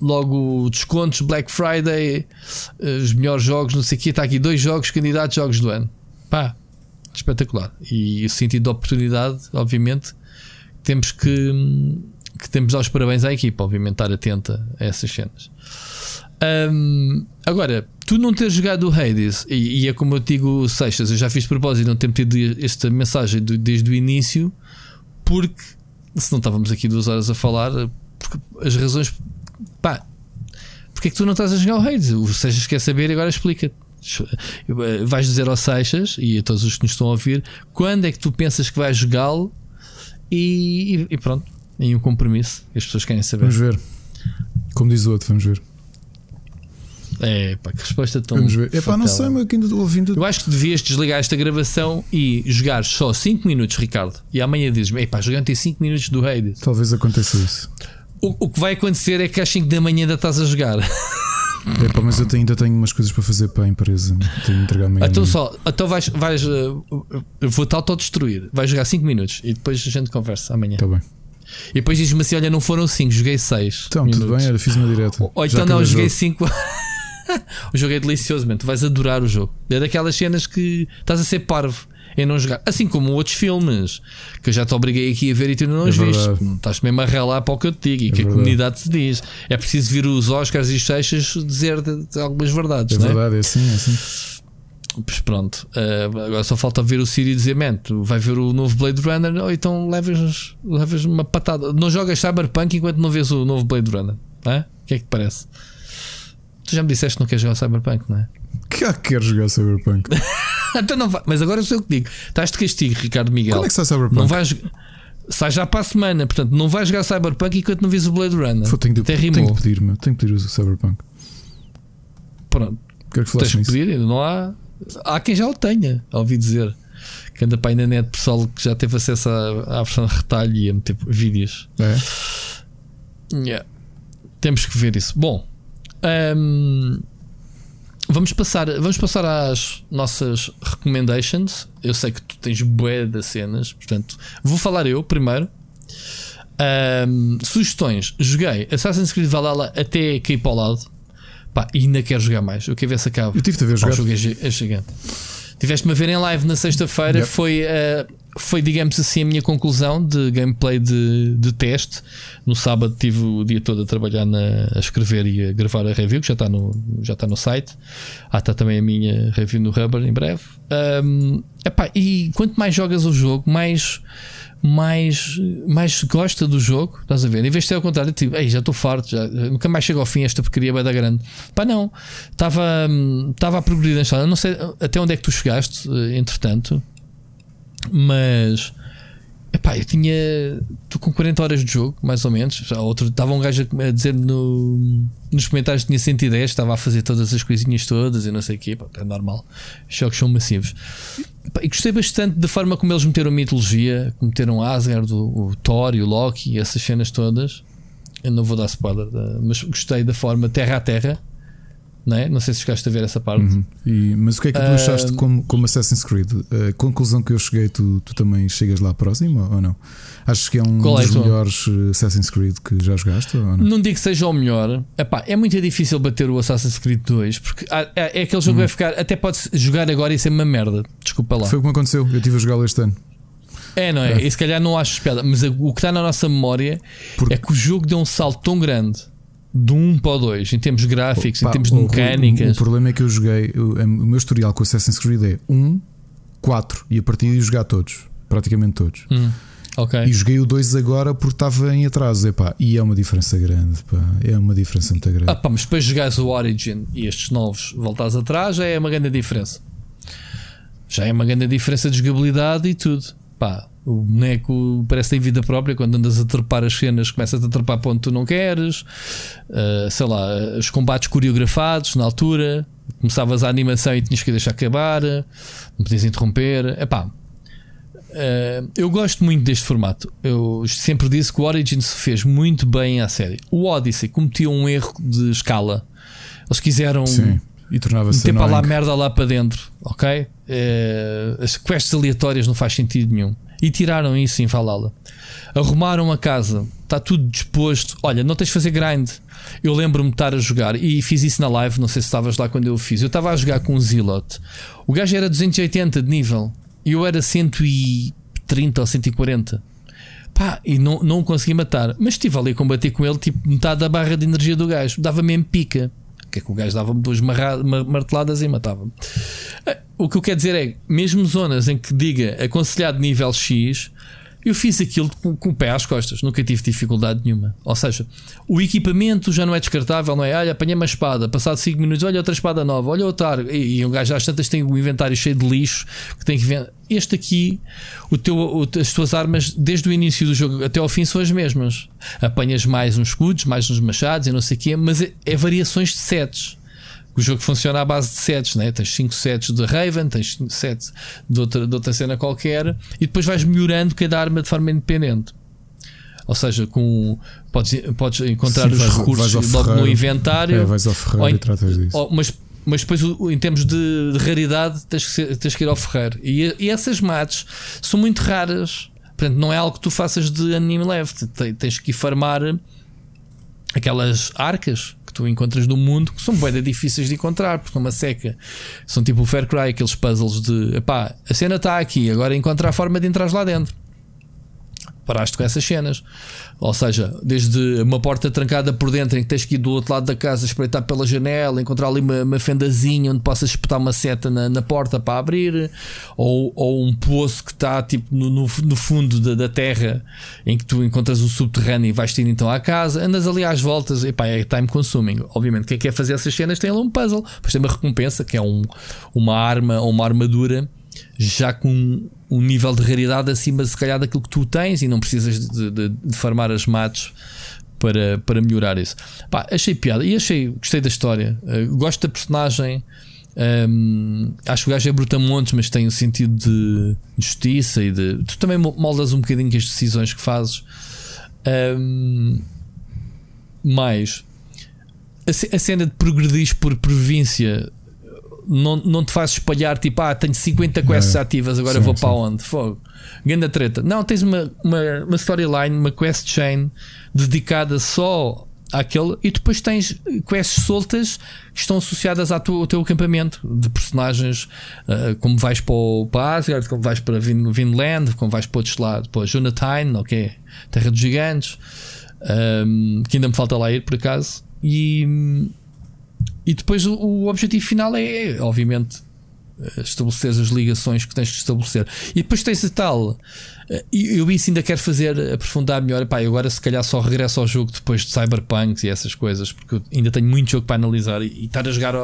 logo descontos Black Friday, eh, os melhores jogos, não sei o que. Está aqui dois jogos candidatos jogos do ano. Pá, espetacular. E o sentido de oportunidade, obviamente, temos que, que temos dar os parabéns à equipa, obviamente, estar atenta a essas cenas. Um, agora, tu não teres jogado o Hades, e, e, é como eu digo, Seixas, eu já fiz propósito de não ter metido esta mensagem do, desde o início, porque se não estávamos aqui duas horas a falar, as razões. Pá, porque é que tu não estás a jogar o Hades? O Seixas quer saber e agora explica-te. Vais dizer ao Seixas e a todos os que nos estão a ouvir quando é que tu pensas que vais jogá-lo e, e, pronto, em um compromisso as pessoas querem saber. Vamos ver. Como diz o outro, vamos ver. É, pá, que resposta tão. Vamos ver. É pá, não sei, mas ainda ouvindo. Eu acho que devias desligar esta gravação e jogar só 5 minutos, Ricardo. E amanhã dizes-me, pá, jogando em 5 minutos do Hades. Talvez aconteça isso. O, o que vai acontecer é que às 5 da manhã ainda estás a jogar. É pá, mas eu tenho, ainda tenho umas coisas para fazer para a empresa. Tenho de entregar amanhã. Então só, então vais, vais uh, vou-te autodestruir. Vais jogar 5 minuos e depois a gente conversa amanhã. Está bem. E depois diz-me assim: olha, não foram 5, joguei 6. Então, minutos. tudo bem, era, fiz uma direta. Ou então não, joguei 5. o jogo é delicioso, man. tu vais adorar o jogo. É daquelas cenas que estás a ser parvo em não jogar. Assim como outros filmes que eu já te obriguei aqui a ver e tu não os é viste. Estás mesmo a relar para o que eu te digo e é que verdade. a comunidade se diz. É preciso vir os Oscars e os Seixas dizer algumas verdades. É não é? verdade, é assim, é assim. Pois pronto, uh, agora só falta ver o Siri dizer: Man, tu vai ver o novo Blade Runner ou então levas, levas uma patada. Não jogas Cyberpunk enquanto não vês o novo Blade Runner. É? O que é que te parece? Tu já me disseste que não queres jogar Cyberpunk, não é? Que quero jogar Cyberpunk. então não vai. Mas agora eu sei o que digo. Estás de castigo, Ricardo Miguel. Quando é que sai Cyberpunk? Não vais. Sai já para a semana, portanto não vais jogar Cyberpunk enquanto não vês o Blade Runner. Foi, tenho, de, tenho de pedir, meu. Tenho que pedir o Cyberpunk. Pronto. Quero que Tens que pedir, não há. Há quem já o tenha, ouvi dizer. Que anda para aí na net pessoal que já teve acesso à, à versão de retalho e a meter vídeos. É. Yeah. Temos que ver isso. Bom. Um, Vamos passar, vamos passar às nossas recommendations. Eu sei que tu tens bué de cenas, portanto, vou falar eu primeiro. Um, sugestões: joguei Assassin's Creed Valhalla até cair para o lado. Pá, e ainda quero jogar mais. Eu quero ver se acaba. Eu tive de ver jogar. Jogo é, é gigante. Tiveste-me a ver em live na sexta-feira. Yep. Foi uh, foi, digamos assim, a minha conclusão de gameplay de, de teste. No sábado tive o dia todo a trabalhar na, a escrever e a gravar a review, que já está no, já está no site. Ah, está também a minha review no Rubber em breve. Um, epá, e quanto mais jogas o jogo, mais mais, mais gosta do jogo. Estás a ver? Em vez de ser ao contrário, tipo, Ei, já estou farto, já, nunca mais chego ao fim. Esta porcaria vai dar grande. Pá, não, estava a progredir na. Não sei até onde é que tu chegaste, eh, entretanto. Mas epá, eu tinha. Estou com 40 horas de jogo, mais ou menos. Já outro, estava um gajo a dizer no, nos comentários que tinha 110, estava a fazer todas as coisinhas todas e não sei o quê. É normal. Os jogos são massivos. Epá, e gostei bastante da forma como eles meteram mitologia, como meteram Asgard, o, o Thor e o Loki e essas cenas todas. Eu não vou dar spoiler, mas gostei da forma terra a terra não é? Não sei se chegaste a ver essa parte. Uhum. E, mas o que é que tu uh, achaste como, como Assassin's Creed? A conclusão que eu cheguei, tu, tu também chegas lá próximo ou não? Achas que é um Qual é dos é melhores eh, Assassin's Creed que já jogaste? Ou não? não digo que seja o melhor. Epá, é muito difícil bater o Assassin's Creed 2 porque é, é aquele jogo uhum. que vai ficar. Até pode jogar agora e ser uma merda. Desculpa lá. Foi o que me aconteceu. Eu estive a jogá-lo este ano. É, não é? é. E se calhar não acho piada, mas o que está na nossa memória porque... é que o jogo deu um salto tão grande do 1 para o 2, em termos gráficos, Pá, em termos de mecânicas. O, o, problema é que eu joguei, o, o meu historial com Assassin's Creed é 1, 4 e a partir de jogar todos, praticamente todos. Hum, okay. E joguei o 2 agora porque estava em atraso. Epá, e é uma diferença grande, pá, é uma diferença muito grande. Ah, pá, mas depois jogares o Origin e estes novos voltares atrás, já é uma grande diferença. Já é uma grande diferença de jogabilidade e tudo. Pá, o boneco parece ter vida própria quando andas a trepar as cenas, começas a trepar para onde tu não queres. Uh, sei lá, os combates coreografados na altura. Começavas a animação e tinhas que deixar acabar, não podias interromper. Epá, uh, eu gosto muito deste formato. Eu sempre disse que o Origins fez muito bem à série. O Odyssey cometia um erro de escala. Eles quiseram Sim, e tornava-se meter para lá merda lá para dentro, ok? Uh, as quests aleatórias não faz sentido nenhum. E tiraram isso em Valhalla. Arrumaram a casa, está tudo disposto. Olha, não tens de fazer grind. Eu lembro-me de estar a jogar e fiz isso na live. Não sei se estavas lá quando eu fiz. Eu estava a jogar com um Zilot. O gajo era 280 de nível e eu era 130 ou 140. Pá, e não, não o consegui matar. Mas estive ali a combater com ele, tipo metade da barra de energia do gajo. Dava mesmo pica. Que é que o gajo dava-me duas marteladas e matava-me. O que eu quero dizer é, mesmo zonas em que diga aconselhado nível X, eu fiz aquilo com, com, o pé às costas, nunca tive dificuldade nenhuma. Ou seja, o equipamento já não é descartável, não é? Olha, apanhei uma espada, passado 5 minutos, olha outra espada nova, olha outra arco. E, e um gajo às tantas tem um inventário cheio de lixo que tem que ver. Este aqui, o teu, o, as tuas armas, desde o início do jogo até ao fim, são as mesmas. Apanhas mais uns escudos, mais uns machados e não sei o quê, mas é, é variações de sets o jogo funciona à base de sets, né? tens 5 sets de Raven, tens 7 de outra, de outra cena qualquer, e depois vais melhorando cada arma de forma independente. Ou seja, com, podes, podes encontrar Sim, os vais, recursos vais logo no inventário. É, vais ao ferreiro e tratas disso. Ou, mas, mas depois, em termos de, de raridade, tens que, ser, tens que ir ao ferreiro. E, e essas mates são muito raras. Portanto, não é algo que tu faças de anime leve. Tens que ir farmar aquelas arcas tu encontras no mundo que são bem difíceis de encontrar, porque é uma seca. São tipo o Fair Cry, aqueles puzzles de epá, a cena está aqui, agora encontrar a forma de entrar lá dentro paraste com essas cenas. Ou seja, desde uma porta trancada por dentro em que tens que ir do outro lado da casa, espreitar pela janela, encontrar ali uma, uma fendazinha onde possas espetar uma seta na, na porta para abrir, ou, ou um poço que está tipo no, no, no fundo da, da, terra em que tu encontras um subterrâneo e vais ter então à casa, andas ali às voltas, e é time consuming. Obviamente, quem quer fazer essas cenas tem ali um puzzle, depois tem uma recompensa que é um, uma arma ou uma armadura já com um nível de raridade acima, se calhar, daquilo que tu tens e não precisas de, de, de farmar as mates para, para melhorar isso. Pá, achei piada e achei, gostei da história. Uh, gosto da personagem. Um, acho que o gajo é brutamontes, mas tem o um sentido de justiça e de. Tu também moldas um bocadinho as decisões que fazes. Um, mais a cena de progredir por província não, não te fazes espalhar tipo, ah, tenho 50 quests não. ativas, agora sim, vou sim. para onde? Fogo. Ganda treta. Não, tens uma, uma, uma storyline, uma quest chain dedicada só àquele e depois tens quests soltas que estão associadas ao teu, ao teu acampamento de personagens, uh, como vais para, o, para Asgard, como vais para Vin, Vinland, como vais para outros lados, para Jonathan, ok, Terra dos Gigantes, um, que ainda me falta lá ir por acaso. E, e depois o, o objetivo final é, obviamente, estabelecer as ligações que tens de estabelecer. E depois tens a tal. Eh, eu isso ainda quero fazer, aprofundar melhor. Pá, agora se calhar só regresso ao jogo depois de Cyberpunk e essas coisas, porque eu ainda tenho muito jogo para analisar. E, e estar a jogar,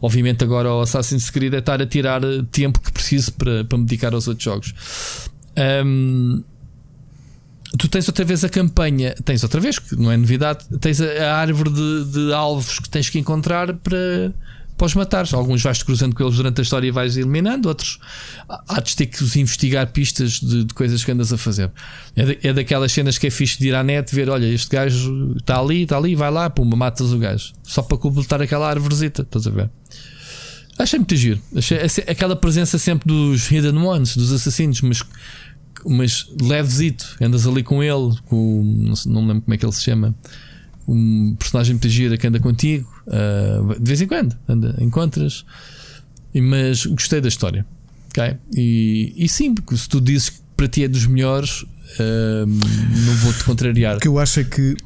obviamente, agora ao Assassin's Creed é estar a tirar eh, tempo que preciso para, para me dedicar aos outros jogos. Um, tu tens outra vez a campanha, tens outra vez, que não é novidade, tens a, árvore de, de, alvos que tens que encontrar para, para os matares. Alguns vais-te cruzando com eles durante a história e vais eliminando, outros há de ter que investigar pistas de, de, coisas que andas a fazer. É, de, é, daquelas cenas que é fixe de ir à net ver: olha, este gajo está ali, está ali, vai lá, pumba, matas o gajo, só para completar aquela árvorezita, estás a ver? Achei muito giro. Achei, aquela presença sempre dos Hidden Ones, dos assassinos, mas mas levesito, andas ali com ele, com, não, não me lembro como é que ele se chama, um personagem muito gira que anda contigo, uh, de vez em quando, anda, encontras, mas gostei da história. Okay? E, e sim, porque se tu dizes que para ti é dos melhores, uh, não vou-te contrariar. O que eu acho é que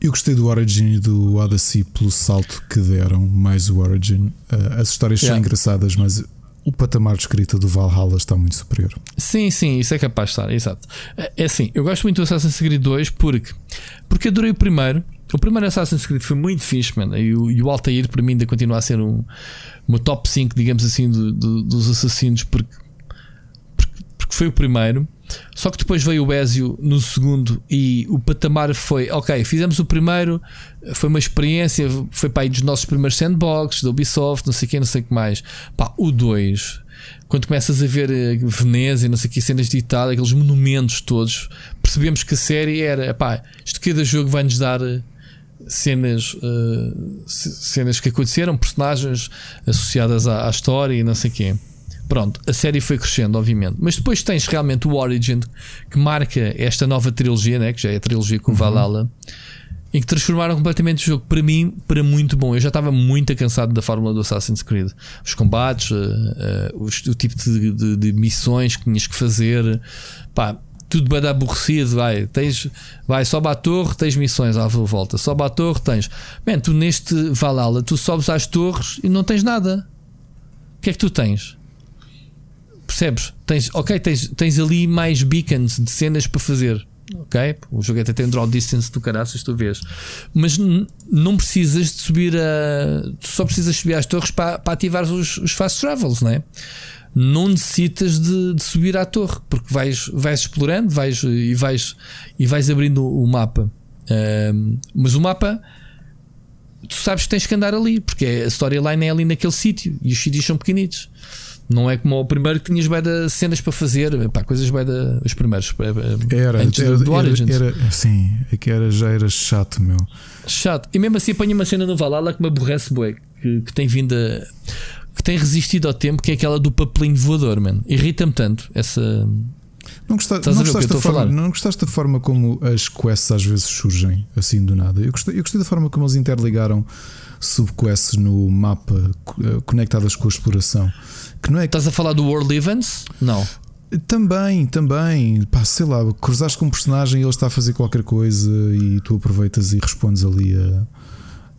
Eu gostei do Origin e do Odyssey pelo salto que deram, mais o Origin. Uh, as histórias yeah. são engraçadas, mas o patamar de escrita do Valhalla está muito superior. Sim, sim, isso é capaz de estar, exato. É, é assim, eu gosto muito do Assassin's Creed 2 porque, porque adorei o primeiro. O primeiro Assassin's Creed foi muito fixe, man. E o, e o Altair para mim ainda continua a ser um, um top 5, digamos assim, do, do, dos assassinos porque, porque, porque foi o primeiro. Só que depois veio o Ezio no segundo e o patamar foi: ok, fizemos o primeiro, foi uma experiência, foi para aí dos nossos primeiros sandbox, da Ubisoft, não sei o que, não sei o que mais. Pá, o 2, quando começas a ver eh, Veneza e não sei que, cenas de Itália, aqueles monumentos todos, percebemos que a série era: pá, isto cada jogo vai-nos dar eh, cenas, uh, cenas que aconteceram, personagens associadas à, à história e não sei o. Pronto, a série foi crescendo, obviamente. Mas depois tens realmente o Origin, que marca esta nova trilogia, né? que já é a trilogia com o uhum. Valhalla, em que transformaram completamente o jogo. Para mim, para muito bom. Eu já estava muito cansado da fórmula do Assassin's Creed. Os combates, uh, uh, os, o tipo de, de, de, missões que tinhas que fazer. Pá, tudo bem aborrecido, vai, tens, vai, sobe à torre, tens missões à volta, sobe à torre, tens. Man, tu neste Valhalla, tu sobes às torres e não tens nada. O que é que tu tens? Percebes? Tens, ok, tens, tens ali mais beacons de cenas para fazer. Ok? O jogo até tem draw distance do caraças, tu vês. Mas não precisas de subir a. só precisas subir às torres para, para ativar os, os fast travels, não é? Não necessitas de, de, subir à torre, porque vais, vais explorando vais, e, vais, e vais abrindo o mapa. Mas o mapa tu sabes que tens que andar ali, porque a storyline é ali naquele sítio e os sítios são pequenitos. Não é como o primeiro que tinhas de cenas para fazer, pá, coisas de, os primeiros. Era, antes era, do Origins. Era, era, sim, é que era, já era chato, meu. Chato. E mesmo assim apanha uma cena no Valhalla que me aborrece, bué, que, que tem vindo a, que tem resistido ao tempo, que é aquela do papelinho voador, mano. Irrita-me tanto essa. Não, gosta, não, gostaste da forma, não gostaste da forma como as quests às vezes surgem assim do nada? Eu gostei, eu gostei da forma como eles interligaram subquests no mapa eh, conectadas com a exploração. Que não é Estás a falar do World Events? Não. Também, também, pá, sei lá, cruzaste com um personagem e ele está a fazer qualquer coisa e tu aproveitas e respondes ali a.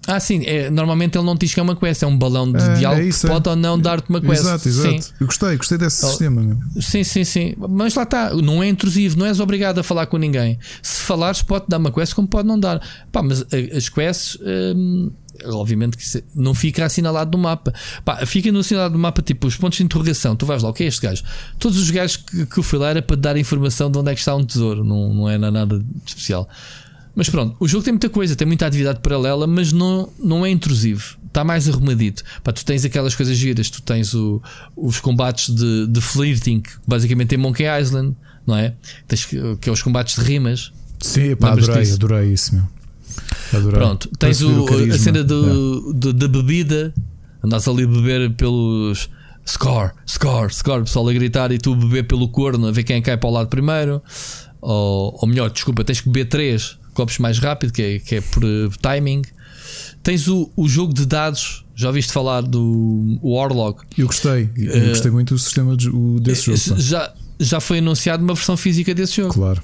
Ah, sim, é, normalmente ele não diz que é uma quest, é um balão de, é, diálogo é isso, que pode é. ou não dar-te uma quest. Exato, exato. Sim. Eu gostei, gostei desse oh, sistema. Meu. Sim, sim, sim. Mas lá está, não é intrusivo, não és obrigado a falar com ninguém. Se falares, pode dar uma quest, como pode não dar. Pá, mas eh, as quests. Hum, obviamente que não fica assinalado no mapa. Pá, fica no assinalado do mapa, tipo, os pontos de interrogação. Tu vais lá, o que é este gajo? Todos os gajos que, que eu fui lá era para dar informação de onde é que está um tesouro, não, não é nada de especial. Mas pronto, o jogo tem muita coisa, tem muita atividade paralela, mas não, não é intrusivo. Está mais arrumadito. Pá, tu tens aquelas coisas giras, tu tens o, os combates de, de flirting, que basicamente em Monkey Island, não é? Tens que, que é os combates de rimas. Sim, pá, adorei, disso? adorei isso, meu. Adorei. Pronto, tens o, o a cena do, do, da bebida, andas ali a beber pelos score, score, score, pessoal a gritar e tu beber pelo corno, a ver quem cai para o lado primeiro. Ou, ou melhor, desculpa, tens que beber três copos mais rápido, que é, que é por uh, timing. Tens o, o jogo de dados, já ouviste falar do Warlock? Eu gostei, eu uh, gostei muito do sistema de, o, desse jogo. Já, já foi anunciado uma versão física desse jogo. Claro.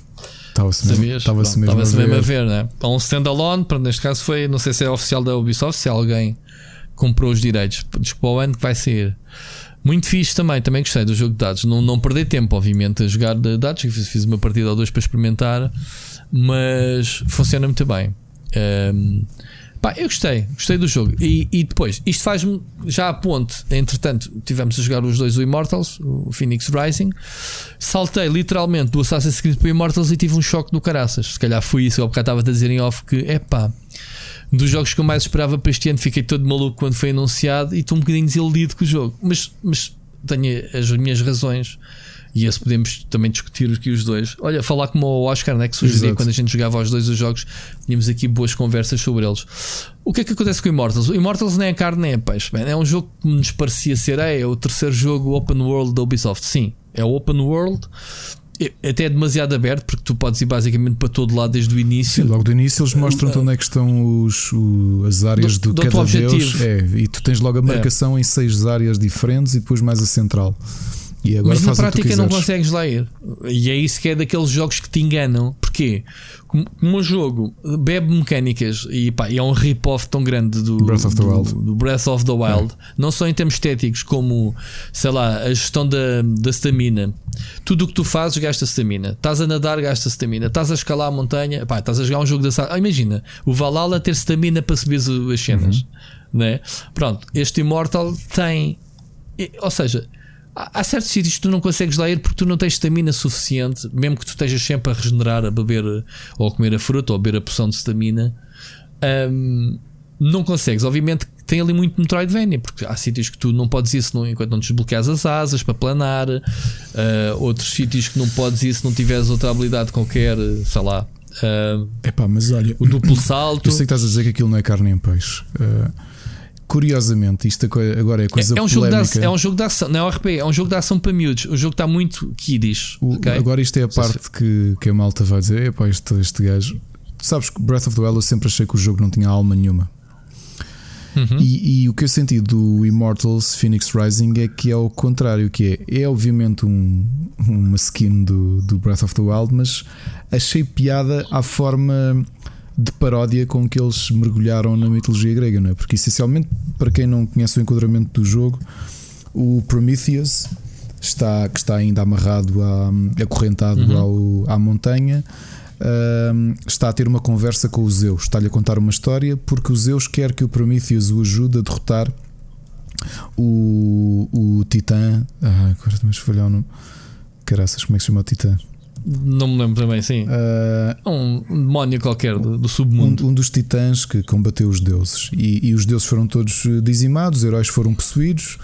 Estava-se mesmo, estava mesmo, -se mesmo a ver, né? Há um standalone, neste caso foi, não sei se é oficial da Ubisoft, se alguém comprou os direitos. Diz para o ano que vai sair. Muito fixe também, também gostei do jogo de dados. Não, não perdi tempo, obviamente, a jogar de dados. Fiz, fiz uma partida ou duas para experimentar, mas funciona muito bem. Um, Pá, eu gostei, gostei do jogo. E, e depois, isto faz-me já a ponte. Entretanto, tivemos a jogar os dois o Immortals, o Phoenix Rising. Saltei literalmente do Assassin's Creed para o Immortals e tive um choque do caraças. Se calhar foi isso. Eu bocado estava a dizer em off que, é pá, dos jogos que eu mais esperava para este ano, fiquei todo maluco quando foi anunciado e estou um bocadinho desiludido com o jogo. Mas, mas tenho as minhas razões e esse podemos também discutir aqui os dois. Olha, falar como o Oscar, né, que sugeria Exato. quando a gente jogava os dois os jogos, tínhamos aqui boas conversas sobre eles. O que é que acontece com o Immortals? O Immortals nem é carne nem é peixe. Man. É um jogo que nos parecia ser é, é o terceiro jogo open world da Ubisoft. Sim, é open world. É até é demasiado aberto porque tu podes ir basicamente para todo lado desde o início. Sim, logo do início eles mostram-te onde é que estão os, o, as áreas do, do cada deus. É, e tu tens logo a é. marcação é. em seis áreas diferentes e depois mais a central. Mas na prática não consegues lá ir. E é isso que é daqueles jogos que te enganam. Porquê? Como, como um jogo bebe mecânicas e, pá, é um rip-off tão grande do Breath of the do, Wild, do Breath of the Wild. É. não só em termos estéticos, como sei lá, a gestão da, da stamina. Tudo o que tu fazes gasta stamina. Estás a nadar, gasta stamina. Estás a escalar a montanha, pá, estás a jogar um jogo da. Ah, imagina, o Valhalla ter stamina para subir as cenas. Uhum. Né? Pronto, este Immortal tem. Ou seja, Há certos sítios que tu não consegues lá ir porque tu não tens estamina suficiente, mesmo que tu estejas sempre a regenerar, a beber ou a comer a fruta ou a beber a poção de estamina. Um, não consegues. Obviamente tem ali muito Metroidvania, porque há sítios que tu não podes ir se não, enquanto não desbloqueas as asas para planar, uh, outros sítios que não podes ir se não tiveres outra habilidade qualquer, sei lá. Uh, Epá, mas olha, o duplo salto. Eu sei que estás a dizer que aquilo não é carne nem peixe. Uh, curiosamente, isto agora é coisa é, é um jogo de, é um jogo de ação, não é um RP, é um jogo de ação para miúdos. O jogo está muito kiddish. O, okay? Agora, isto é a parte que, que a malta vai dizer: epá, este, este gajo. Sabes que Breath of the Wild eu sempre achei que o jogo não tinha alma nenhuma. Uhum. E, e, o que eu senti do Immortals Phoenix Rising é que é o contrário, que é, é obviamente um, uma skin do, do Breath of the Wild, mas achei piada à forma de paródia com que eles mergulharam na mitologia grega, não é? Porque essencialmente, para quem não conhece o enquadramento do jogo, o Prometheus está, que está ainda amarrado, a, acorrentado uhum. ao, à montanha. Uh, está a ter uma conversa com o Zeus, está-lhe a contar uma história porque o Zeus quer que o Prometheus o ajude a derrotar o, o Titã. Ah, agora também falhar o nome. Caraças, como é que se chama o Titã? Não me lembro também, sim. Uh, um demónio qualquer do, do submundo. Um, um, dos titãs que combateu os deuses. E, e, os deuses foram todos dizimados, os heróis foram possuídos.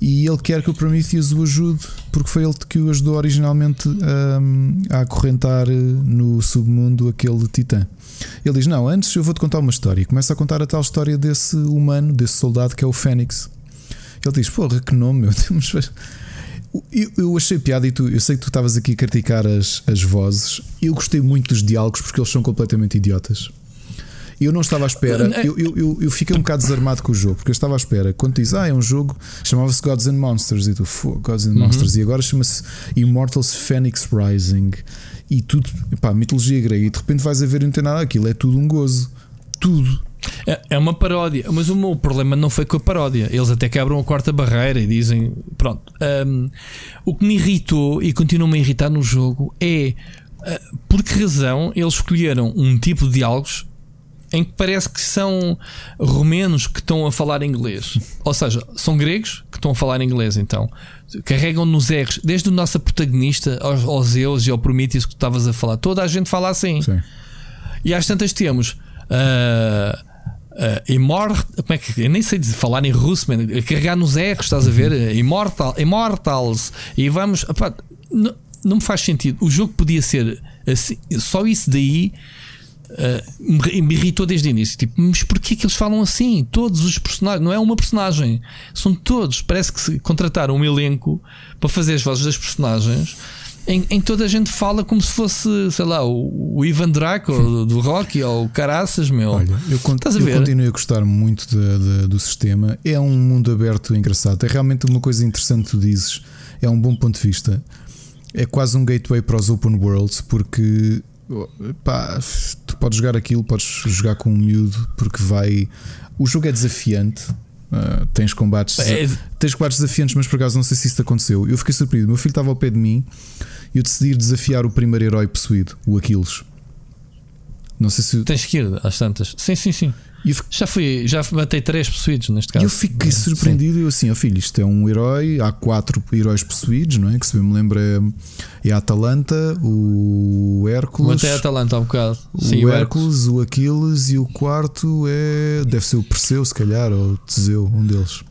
E ele quer que o Prometheus o ajude, porque foi ele que o ajudou originalmente um, a acorrentar no submundo aquele titã. Ele diz: Não, antes eu vou-te contar uma história. E começa a contar a tal história desse humano, desse soldado que é o Fênix. Ele diz: Porra, que nome, meu Deus. Eu, eu, achei piada e tu, eu sei que tu estavas aqui a criticar as, as vozes. Eu gostei muito dos diálogos porque eles são completamente idiotas. Eu não estava à espera, eu, eu, eu, eu, fiquei um bocado desarmado com o jogo, porque eu estava à espera. Quando diz, ah, é um jogo, chamava-se Gods and Monsters, e tu, Gods and uhum. Monsters, e agora chama-se Immortals Phoenix Rising, e tudo, pá, mitologia grega, e de repente vais a ver e não tem nada aquilo, é tudo um gozo, tudo. É, é uma paródia, mas o meu problema não foi com a paródia. Eles até quebram a quarta barreira e dizem: Pronto. Um, o que me irritou e continua-me a irritar no jogo é uh, por que razão eles escolheram um tipo de diálogos em que parece que são romenos que estão a falar inglês. Ou seja, são gregos que estão a falar inglês, então. Carregam nos R's, desde o nosso protagonista aos, aos Zeus e ao Prometheus que tu estavas a falar. Toda a gente fala assim. Sim. E às tantas temos. Uh, Uh, Immort, como é que eu nem sei falar em russo, man, carregar nos R's, estás a ver? Uh, Immortal, Immortals, e vamos. Opa, não, não me faz sentido. O jogo podia ser assim, só isso daí. Uh, me irritou desde o início. Tipo, mas porquê que eles falam assim? Todos os personagens, não é uma personagem, são todos. Parece que se contrataram um elenco para fazer as vozes das personagens em, em toda a gente fala como se fosse, sei lá, o, o Ivan Draco do, do Rocky ou o Caraças, meu. Olha, eu, cont a eu continuo a gostar muito de, de, do sistema. É um mundo aberto engraçado. É realmente uma coisa interessante que tu dizes. É um bom ponto de vista. É quase um gateway para os open worlds porque pá, tu podes jogar aquilo, podes jogar com um miúdo porque vai. O jogo é desafiante. Uh, tens combates é... tens combates desafiantes, mas por acaso não sei se isso te aconteceu. Eu fiquei surpreendido. Meu filho estava ao pé de mim e eu decidi desafiar o primeiro herói possuído, o Aquiles. Não sei se. Tens que ir às tantas. Sim, sim, sim. Já fui, já matei três possuídos neste caso. E eu fiquei surpreendido. Eu assim, ó oh, filho, isto é um herói. Há quatro heróis possuídos, não é? Que se bem me lembro é, é a Atalanta, o Hércules. Matei a Atalanta há um bocado. Sim, o, Hércules, o Aquiles e o quarto é. Deve ser o Perseu, se calhar, ou o Teseu, um deles.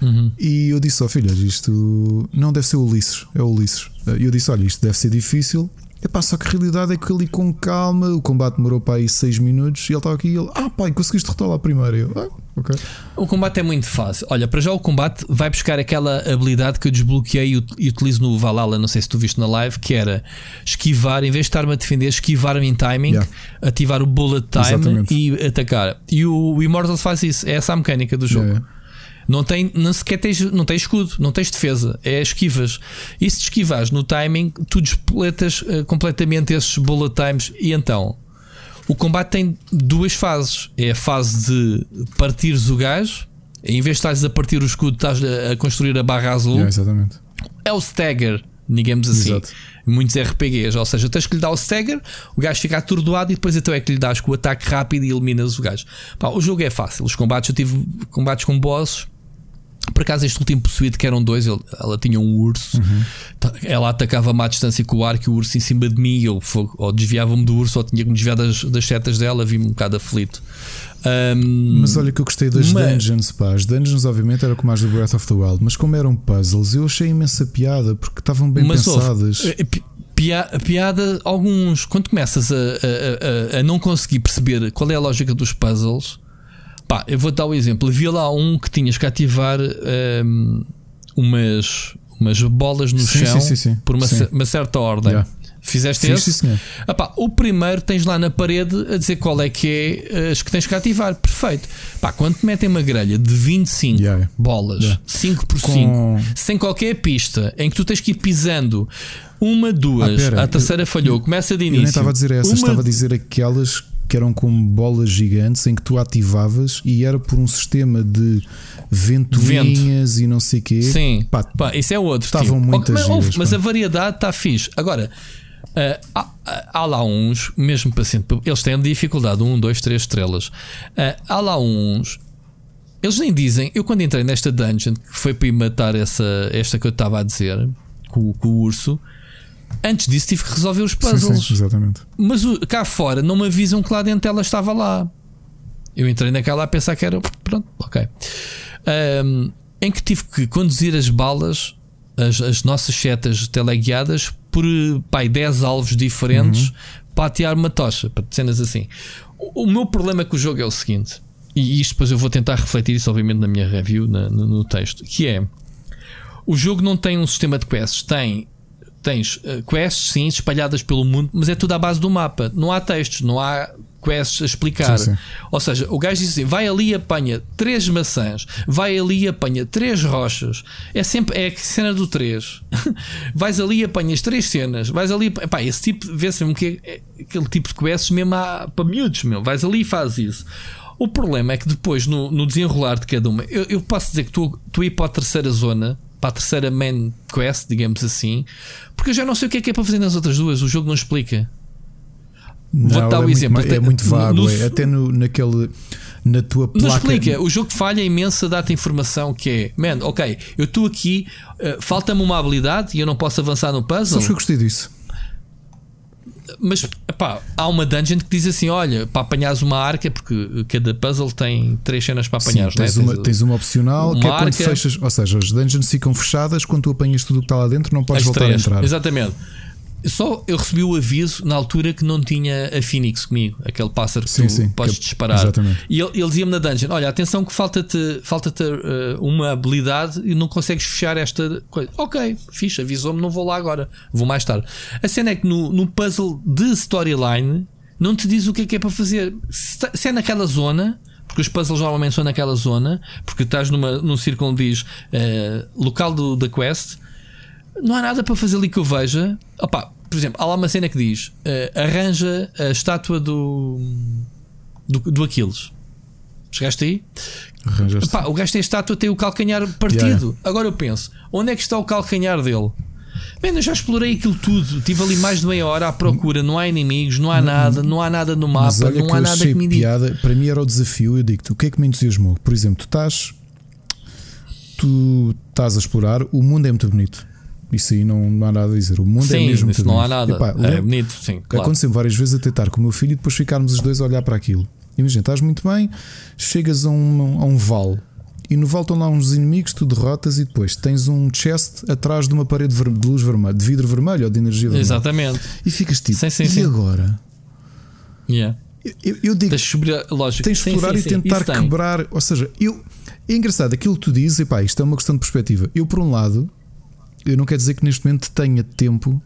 Uhum. E eu disse, ó oh, filho, isto não deve ser o Ulisses, é o Ulisses. E eu disse, olha, isto deve ser difícil Epá, só que a realidade é que ali com calma, o combate demorou para aí 6 minutos e ele estava aqui e ele, ah pai, conseguiste lá primeiro. Eu, ah, okay. O combate é muito fácil. Olha, para já o combate vai buscar aquela habilidade que eu desbloqueei e utilizo no Valhalla, não sei se tu viste na live, que era esquivar, em vez de estar-me a defender, esquivar-me em timing, yeah. ativar o bullet time Exatamente. e atacar. E o, Immortal faz isso, é essa a mecânica do jogo. Yeah. Não, tem, não sequer tens, não tens escudo, não tens defesa, é esquivas. E se esquivas no timing, tu despletas uh, completamente esses bullet times. E então, o combate tem duas fases: é a fase de partires o gajo, em vez de estás a partir o escudo, estás a, a construir a barra azul. Yeah, exatamente. É o stagger, digamos assim. Exato. Muitos RPGs, ou seja, tens que lhe dar o stagger, o gajo fica atordoado e depois então é que lhe dás com o ataque rápido e eliminas o gajo. Pá, o jogo é fácil, os combates, eu tive combates com bosses por acaso, este último possuído, que eram dois, ele, ela tinha um urso, uhum. ela atacava-me à distância com o arco e o urso em cima de mim. Eu ou desviava-me do urso ou tinha que me desviar das, das setas dela, vi-me um bocado aflito. Um, mas olha que eu gostei das mas... dungeons, pá. As dungeons, obviamente, era como as do Breath of the Wild, mas como eram puzzles, eu achei imensa piada porque estavam bem mas pensadas. Ouve, eh, piada, piada, alguns, quando começas a, a, a, a não conseguir perceber qual é a lógica dos puzzles Pá, eu vou dar o um exemplo. Havia lá um que tinhas que ativar um, umas, umas bolas no sim, chão sim, sim, por uma, uma, certa ordem. Yeah. Fizeste esse? Sim, ah, o primeiro tens lá na parede a dizer qual é que é as que tens que ativar. Perfeito. Pá, quando te metem uma grelha de 25 yeah. bolas, yeah. 5 por 5, Com... sem qualquer pista, em que tu tens que ir pisando uma, duas, ah, pera, a terceira eu, falhou, começa de início. Eu nem estava a dizer essas, uma... estava a dizer aquelas que eram como bolas gigantes em que tu ativavas e era por um sistema de ventoinhas Vento. e não sei o quê. Sim, pá, pá, isso é outro. Estavam tipo. muitas mas, giras, mas a variedade está fixe. Agora, uh, há, há, lá uns, mesmo paciente, eles têm dificuldade, um, dois, três estrelas. Uh, há lá uns. Eles nem dizem, eu quando entrei nesta dungeon, que foi para ir matar essa, esta que eu estava a dizer, com, com o urso, Antes disso tive que resolver os puzzles. Sim, sim, exatamente. Mas o, cá fora não me avisam que lá dentro ela estava lá. Eu entrei naquela a pensar que era. Pronto, ok. Um, em que tive que conduzir as balas, as, as nossas setas teleguiadas, por pai, 10 alvos diferentes uhum. para atear uma tocha, para cenas assim. O, o, meu problema com o jogo é o seguinte, e isto depois eu vou tentar refletir isso, obviamente, na minha review, na, no, no texto, que é. O jogo não tem um sistema de quests, tem tens uh, quests, sim, espalhadas pelo mundo, mas é tudo à base do mapa. Não há textos, não há quests a explicar. Sim, sim. Ou seja, o gajo diz assim: vai ali e apanha três maçãs, vai ali e apanha três rochas. É sempre é a cena do três. vais ali e apanhas três cenas, vais ali. Pá, esse tipo, vê-se mesmo que é aquele tipo de quests mesmo há, para miúdos, meu. Vais ali e fazes isso. O problema é que depois, no, no desenrolar de cada uma, eu, eu posso dizer que tu, tu ir para a terceira zona para a terceira main quest, digamos assim, porque eu já não sei o que é que é para fazer nas outras duas, o jogo não explica. Vou dar o um é exemplo. Muito, é muito vago, no, é, até no, naquele. Na tua placa. Não explica, o jogo falha imensa, dá-te informação que é, man, ok, eu estou aqui, uh, falta-me uma habilidade e eu não posso avançar no puzzle. Sabes que eu gostei disso? Mas pá, há uma dungeon que diz assim: olha, para apanhares uma arca, porque cada puzzle tem três cenas para apanhar. Sim, tens, né? uma, tens uma opcional uma que é quando fechas, ou seja, as dungeons ficam fechadas, quando tu apanhas tudo o que está lá dentro, não podes voltar três, a entrar. Exatamente. Só eu recebi o aviso na altura que não tinha a Phoenix comigo, aquele pássaro que sim, tu sim, podes que, disparar. Exatamente. E ele, ele dizia-me na dungeon: Olha, atenção que falta-te falta -te, uh, uma habilidade e não consegues fechar esta coisa. Ok, fixe, avisou-me, não vou lá agora, vou mais tarde. A cena é que no, no puzzle de storyline não te diz o que é que é para fazer. Se, se é naquela zona, porque os puzzles normalmente são naquela zona, porque estás numa, num círculo onde diz uh, local do, da quest não há nada para fazer ali que eu veja. Opa, por exemplo, há lá uma cena que diz: uh, arranja a estátua do, do, do Aquiles. Chegaste aí? Opa, o gajo tem a estátua, tem o calcanhar partido. Yeah. Agora eu penso: onde é que está o calcanhar dele? Bem, eu já explorei aquilo tudo. Estive ali mais de meia hora à procura. Não há inimigos, não há hum, nada, não há nada no mapa, não há nada que me diga. Para mim era o desafio. Eu digo-te: o que é que me entusiasmou? Por exemplo, tu estás, tu estás a explorar, o mundo é muito bonito. Isso aí não, não há nada a dizer. O mundo é sim, é mesmo. Isso não há nada. Epá, é bonito, sim. Claro. Aconteceu várias vezes a tentar com o meu filho e depois ficarmos os dois a olhar para aquilo. Imagina, estás muito bem, chegas a um, a um vale e no vale estão lá uns inimigos, tu derrotas e depois tens um chest atrás de uma parede de luz vermelha, de vidro vermelho ou de energia vermelha. Exatamente. E ficas tipo, sim, sim, e sim. agora? Yeah. Eu, eu digo. Tens de explorar e tentar quebrar. Ou seja, eu, é engraçado aquilo que tu dizes, e pá, isto é uma questão de perspectiva. Eu, por um lado, eu não quero dizer que neste momento tenha tempo.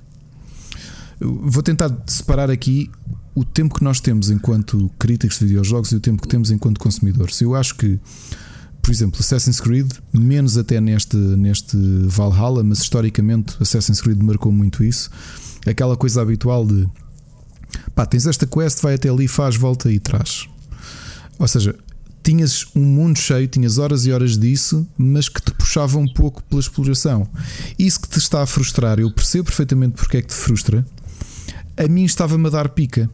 Vou tentar separar aqui o tempo que nós temos enquanto críticos de videojogos e o tempo que temos enquanto consumidores. Eu acho que por exemplo, Assassin's Creed, menos até neste, neste Valhalla, mas historicamente Assassin's Creed marcou muito isso. Aquela coisa habitual de pá, tens esta quest, vai até ali, faz, volta e traz. Ou seja, tinhas um mundo cheio, tinhas horas e horas disso, mas que te puxava um pouco pela exploração. Isso que te está a frustrar, eu percebo perfeitamente porque é que te frustra. A mim estava-me a dar pica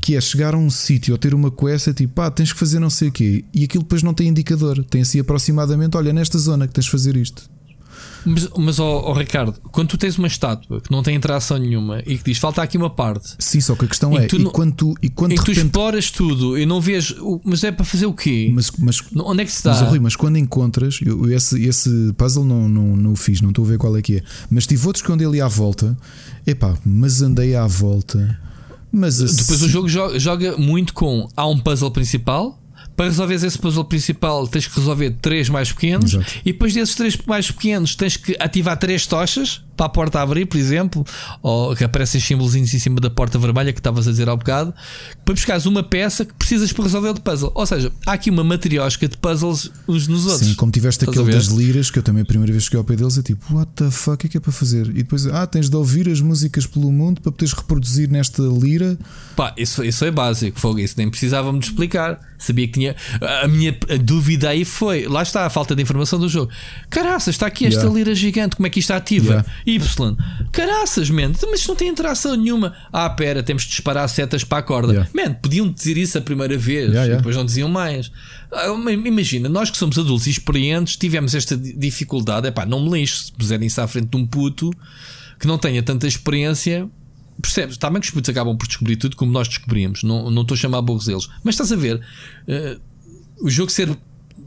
que é chegar a um sítio ou ter uma quest, é tipo, pá, tens que fazer não sei o quê, e aquilo depois não tem indicador, tem assim aproximadamente, olha, nesta zona que tens de fazer isto. Mas, mas oh, oh, Ricardo, quando tu tens uma estátua que não tem interação nenhuma e que diz falta aqui uma parte, sim, só que a questão é, e quando tu, e quando e tu exploras tudo e não vês, mas é para fazer o quê? Mas, mas onde é que se está? Mas, Rui, mas quando encontras, eu, esse, esse puzzle não, não, não o fiz, não estou a ver qual é que é, mas tive outros que andei ali à volta, epá, mas andei à volta mas assim... Depois o jogo joga, joga muito com. Há um puzzle principal. Para resolver esse puzzle principal, tens que resolver três mais pequenos. Exato. E depois desses três mais pequenos, tens que ativar três tochas para a porta abrir, por exemplo, ou que aparecem símbolozinhos em cima da porta vermelha que estavas a dizer ao bocado, para buscares uma peça que precisas para resolver o puzzle. Ou seja, há aqui uma matriosca de puzzles uns nos outros. Sim, como tiveste Estás aquele das liras, que eu também a primeira vez que cheguei ao pé deles é tipo, what the fuck, o que é que é para fazer? E depois, ah, tens de ouvir as músicas pelo mundo para poderes reproduzir nesta lira. Pá, isso, isso é básico, fogo, isso nem precisávamos de explicar. Sabia que tinha. A minha dúvida aí foi, lá está a falta de informação do jogo. Caraças, está aqui esta yeah. lira gigante, como é que isto está ativa? Yeah. Y. Caraças, man, mas isto não tem interação nenhuma. Ah, pera, temos de disparar setas para a corda. Yeah. Man, podiam dizer isso a primeira vez, yeah, yeah. depois não diziam mais. Ah, imagina, nós que somos adultos e experientes tivemos esta dificuldade. É pá, não me lixo se puserem isso à frente de um puto que não tenha tanta experiência. Percebes? Também que os putos acabam por descobrir tudo como nós descobrimos. Não, não estou a chamar burros eles. Mas estás a ver, uh, o jogo ser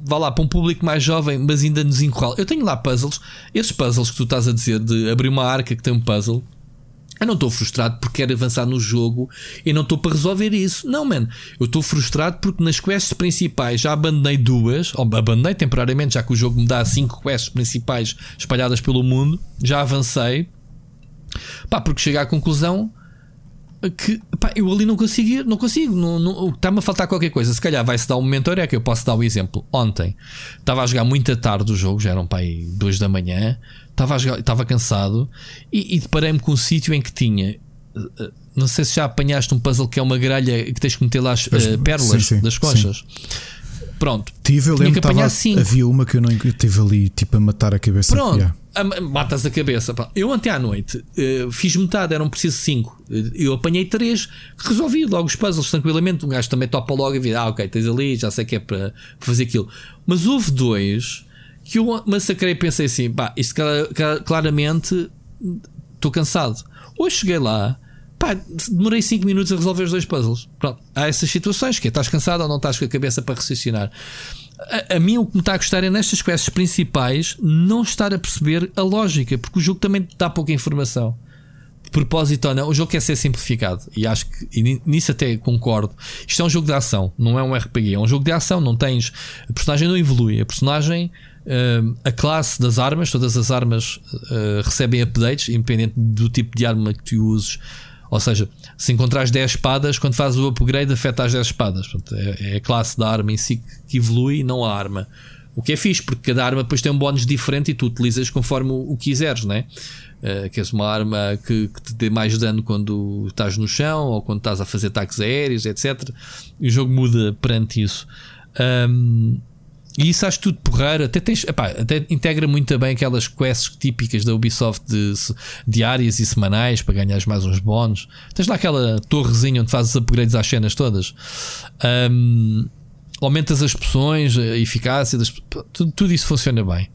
vá lá, para um público mais jovem, mas ainda nos encurrala. Eu tenho lá puzzles, esses puzzles que tu estás a dizer de abrir uma arca que tem um puzzle. Eu não estou frustrado porque quero avançar no jogo e não estou para resolver isso. Não, man. Eu estou frustrado porque nas quests principais já abandonei duas, ou abandonei temporariamente, já que o jogo me dá cinco quests principais espalhadas pelo mundo. Já avancei. Pá, porque chego à conclusão que pá, eu ali não consigo, não consigo, não, não, está-me a faltar qualquer coisa. Se calhar vai-se dar um momento, é que eu posso dar o um exemplo. Ontem estava a jogar muita tarde o jogo, já eram para aí 2 da manhã, estava, a jogar, estava cansado e, e deparei-me com um sítio em que tinha. Eh, eh, não sei se já apanhaste um puzzle que é uma gralha que tens que meter lá as uh, pérolas sim, sim, das conchas. Sim. Pronto. Tive, eu lembro que tava, havia uma que eu não tive ali tipo a matar a cabeça. Pronto. Yeah. Matas a cabeça. Pá. Eu ontem à noite uh, fiz metade, eram preciso 5. Eu apanhei 3, resolvi logo os puzzles tranquilamente. Um gajo também topa logo e vira, ah, ok, tens ali, já sei que é para fazer aquilo. Mas houve dois que eu massacrei e pensei assim, pá, isto claramente estou cansado. Hoje cheguei lá, Pá, demorei 5 minutos a resolver os dois puzzles. Pronto, há essas situações que é, estás cansado ou não estás com a cabeça para raciocinar. A, a, mim o que me está a gostar é nestas quests principais não estar a perceber a lógica, porque o jogo também dá pouca informação. De propósito ou não, o jogo quer ser simplificado e acho que e nisso até concordo. Isto é um jogo de ação, não é um RPG, é um jogo de ação. Não tens a personagem não evolui, a personagem, uh, a classe das armas, todas as armas uh, recebem updates, independente do tipo de arma que tu uses ou seja, se encontrares 10 espadas, quando fazes o upgrade, afeta as 10 espadas. Portanto, é, é, a classe da arma em si que evolui, não a arma. O que é fixe, porque cada arma depois tem um bónus diferente e tu utilizas conforme o, o quiseres, né? Uh, queres uma arma que, que, te dê mais dano quando estás no chão ou quando estás a fazer ataques aéreos, etc. E o jogo muda perante isso. Um, e isso acho tudo porreiro. Até, tens, epá, até integra muito bem aquelas quests típicas da Ubisoft de, diárias e semanais para ganhares mais uns bónus. Tens lá aquela torrezinha onde fazes upgrades às cenas todas. Um, aumentas as poções, a eficácia, das, tudo, tudo, isso funciona bem.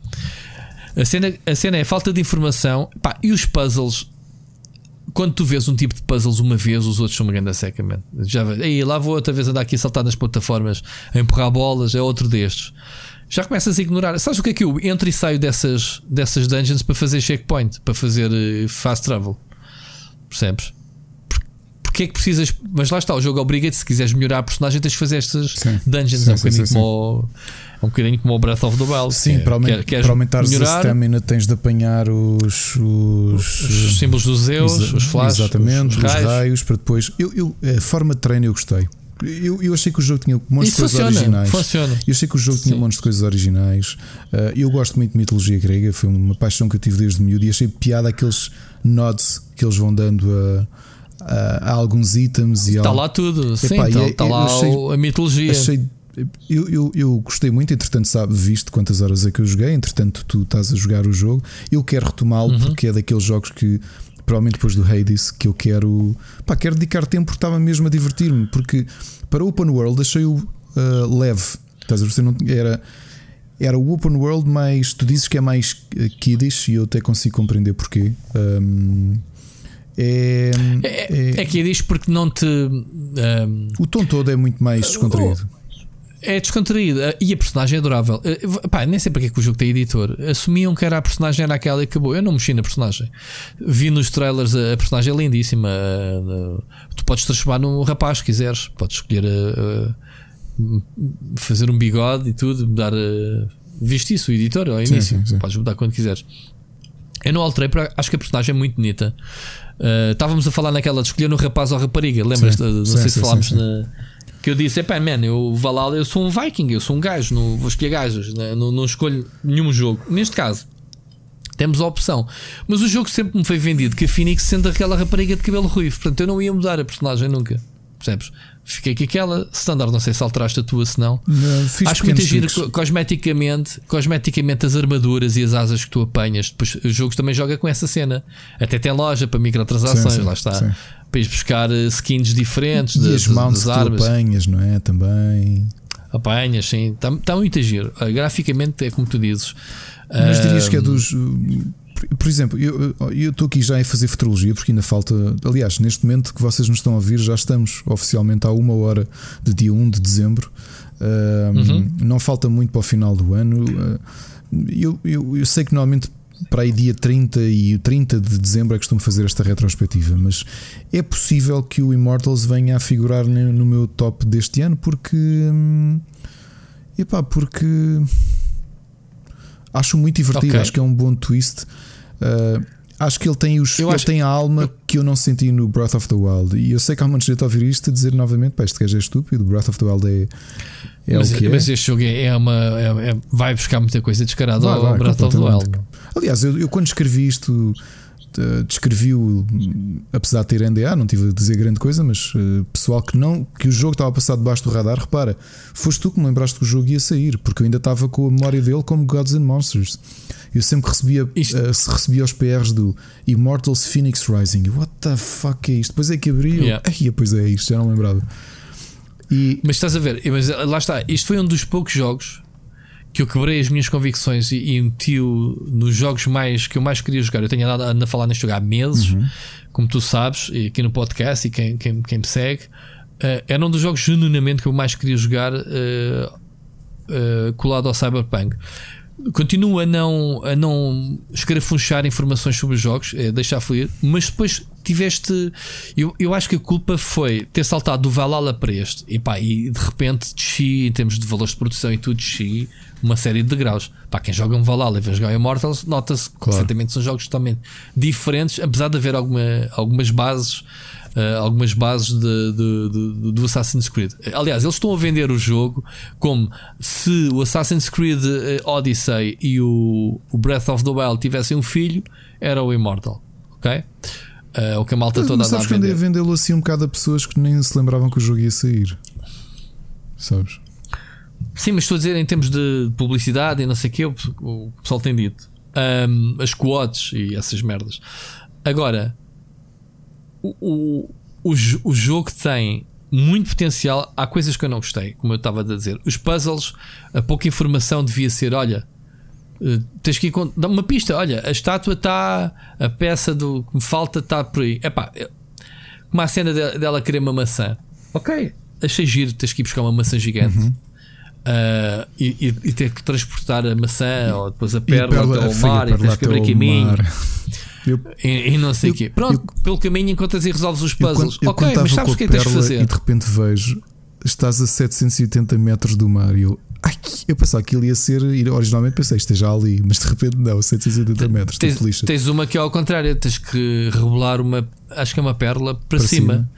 A cena, a cena é falta de informação e os puzzles quando tu vês um tipo de puzzles uma vez, os outros são uma grande seca, man. Já aí lá vou outra vez andar aqui a saltar nas plataformas, a empurrar bolas, é outro destes. Já começas a ignorar. Sabes o que é que eu entro e saio dessas, dessas dungeons para fazer checkpoint, para fazer uh, fast travel? Percebes? Porque é que precisas. Mas lá está, o jogo obriga-te, se quiseres melhorar a personagem, tens de fazer estas sim. dungeons. Sim, é um bocadinho como um bocadinho como o Breath of the Wild. Sim, para, aumentar, quer, para aumentar a stamina tens de apanhar os, os, os símbolos dos Zeus, os flashes, exatamente, os raios. os raios. para depois. Eu, eu, a forma de treino eu gostei. eu, eu achei que o jogo tinha montes de coisas funciona, originais. Funciona. Eu achei que o jogo tinha Sim. montes de coisas originais. Uh, eu gosto muito de mitologia grega, foi uma paixão que eu tive desde miúdo e achei piada aqueles nods que eles vão dando a, a, a alguns itens e Está ao- lá tudo. Sim, Epá, está, e é- está eu lá achei- a mitologia. Achei. Eu, eu, eu gostei muito, entretanto, sabe, visto quantas horas é que eu joguei. Entretanto, tu estás a jogar o jogo. Eu quero retomá-lo Uhum. porque é daqueles jogos que, provavelmente depois do Hades, que eu quero. Pá, quero dedicar tempo porque estava mesmo a divertir-me. Porque para o Open World achei-o uh, leve. Estás a ver? Não- Era, era o Open World, mas tu dizes que é mais uh, kiddish e eu até consigo compreender porquê. Um, é, É, é que diz porque não te. ahm, o tom todo é muito mais descontraído. é descontraído e a personagem é adorável. Ah, Pá, nem sei para que é que o jogo tem editor. Assumiam que era a personagem, era aquela e acabou. Eu não mexi na personagem. Vi nos trailers a, a personagem é lindíssima. ah, tu podes transformar num rapaz se quiseres. Podes escolher ah, ah, fazer um bigode e tudo, mudar. ah, viste isso, o editor ao Sim, início. sim, sim. Podes mudar quando quiseres. Eu não alterei, porque acho que a personagem é muito bonita. Uh, estávamos a falar naquela de escolher no rapaz ou rapariga. Lembras? Sim, Não sim, sei se falámos na. Que eu disse: Epá, man, eu Valhalla, eu sou um viking, eu sou um gajo, não vou escolher gajas, né? não, não escolho nenhum jogo. Neste caso, temos a opção. Mas o jogo sempre me foi vendido que a Phoenix sendo aquela rapariga de cabelo ruivo. Portanto, eu não ia mudar a personagem nunca. Percebes? Fiquei com aquela standard, não sei se alteraste a tua, se não. Não, fiz Acho muito pequenos giro cosmeticamente, cosmeticamente as armaduras e as asas que tu apanhas. Depois o jogo também joga com essa cena. Até tem loja para microtransações, Sim, sim, lá está. sim. Para ir buscar eh, skins diferentes E de- as mounts das que tu armas. apanhas, não é? Também. Apanhas, sim. Está tá muito giro. Ah, graficamente é como tu dizes. Mas dirias que é dos. Por- exemplo, eu estou aqui já a fazer futurologia porque ainda falta. Aliás, neste momento que vocês nos estão a ouvir, já estamos oficialmente há uma hora de dia 1 de dezembro. Uh, Uhum. Não falta muito para o final do ano. Uh, Eu, eu, eu sei que normalmente para aí dia 30 e 30 de dezembro é que costumo fazer esta retrospectiva, mas é possível que o Immortals venha a figurar no meu top deste ano porque. hum, Epá, porque acho muito divertido, Ok. acho que é um bom twist. Uh, acho que ele tem, os, Eu ele acho- tem a alma que eu não senti no Breath of the Wild. E eu sei que há muita gente a ouvir isto a dizer novamente: pá, este gajo é estúpido. Breath of the Wild é, é mas, o que é. mas este jogo é, é uma. é- é- vai buscar muita coisa descarada Vai, ao vai, Breath of the Wild. Aliás, eu, eu quando escrevi isto, descrevi-o, apesar de ter NDA, não tive a dizer grande coisa, mas eh, pessoal que não, que o jogo estava a passar debaixo do radar, repara, foste tu que me lembraste que o jogo ia sair, porque eu ainda estava com a memória dele como Gods and Monsters. Eu sempre recebia, Isto- eh, recebia os PRs do Immortals Phoenix Rising. What the fuck é isto? Depois é que abri. Yeah. Ai, pois é isto, já não lembrava. E Mas estás a ver, mas lá está, isto foi um dos poucos jogos que eu quebrei as minhas convicções e, e meti-o nos jogos mais que eu mais queria jogar. Eu tenho andado a falar neste jogo há meses, Uhum. como tu sabes, e aqui no podcast e quem, quem, quem me segue. eh, era um dos jogos genuinamente que eu mais queria jogar eh, eh, colado ao Cyberpunk. Continuo a não, a não escarafunchar informações sobre os jogos, é, deixar fluir, mas depois tiveste. Eu, eu acho que a culpa foi ter saltado do Valhalla para este e, pá, e de repente desci em termos de valores de produção e tudo, desci uma série de degraus. Pá, quem joga um Valhalla e vem jogar Immortals, nota-se perfeitamente que são jogos totalmente diferentes, apesar de haver alguma, algumas bases. Uh, algumas bases de, de- de- do Assassin's Creed. Aliás, eles estão a vender o jogo como se o Assassin's Creed uh, Odyssey e o, o Breath of the Wild tivessem um filho, era o Immortal. Ok? Uh, o que a malta Mas, toda mas sabes a vender. vendê-lo assim um bocado a pessoas que nem se lembravam que o jogo ia sair. Sabes? Sim, mas estou a dizer em termos de publicidade e não sei o que, o, o pessoal tem dito. Um, as quotes e essas merdas. Agora, o, o, o, jo- o jogo tem muito potencial. Há coisas que eu não gostei, como eu estava a dizer. Os puzzles, a pouca informação devia ser: olha, eh, tens que dá uma pista. Olha, a estátua está, a peça do que me falta está por aí. Epá, eu- como a cena de- dela querer uma maçã, ok, achei giro, tens que ir buscar uma maçã gigante. Uhum. Ah, e, e- e ter que transportar a maçã ou depois a E perla perla- até ao a filha mar e tens que abrir caminho. Eu, e, e não sei o Eu- quê. Pronto, pelo caminho encontras e resolves os eu puzzles. eu ok, mas sabes o que é que tens de fazer? E de repente vejo, estás a 780 metros do mar e eu. Ai, eu pensava que ele ia ser. Originalmente pensei, esteja ali, mas de repente não, 780 metros, Tens, tens uma que é ao contrário, tens que rebolar uma, acho que é uma perla para, Para cima, cima.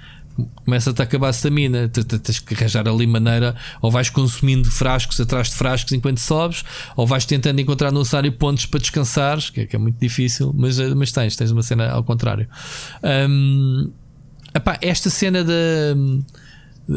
Começa-te a acabar a stamina, tens que arranjar ali maneira, ou vais consumindo frascos atrás de frascos enquanto sobes, ou vais tentando encontrar no cenário pontos para descansares, que é, que é muito difícil, mas, eh, mas tens, tens uma cena ao contrário. Um, epá, esta cena de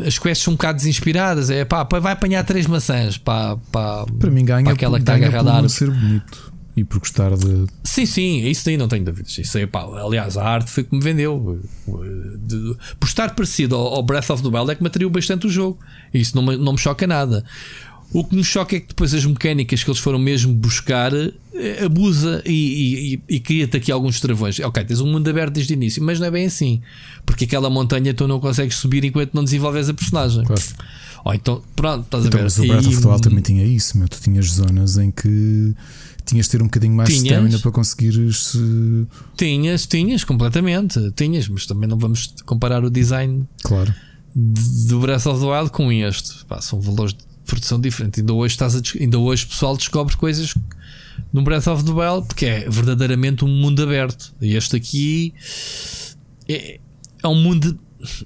as quests são um bocado desinspiradas. É pá, vai apanhar três maçãs pá, pá, para mim ganha, para aquela que está agarrada a ser bonito e por gostar de. Sim, sim, isso aí não tenho dúvidas. Isso aí, pá, aliás, a arte foi que me vendeu. De, por estar parecido ao, ao, Breath of the Wild é que me atraiu bastante o jogo. Isso não me, não me choca nada. O que nos choca é que depois as mecânicas que eles foram mesmo buscar eh, abusa e, e, e cria-te aqui alguns travões. Ok, tens um mundo aberto desde o início, mas não é bem assim. Porque aquela montanha tu não consegues subir enquanto não desenvolves a personagem. Claro. Ou então, pronto, estás então, a ver. Mas o Breath of the Wild também tinha isso, meu. Tu tinhas zonas em que tinhas de ter um bocadinho mais de stamina para conseguires. Tinhas, tinhas, completamente. Tinhas, mas também não vamos comparar o design claro. do Breath of the Wild com este. Pá, são valores de produção diferentes. Ainda hoje, estás a, ainda hoje o pessoal descobre coisas no Breath of the Wild porque é verdadeiramente um mundo aberto. E este aqui é, é um mundo.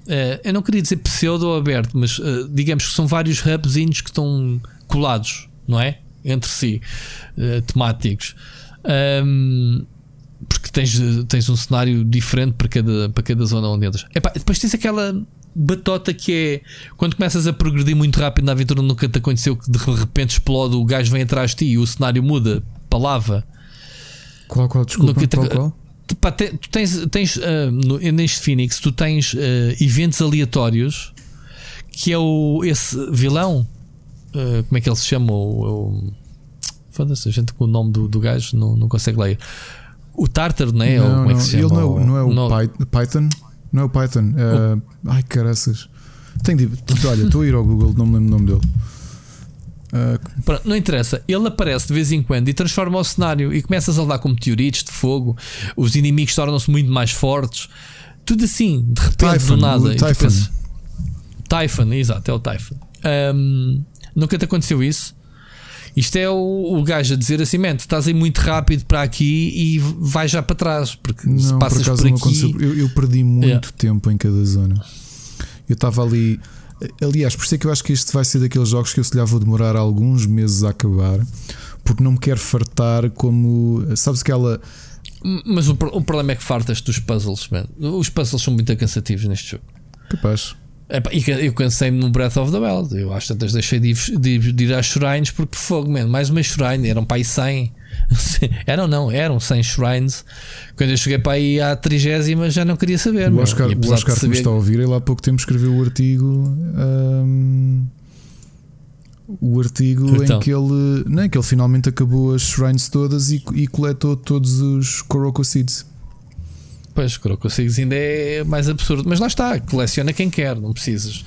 É, eu não queria dizer pseudo aberto, mas uh, digamos que são vários hubzinhos que estão colados, não é? Entre si, uh, temáticos. Um, porque tens, tens um cenário diferente para cada, para cada zona onde entras. Epá, depois tens aquela batota que é quando começas a progredir muito rápido na aventura, nunca te aconteceu que de repente explode, o gajo vem atrás de ti e o cenário muda para lava. Qual, qual, desculpa, te, qual, qual? tu tens, tens uh, no, neste Phoenix, tu tens uh, eventos aleatórios que é o, esse vilão Uh, como é que ele se chama? O, o Foda-se, a gente com o nome do, do gajo não, não consegue ler. O Tartar, não é? Não, Ou como é que se chama? Ele não, é não é o não... Python? Não é o Python. Uh, ai, caraças. Tenho de... Olha, estou a ir ao Google, não me lembro o nome dele. Uh... Pronto, não interessa, ele aparece de vez em quando e transforma o cenário e começas a levar com meteoritos de fogo, os inimigos tornam-se muito mais fortes, tudo assim, de repente, Typhon, do nada. Typhon. Typhon, exato, é o Typhon. Um, Nunca te aconteceu isso? Isto é o, o gajo a dizer assim, man, estás aí muito rápido para aqui e vai já para trás, porque não, se passas por, por aqui. Eu, eu, perdi muito yeah. tempo em cada zona. Eu estava ali. Aliás, por isso é que eu acho que este vai ser daqueles jogos que eu se lhe vou demorar alguns meses a acabar, porque não me quero fartar como. Sabes aquela. Mas o, o problema é que fartas dos puzzles, man. Os puzzles são muito cansativos neste jogo. Capaz. Eu cansei-me no Breath of the Wild. Eu acho que tantas deixei de ir, de, de ir às shrines porque fogo, man. Mais uma shrine, eram para aí 100. eram não, eram 100 shrines. Quando eu cheguei para aí à trigésima já não queria saber. O Oscar, o Oscar saber... me está a ouvir, ele há pouco tempo escreveu o artigo. Um, o artigo então. em que ele, não, que ele finalmente acabou as shrines todas e, e coletou todos os Koroko Seeds. Pois, Crocosigs ainda é mais absurdo. Mas lá está, coleciona quem quer, não precisas.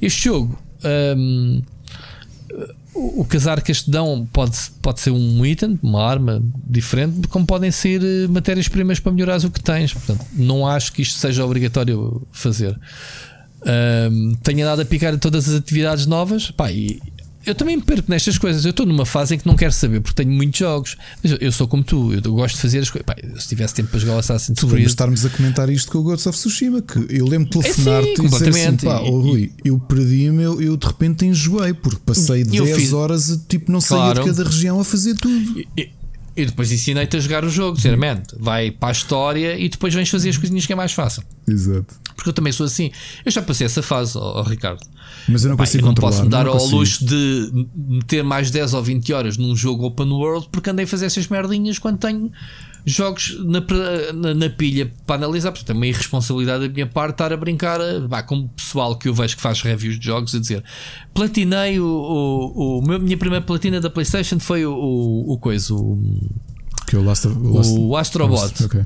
Este jogo, um, o, o casar que este dão pode, pode ser um item, uma arma diferente, como podem ser eh, matérias-primas para melhorar o que tens. Portanto, não acho que isto seja obrigatório fazer. Um, tenho andado a picar todas as atividades novas pá, e eu também me perco nestas coisas. Eu estou numa fase em que não quero saber porque tenho muitos jogos. Mas eu sou como tu, eu gosto de fazer as coisas. Se tivesse tempo para jogar o Assassin's Creed. Lembras estarmos a comentar isto com o Ghost of Tsushima. Que eu lembro de telefonar-te é, e dizer assim: pá, oh, Rui, eu perdi-me, eu, eu de repente enjoei porque passei 10 fiz... horas tipo, não claro. de cada região a fazer tudo. E, e depois ensinei-te a jogar o jogo, sinceramente. Vai para a história e depois vens fazer as coisinhas que é mais fácil. Exato. Porque eu também sou assim. Eu já passei essa fase, oh, Ricardo. Mas eu não consigo Pai, eu não posso me dar ao luxo de meter mais 10 ou 20 horas num jogo open world porque andei a fazer essas merdinhas quando tenho jogos na, na, na pilha para analisar. Portanto, é uma irresponsabilidade da minha parte estar a brincar bah, com o pessoal que eu vejo que faz reviews de jogos a dizer platinei o, o, o minha primeira platina da PlayStation foi o, o, o coisa, o, que é o, Last, o, Last, o Astrobot. Okay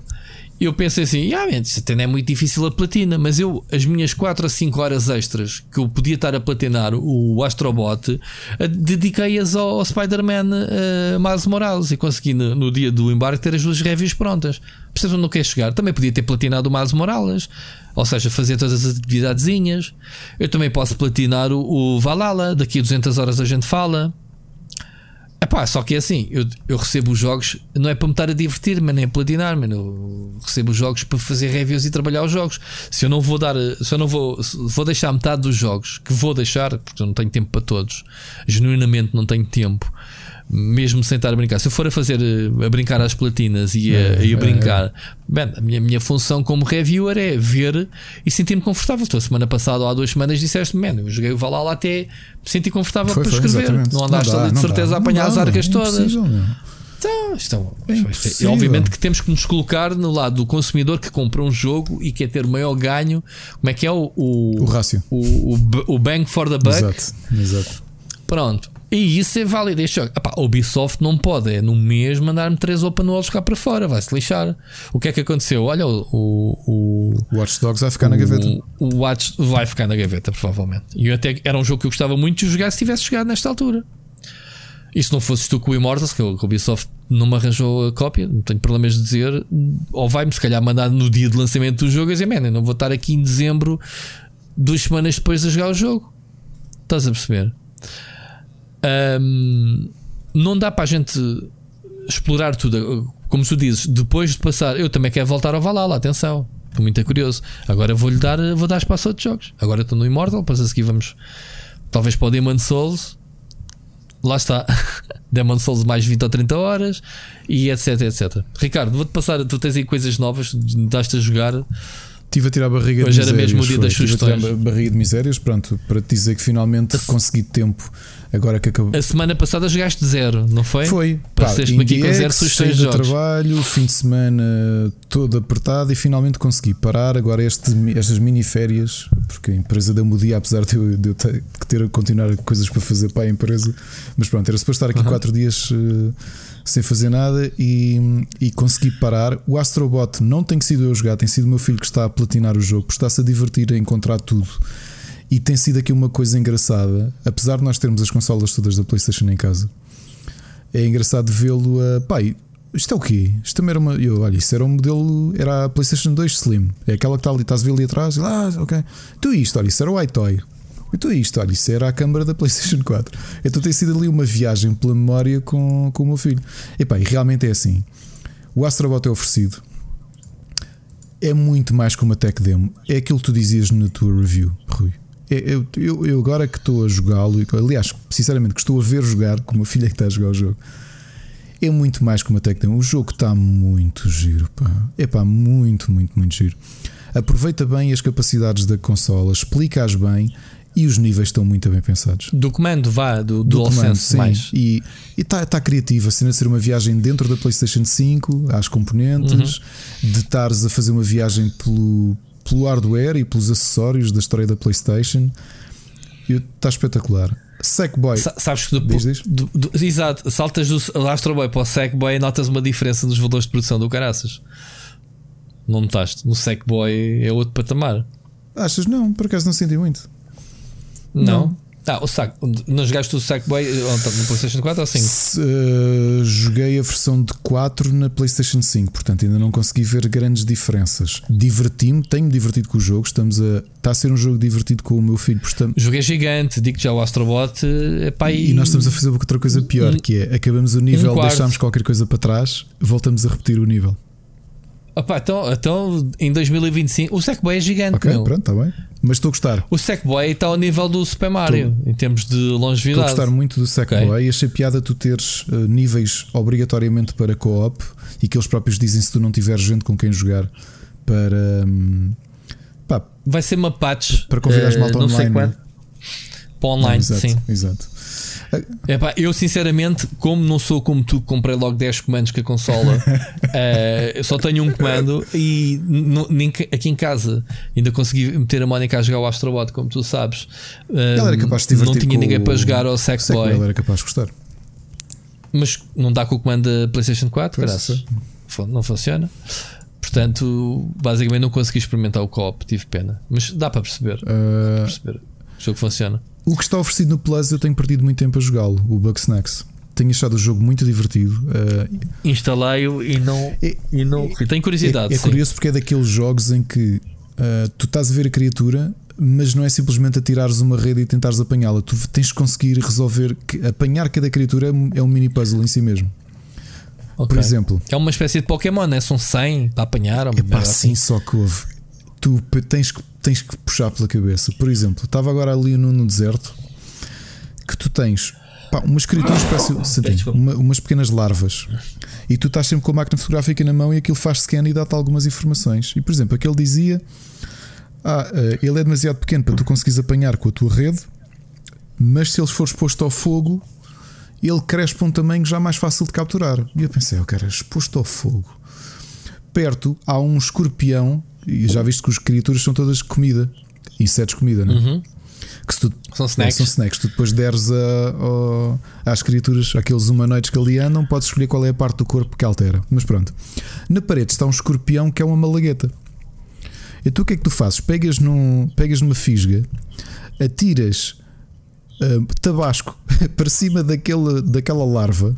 eu pensei assim, ah, até não é muito difícil a platina, mas eu, as minhas 4 a 5 horas extras que eu podia estar a platinar o Astrobot, dediquei-as ao Spider-Man uh, Miles Morales e consegui no, no, dia do embarque ter as duas reviews prontas. Percebes onde não quer chegar? Também podia ter platinado o Miles Morales, ou seja, fazer todas as atividadezinhas. Eu também posso platinar o, o Valhalla, daqui a 200 horas a gente fala. Pá, só que é assim, eu, eu recebo os jogos, não é para me estar a divertir, mas nem a platinar, mano. Eu recebo os jogos para fazer reviews e trabalhar os jogos. Se eu não vou dar, se eu não vou, vou deixar metade dos jogos, que vou deixar, porque eu não tenho tempo para todos, genuinamente não tenho tempo mesmo sem estar a brincar. Se eu for a fazer a brincar às platinas e a, é, e a brincar, é. bem, a minha, minha função como reviewer é ver e sentir-me confortável. Tu, a semana passada ou há duas semanas disseste, man, eu joguei o Valhalla até me senti confortável foi, para foi, escrever. Exatamente. Não andaste não dá, ali de certeza dá, a apanhar as arcas todas. Impossível, então, isto é, é, obviamente que temos que nos colocar no lado do consumidor que compra um jogo e quer ter o maior ganho. Como é que é o, o, o rácio? O, o, o bang for the buck. Exato, exato. Pronto. E isso é válido este jogo. Epá, Ubisoft não pode, é no mês mandar-me três open worlds cá para fora, vai-se lixar. O que é que aconteceu? Olha, o, o, o Watch Dogs vai ficar o, na gaveta. O Watch vai ficar na gaveta, provavelmente. E até era um jogo que eu gostava muito de jogar se tivesse chegado nesta altura. E se não fosses tu com o Immortals, que o Ubisoft não me arranjou a cópia, não tenho problemas de dizer, ou vai-me se calhar mandar no dia de lançamento do jogo e dizer, man, não vou estar aqui em dezembro, duas semanas depois a jogar o jogo. Estás a perceber? Um, não dá para a gente explorar tudo. Como tu dizes, depois de passar, eu também quero voltar ao Valhalla, atenção. Estou muito curioso. Agora vou-lhe dar, vou dar espaço a outros jogos. Agora estou no Immortal, depois a seguir vamos talvez para o Demon Souls. Lá está. Demon Souls mais 20 ou 30 horas e etc, etc. Ricardo, vou-te passar, tu tens aí coisas novas, daste a jogar. Estive a tirar a barriga Hoje de misérias. era mesmo o dia das sugestões. a barriga de misérias, pronto, para te dizer que finalmente consegui tempo Agora que acabou. A semana passada jogaste zero, não foi? Foi. Passaste-me aqui com zero sugestões de jogos. trabalho, fim de semana todo apertado e finalmente consegui parar. Agora este, estas mini férias, porque a empresa deu-me o dia, apesar de eu, de eu ter, ter continuar coisas para fazer para a empresa. Mas pronto, era suposto estar aqui uhum. quatro dias uh, sem fazer nada e, e consegui parar. O Astrobot não tem sido eu jogar, tem sido o meu filho que está a platinar o jogo, está-se a divertir a encontrar tudo. E tem sido aqui uma coisa engraçada, apesar de nós termos as consolas todas da PlayStation em casa. É engraçado vê-lo a. Pai, isto é o quê? Isto também era uma. Eu, olha, isso era um modelo. Era a PlayStation 2 Slim. É aquela que está ali, estás a ver ali atrás. Ah, ok. Tu isto, olha, isso era o iToy. E tu isto, olha, isso era a câmara da PlayStation 4. Então tem sido ali uma viagem pela memória com, com o meu filho. E pá, e realmente é assim. O Astrobot é oferecido. É muito mais que uma tech demo. É aquilo que tu dizias na tua review, Rui. É, eu, eu, eu agora que estou a jogá-lo, aliás, sinceramente, que estou a ver jogar, como a filha que está a jogar o jogo, é muito mais que uma técnica. O jogo está muito giro, pá. É pá, muito, muito, muito giro. Aproveita bem as capacidade da consola, explica-as bem e os níveis estão muito bem pensados. Do comando, vá, do, do comando, sim. Mais. E está tá criativo, assim, a ser uma viagem dentro da PlayStation 5, às componentes, uhum. de estares a fazer uma viagem pelo, pelo hardware e pelos acessórios da história da PlayStation. Está espetacular. Sackboy. Sa sabes que do, diz, diz? Do, do, exato, saltas do Astro Boy para o Sackboy e notas uma diferença nos valores de produção do caraças. Não notaste? No Sackboy é outro patamar. Achas? Não, por acaso não senti muito. Não. Ah, o saco. Não jogaste o Sackboy no PlayStation 4 ou 5? Se, uh, joguei a versão de 4 na PlayStation 5, portanto ainda não consegui ver grandes diferenças. Diverti-me, tenho-me divertido com o jogo. Estamos a, está a ser um jogo divertido com o meu filho. Portanto, Joguei gigante, digo já o Astrobot. Epá, e... e nós estamos a fazer outra coisa pior, que é acabamos o nível, um deixamos qualquer coisa para trás, voltamos a repetir o nível. Opa, então, então em 2025 o Sackboy é gigante. Ok, meu. pronto, está bem. Mas estou a gostar. O Sackboy está ao nível do Super Mario em termos de longevidade. Estou a gostar muito do Sackboy okay. e achei piada tu teres uh, níveis obrigatoriamente para co-op e que eles próprios dizem se tu não tiveres gente com quem jogar para. Um, pá, Vai ser uma patch para convidar uh, malta online. Para online, exato, sim. Exato. Epá, eu sinceramente, como não sou como tu, que comprei logo 10 comandos com a consola, uh, só tenho um comando e nem, aqui em casa ainda consegui meter a Mónica a jogar o Astrobot, como tu sabes. Uh, era capaz de não tinha ninguém para jogar ao Sackboy. Sackboy era capaz de gostar. Mas não dá com o comando da PlayStation 4, graças. Não funciona. Portanto, basicamente não consegui experimentar o co-op, tive pena. Mas dá para perceber. Uh... Dá para perceber. O jogo funciona. O que está oferecido no Plus eu tenho perdido muito tempo a jogá-lo, o Bugsnax. Tenho achado o jogo muito divertido. Uh, Instalei-o e não. É, e não é, tenho curiosidade. É, é curioso porque é daqueles jogos em que uh, tu estás a ver a criatura, mas não é simplesmente atirares uma rede e tentares apanhá-la. Tu tens de conseguir resolver que apanhar cada criatura é um mini puzzle em si mesmo. Okay. Por exemplo, é uma espécie de Pokémon, né? são 100 para apanhar. É pá, sim, assim. só que houve. Tu tens que, tens que puxar pela cabeça. Por exemplo, estava agora ali no, no deserto que tu tens pá, umas criaturas, parece, uma, umas pequenas larvas, e tu estás sempre com a máquina fotográfica na mão e aquilo faz scan e dá-te algumas informações. E por exemplo, aquele dizia ah, eh, ele é demasiado pequeno para tu conseguires apanhar com a tua rede, mas se ele for exposto ao fogo, ele cresce para um tamanho já mais fácil de capturar. E eu pensei, eu quero exposto ao fogo. Perto há um escorpião, e já viste que as criaturas são todas comida, insetos comida, não é? Uhum. Que tu, são snacks. são snacks. Tu depois deres a, a, às criaturas, aqueles humanoides que ali andam, podes escolher qual é a parte do corpo que altera. Mas pronto. Na parede está um escorpião que é uma malagueta. E tu o que é que tu fazes? Pegas, num, pegas numa fisga, atiras uh, tabasco para cima daquele, daquela larva.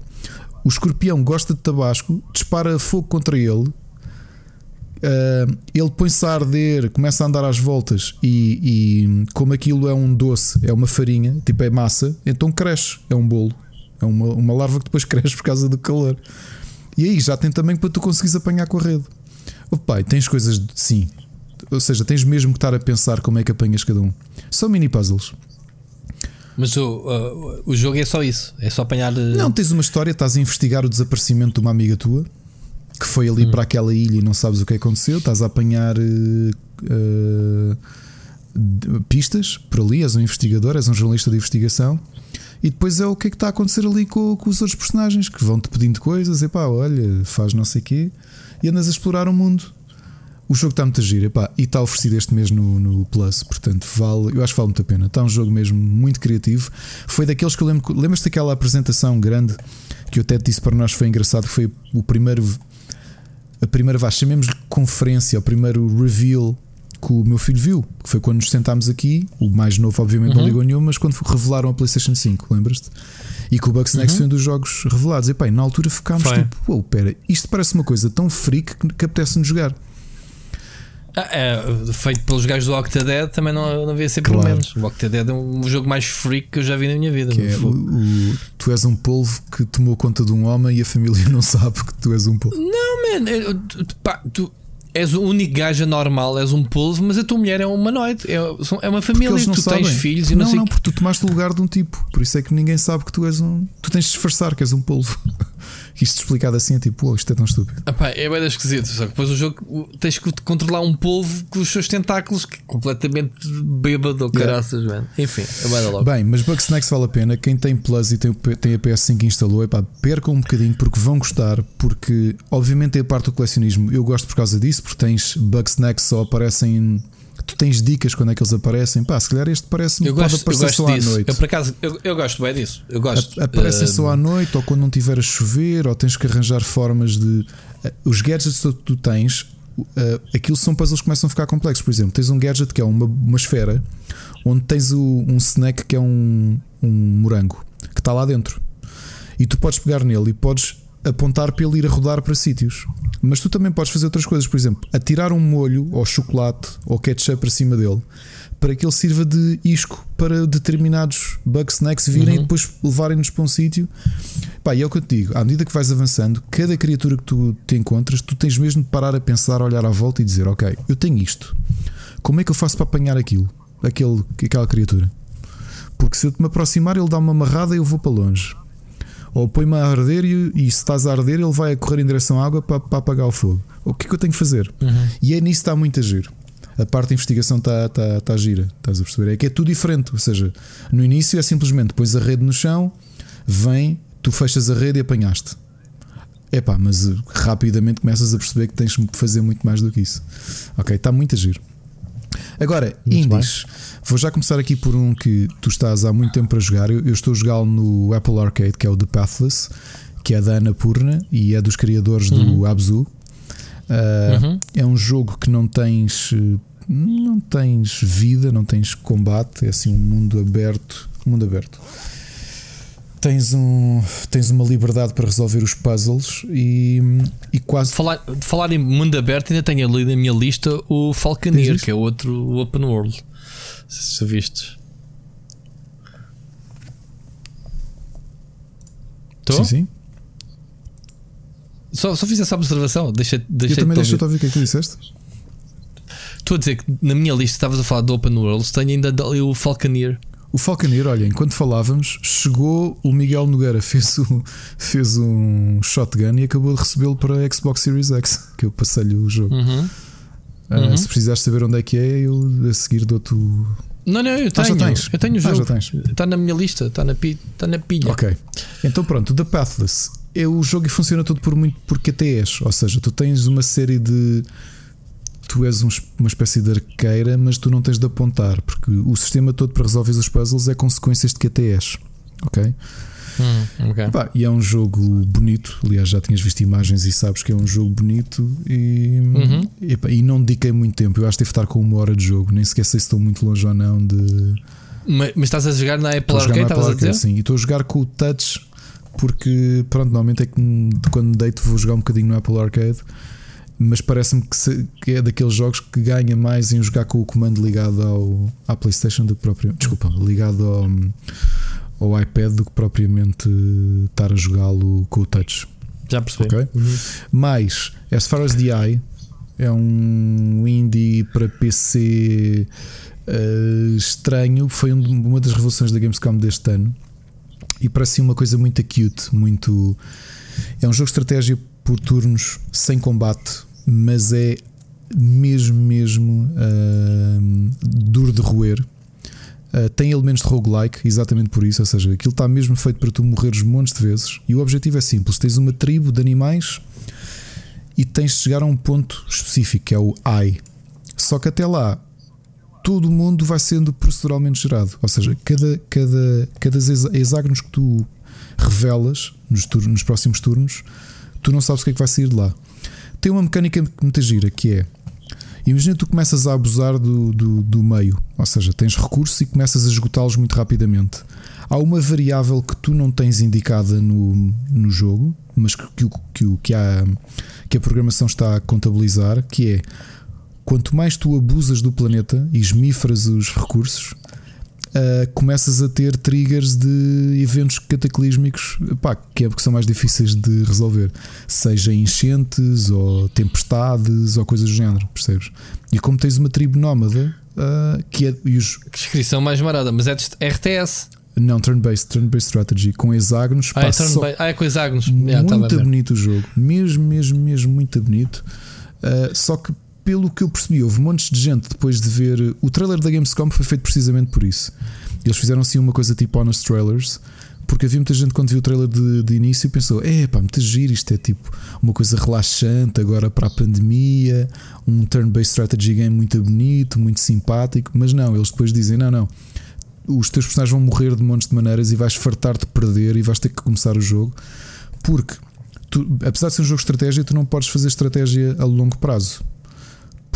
O escorpião gosta de tabasco, dispara fogo contra ele. Uh, ele põe-se a arder, começa a andar às voltas e, e, como aquilo é um doce, é uma farinha, tipo é massa, então cresce, é um bolo, é uma, uma larva que depois cresce por causa do calor. E aí já tem também para tu conseguires apanhar com a rede. Oh, pai, tens coisas, sim, ou seja, tens mesmo que estar a pensar como é que apanhas cada um. São mini puzzles. Mas o, uh, o jogo é só isso, é só apanhar. Uh... Não, tens uma história, estás a investigar o desaparecimento de uma amiga tua que foi ali hum. para aquela ilha e não sabes o que aconteceu, estás a apanhar uh, pistas por ali, és um investigador, és um jornalista de investigação. E depois é o que é que está a acontecer ali com, com os outros personagens que vão-te pedindo coisas, e pá, olha, faz não sei o quê, e andas a explorar o mundo. O jogo está muito a giro epá, e está oferecido este mês no, no, Plus, portanto, vale, eu acho que vale muito a pena. Está um jogo mesmo muito criativo. Foi daqueles que eu lembro. Lembras-te daquela apresentação grande que eu até disse para nós foi engraçado? Foi o primeiro, a primeira, vá, chamemos-lhe conferência, o primeiro reveal que o meu filho viu, que foi quando nos sentámos aqui. O mais novo, obviamente, uhum. não ligou nenhum, mas quando revelaram a PlayStation 5, lembras-te? E que o Bugs Next uhum. foi um dos jogos revelados. E pá, na altura ficámos foi. tipo, oh, pera, isto parece uma coisa tão freak que apetece-nos jogar. Ah, é, feito pelos gajos do Octadad também não, não havia ser claro. pelo menos. O Octadad é um jogo mais freak que eu já vi na minha vida. É, o, o, tu és um polvo que tomou conta de um homem e a família não sabe que tu és um polvo. Não, man, eu, pá, tu és o único gajo normal, és um polvo, mas a tua mulher é um humanoide, é, é uma família, tu sabem. tens filhos e não, não sei. Não, porque tu tomaste o lugar de um tipo, por isso é que ninguém sabe que tu és um. Tu tens de disfarçar que és um polvo. isto explicado assim é tipo, oh, isto é tão estúpido. Epá, é bem esquisito, só que depois o jogo tens que controlar um polvo com os seus tentáculos que é completamente bêbado ou yeah. caraças, mano. Enfim, é bem logo. Bem, mas Bugsnax vale a pena. Quem tem Plus e tem, tem a PS5 que instalou, epá, percam um bocadinho porque vão gostar, porque obviamente é a parte do colecionismo. Eu gosto por causa disso, porque tens Bugsnax só aparecem tu tens dicas quando é que eles aparecem. Pá, se calhar este parece-me pode gosto, aparecer só disso. à noite. Eu, por acaso, eu, eu gosto bem disso. Eu gosto. Aparecem uh, só à noite ou quando não tiver a chover, ou tens que arranjar formas de. Uh, os gadgets que tu tens, uh, aquilo são puzzles que começam a ficar complexos. Por exemplo, tens um gadget que é uma, uma esfera onde tens o, um snack que é um, um morango que está lá dentro. E tu podes pegar nele e podes apontar para ele ir a rodar para sítios. Mas tu também podes fazer outras coisas, por exemplo, atirar um molho ou chocolate ou ketchup para cima dele para que ele sirva de isco para determinados bug snacks virem uhum. e depois levarem-nos para um sítio. Pá, e é o que eu te digo: à medida que vais avançando, cada criatura que tu te encontras, tu tens mesmo de parar a pensar, olhar à volta e dizer: Ok, eu tenho isto, como é que eu faço para apanhar aquilo, aquele, aquela criatura? Porque se eu te me aproximar, ele dá uma amarrada e eu vou para longe ou põe-me a arder e, e, se estás a arder, ele vai a correr em direção à água para, para apagar o fogo. O que é que eu tenho que fazer? Uhum. E é nisso que está muito a giro. A parte de investigação está, está, está gira, estás a perceber? É que é tudo diferente. Ou seja, no início é simplesmente pões a rede no chão, vem, tu fechas a rede e apanhaste. É pá, mas rapidamente começas a perceber que tens que fazer muito mais do que isso. Ok, está muito a giro. Agora, Muito indies. Bem. Vou já começar aqui por um que tu estás há muito tempo para jogar. Eu, eu estou a jogá-lo no Apple Arcade, que é o The Pathless, que é da Ana Purna e é dos criadores uhum. do Abzu. Uh, uhum. É um jogo que não tens não tens vida, não tens combate, é assim um mundo aberto, mundo aberto tens, um, tens uma liberdade para resolver os puzzles e, e quase. Falar, de falar em mundo aberto, ainda tenho ali na minha lista o Falconeer, que é outro open world. Se viste. Sim, sim. Só, só fiz essa observação. Deixa, deixa eu também deixa-te ouvir o que é que tu disseste. Estou a dizer que na minha lista estavas a falar do Open Worlds, tenho ainda o Falconeer. O Falconeer, olha, enquanto falávamos, chegou o Miguel Nogueira, fez, o, fez um shotgun e acabou de recebê-lo para a Xbox Series X, que eu passei-lhe o jogo. Uhum. Uh, uhum. Se precisares saber onde é que é, eu a seguir dou-te o. Não, não, eu tenho. Ah, já tens. Eu tenho o jogo. Ah, Está na minha lista, está na, pi, está na pilha. Ok. Então pronto, o The Pathless. É o jogo e funciona tudo por muito por QTEs. Ou seja, tu tens uma série de tu és um, uma espécie de arqueira, mas tu não tens de apontar, porque o sistema todo para resolver os puzzles é consequências de QTS. Ok? Hum, okay. E é um jogo bonito. Aliás, já tinhas visto imagens e sabes que é um jogo bonito. E, uhum. e, pá, e não dediquei muito tempo. Eu acho que devo estar com uma hora de jogo. Nem sequer sei se estou muito longe ou não de. Mas, mas estás a jogar na Apple Arcade? Na Apple Arcade sim, e estou a jogar com o touch porque, pronto, normalmente é que quando deito vou jogar um bocadinho no Apple Arcade mas parece-me que, se, que, é daqueles jogos que ganha mais em jogar com o comando ligado ao, à PlayStation do que propriamente. Desculpa, ligado ao, ao iPad do que propriamente estar a jogá-lo com o touch. Já percebi. Okay? Uhum. Mas, as far as the eye, é um indie para PC uh, eh, estranho. Foi uma das revoluções da Gamescom deste ano e parece uma coisa muito acute. Muito. É um jogo de estratégia por turnos sem combate, mas é mesmo, mesmo uh, duro de roer. Uh, tem elementos de roguelike, exatamente por isso, ou seja, aquilo está mesmo feito para tu morreres montes de vezes. E o objetivo é simples: tens uma tribo de animais e tens de chegar a um ponto específico, que é o I. Só que até lá todo o mundo vai sendo proceduralmente gerado. Ou seja, cada, cada, cada hexágonos que tu revelas nos, turnos, nos próximos turnos tu não sabes o que é que vai sair de lá. Tem uma mecânica muito gira que é. Imagina tu começas a abusar do, do, do meio, ou seja, tens recursos e começas a esgotá-los muito rapidamente. Há uma variável que tu não tens indicada no, no jogo, mas que, que, que, que, a, que a programação está a contabilizar, que é quanto mais tu abusas do planeta e esmifras os recursos, uh, começas a ter triggers de eventos cataclísmicos pá, que, é, que são mais difíceis de resolver, seja enchentes ou tempestades ou coisas do género, percebes? E como tens uma tribo nómada, uh, que é. E os... Que descrição mais marada, mas é de RTS. Não, turn-based, turn-based strategy com hexágonos. Ah, é, só... ah, é com hexágonos. Muito yeah, tá bonito o jogo, mesmo, mesmo, mesmo muito bonito. Uh, só que pelo que eu percebi, houve montes de gente depois de ver. O trailer da Gamescom foi feito precisamente por isso. Eles fizeram assim uma coisa tipo honest trailers, porque havia muita gente quando viu o trailer de, de início pensou: é pá, muito giro, isto é tipo uma coisa relaxante agora para a pandemia, um turn-based strategy game muito bonito, muito simpático. Mas não, eles depois dizem: não, não, os teus personagens vão morrer de montes de maneiras e vais fartar de perder e vais ter que começar o jogo, porque. Tu, apesar de ser um jogo de estratégia, tu não podes fazer estratégia a longo prazo.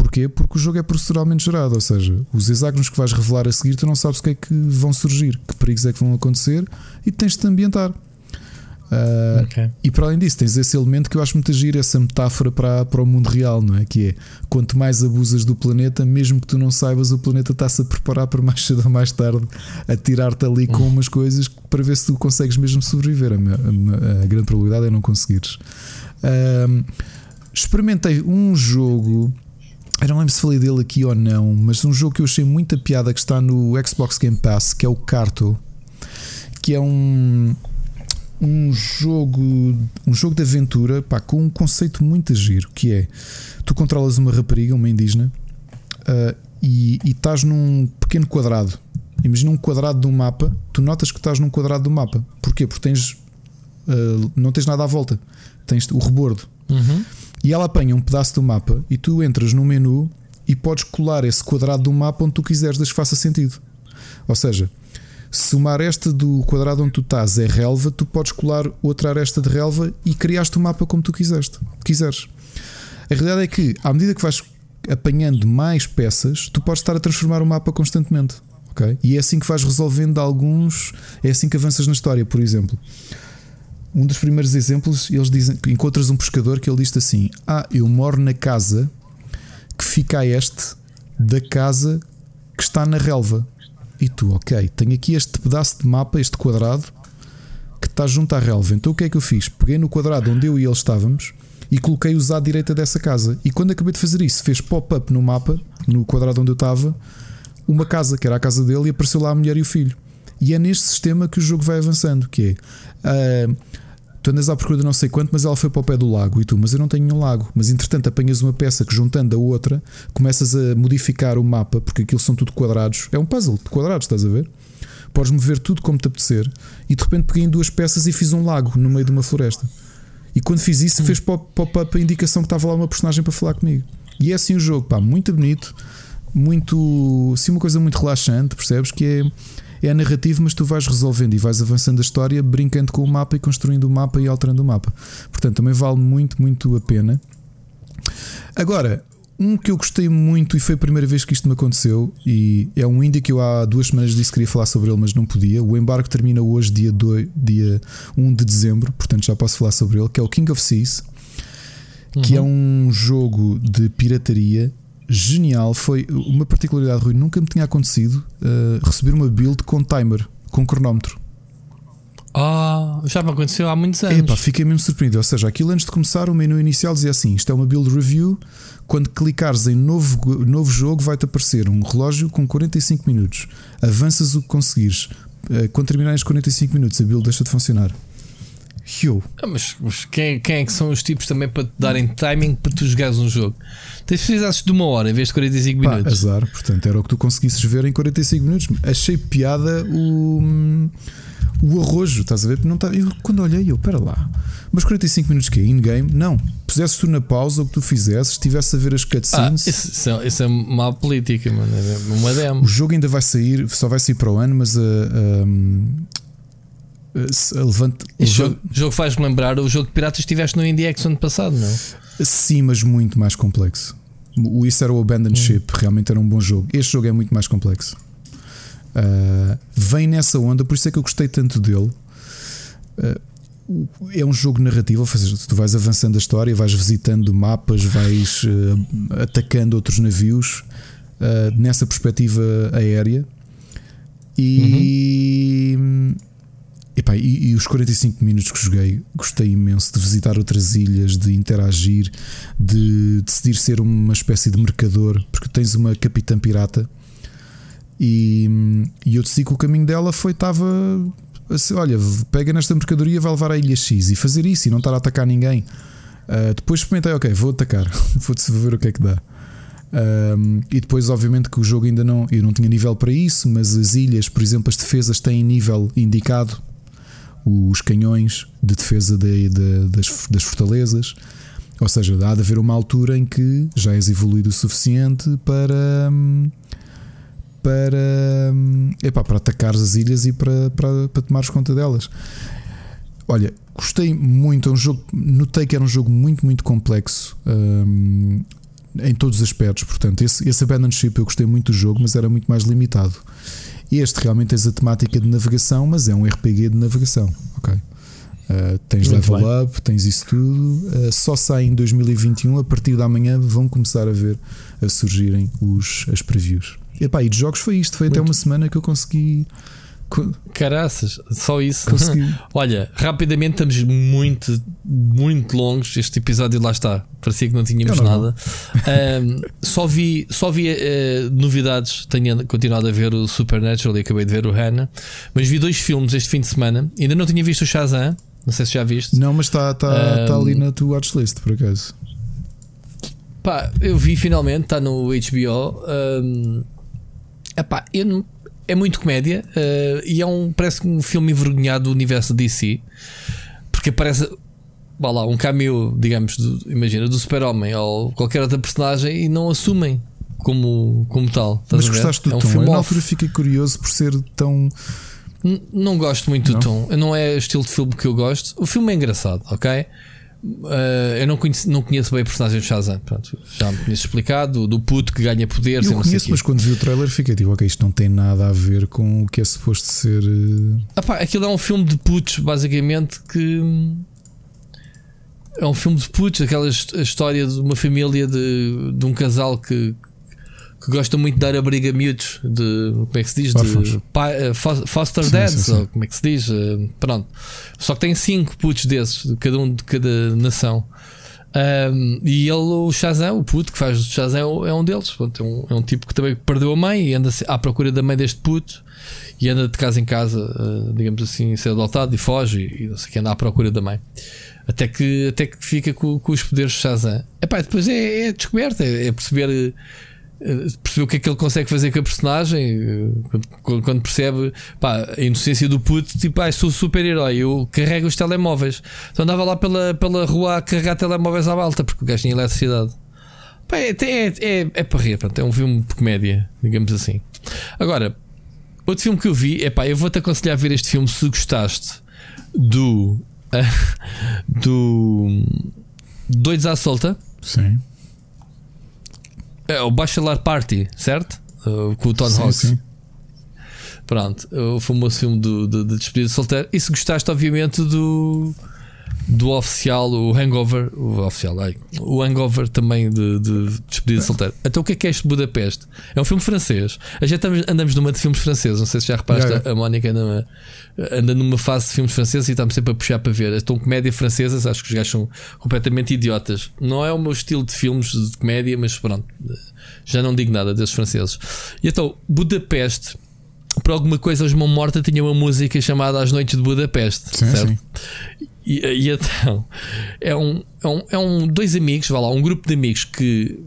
Porquê? Porque o jogo é proceduralmente gerado, ou seja, os hexágonos que vais revelar a seguir, tu não sabes o que é que vão surgir, que perigos é que vão acontecer e tens de te ambientar. Uh, okay. E para além disso, tens esse elemento que eu acho muito agir, essa metáfora para, para o mundo real, não é? Que é quanto mais abusas do planeta, mesmo que tu não saibas, o planeta está-se a preparar para mais cedo ou mais tarde a tirar-te ali com umas coisas para ver se tu consegues mesmo sobreviver. A, a, a grande probabilidade é não conseguires. Uh, experimentei um jogo eu não lembro se falei dele aqui ou não, mas um jogo que eu achei muita piada que está no Xbox Game Pass, que é o Carto, que é um, um jogo um jogo de aventura pá, com um conceito muito giro, que é tu controlas uma rapariga, uma indígena, uh, e, e estás num pequeno quadrado. Imagina um quadrado de um mapa, tu notas que estás num quadrado do mapa. Porquê? Porque tens uh, não tens nada à volta, tens o rebordo. Uhum. E ela apanha um pedaço do mapa e tu entras no menu e podes colar esse quadrado do mapa onde tu quiseres, desde que faça sentido. Ou seja, somar esta do quadrado onde tu estás é relva, tu podes colar outra aresta de relva e criaste o mapa como tu quiseste, quiseres. A realidade é que, à medida que vais apanhando mais peças, tu podes estar a transformar o mapa constantemente. Okay? E é assim que vais resolvendo alguns. É assim que avanças na história, por exemplo um dos primeiros exemplos, eles dizem encontras um pescador que ele diz assim: Ah, eu moro na casa que fica a este da casa que está na relva. E tu, ok, tenho aqui este pedaço de mapa, este quadrado, que está junto à relva. Então o que é que eu fiz? Peguei no quadrado onde eu e ele estávamos e coloquei-os à direita dessa casa. E quando acabei de fazer isso, fez pop-up no mapa, no quadrado onde eu estava, uma casa, que era a casa dele, e apareceu lá a mulher e o filho. E é neste sistema que o jogo vai avançando, que é. Uh, tu andas à procura de não sei quanto, mas ela foi para o pé do lago e tu, mas eu não tenho nenhum lago. Mas entretanto apanhas uma peça que juntando a outra começas a modificar o mapa, porque aquilo são tudo quadrados. É um puzzle de quadrados, estás a ver? Podes mover tudo como te apetecer. E de repente peguei em duas peças e fiz um lago no meio de uma floresta. E quando fiz isso, hum. fez pop-up a indicação que estava lá uma personagem para falar comigo. E é assim o jogo, pá, muito bonito, muito. Sim, uma coisa muito relaxante, percebes? Que é é narrativo, mas tu vais resolvendo e vais avançando a história, brincando com o mapa e construindo o mapa e alterando o mapa. Portanto, também vale muito, muito a pena. Agora, um que eu gostei muito e foi a primeira vez que isto me aconteceu, e é um indie que eu há duas semanas disse que queria falar sobre ele, mas não podia. O embarque termina hoje, dia, 2, dia 1 de dezembro, portanto já posso falar sobre ele, que é o King of Seas, que é uhum. é um jogo de pirataria genial. Foi uma particularidade, Rui, nunca me tinha acontecido uh, receber uma build com timer, com cronómetro. Ah, oh, já me aconteceu há muitos anos. Epá, fiquei mesmo surpreendido. Ou seja, aquilo antes de começar, o menu inicial dizia assim: isto é uma build review. Quando clicares em novo, novo jogo, vai-te aparecer um relógio com 45 minutos. Avanças o que conseguires. Uh, quando terminares 45 minutos, a build deixa de funcionar. Eu. Ah, mas, mas quem, quem, é que são os tipos também para te darem timing para tu jogares um jogo? Tens precisasses de uma hora em vez de 45 Pá, minutos. Azar, portanto, era o que tu conseguisses ver em 45 minutos. Achei piada o, o arrojo, estás a ver? Não tá, eu, quando olhei, eu, pera lá, mas 45 minutos que é in-game? Não. Pusesses tu na pausa o que tu fizesses, estivesse a ver as cutscenes. Ah, isso, isso, é, isso é má política, mano. É uma demo. O jogo ainda vai sair, só vai sair para o ano, mas a. Uh, levante. Este jogo, jogo faz-me lembrar o jogo de piratas que tiveste no Indie X ano passado, não? Sim, mas muito mais complexo. O isso era o Abandoned hum. Ship, realmente era um bom jogo. Este jogo é muito mais complexo. Uh, vem nessa onda, por isso é que eu gostei tanto dele. Uh, é um jogo narrativo, ou seja, tu vais avançando a história, vais visitando mapas, vais uh, atacando outros navios nessa perspectiva aérea. E. Uhum Epá, e, e, os 45 minutos que joguei, gostei imenso de visitar outras ilhas, de interagir, de decidir ser uma espécie de mercador, porque tens uma capitã pirata e, e eu decidi que o caminho dela foi: estava assim, olha, pega nesta mercadoria, vai levar à ilha X e fazer isso e não estar a atacar ninguém. Uh, depois experimentei, ok, vou atacar, vou ver o que é que dá. Um, e depois, obviamente, que o jogo ainda não, eu não tinha nível para isso, mas as ilhas, por exemplo, as defesas têm nível indicado os canhões de defesa de, de, das, das fortalezas. Ou seja, há de haver uma altura em que já és evoluído o suficiente para. para. Epá, para atacar as ilhas e para, para, para tomares conta delas. Olha, gostei muito. É um jogo, notei que era um jogo muito, muito complexo. Um, em todos os aspectos, portanto, esse, esse Abandoned Ship eu gostei muito do jogo, mas era muito mais limitado. Este realmente tens a temática de navegação, mas é um RPG de navegação. Ok. Uh, tens Muito level bem. up, tens isso tudo. Uh, só sai em 2021. A partir da manhã vão começar a ver a surgirem os, as previews. E, epá, e de jogos foi isto. Foi Muito. até uma semana que eu consegui Caraças, só isso. Consegui. Olha, rapidamente estamos muito, muito longos. Este episódio lá está. Parecia que não tínhamos não, nada. Um, só vi, só vi uh, novidades. Tenho continuado a ver o Supernatural e acabei de ver o Hannah. Mas vi dois filmes este fim de semana. Ainda não tinha visto o Shazam. Não sei se já viste. Não, mas está tá, um, tá ali na tua watchlist, por acaso. Pá, eu vi finalmente, está no HBO. Um, epá, eu não é muito comédia uh, e é um, parece um filme envergonhado do universo DC, porque parece vá lá, um cameo, digamos, do, imagina, do Super-Homem ou qualquer outra personagem e não assumem como, como tal. Mas gostaste do é um tom? Eu na altura fiquei curioso por ser tão. N não gosto muito não? do tom, não é o estilo de filme que eu gosto. O filme é engraçado, ok? Uh, eu não conheço, não conheço bem a personagem de Shazam. Pronto, já me conheço explicado do puto que ganha poder. Eu conheço, mas quando vi o trailer fiquei tipo, ok, isto não tem nada a ver com o que é suposto ser. Uh... Ah, pá, aquilo é um filme de putos, basicamente, que é um filme de putos, aquela história de uma família de, de um casal que, que gostam muito de dar abrigo a miúdos de como é que se diz? De foster sim, dads, sim, sim. ou como é que se diz? Pronto. Só que tem cinco putos desses, de cada um de cada nação. Um, e ele, o Shazam, o puto que faz o Shazam, é um deles. Pronto, é, um, é um tipo que também perdeu a mãe e anda à procura da mãe deste puto e anda de casa em casa, uh, digamos assim, ser adotado e foge e, e não sei que anda à procura da mãe. Até que, até que fica com, com os poderes de Shazam. Epá, depois é, é descoberta, é, é perceber eh, perceber o que é que ele consegue fazer com a personagem eh, quando, percebe pá, a inocência do puto, tipo, ah, sou super-herói, eu carrego os telemóveis. Então andava lá pela, pela rua a carregar telemóveis à balta porque o gajo tinha eletricidade. Pá, é, é, é, é para rir, pronto, é um filme de comédia, digamos assim. Agora, outro filme que eu vi, é pá, eu vou-te aconselhar a ver este filme se gostaste do. do. Doidos à Solta. Sim. É o Bachelor Party, certo? Uh, com o Tom sim, Hanks. Sim. Pronto, o famoso filme do, do, de despedida de solteiro. E se gostaste, obviamente, do do oficial, o Hangover, o oficial, ai, o Hangover também de, de despedida de solteiro. Então o que é que é este Budapeste? É um filme francês. A gente andamos, numa de filmes franceses, não sei se já reparaste, a Mónica anda numa, anda numa fase de filmes franceses e estamos sempre a puxar para ver. Então, comédia francesas, acho que os gajos são completamente idiotas. Não é o meu estilo de filmes de comédia, mas pronto, já não digo nada desses franceses. E então, Budapeste por alguma coisa os Mão Morta tinha uma música chamada As Noites de Budapeste, sim, certo? Sim. E, e, então é um, é um, é um dois amigos, vá lá, um grupo de amigos que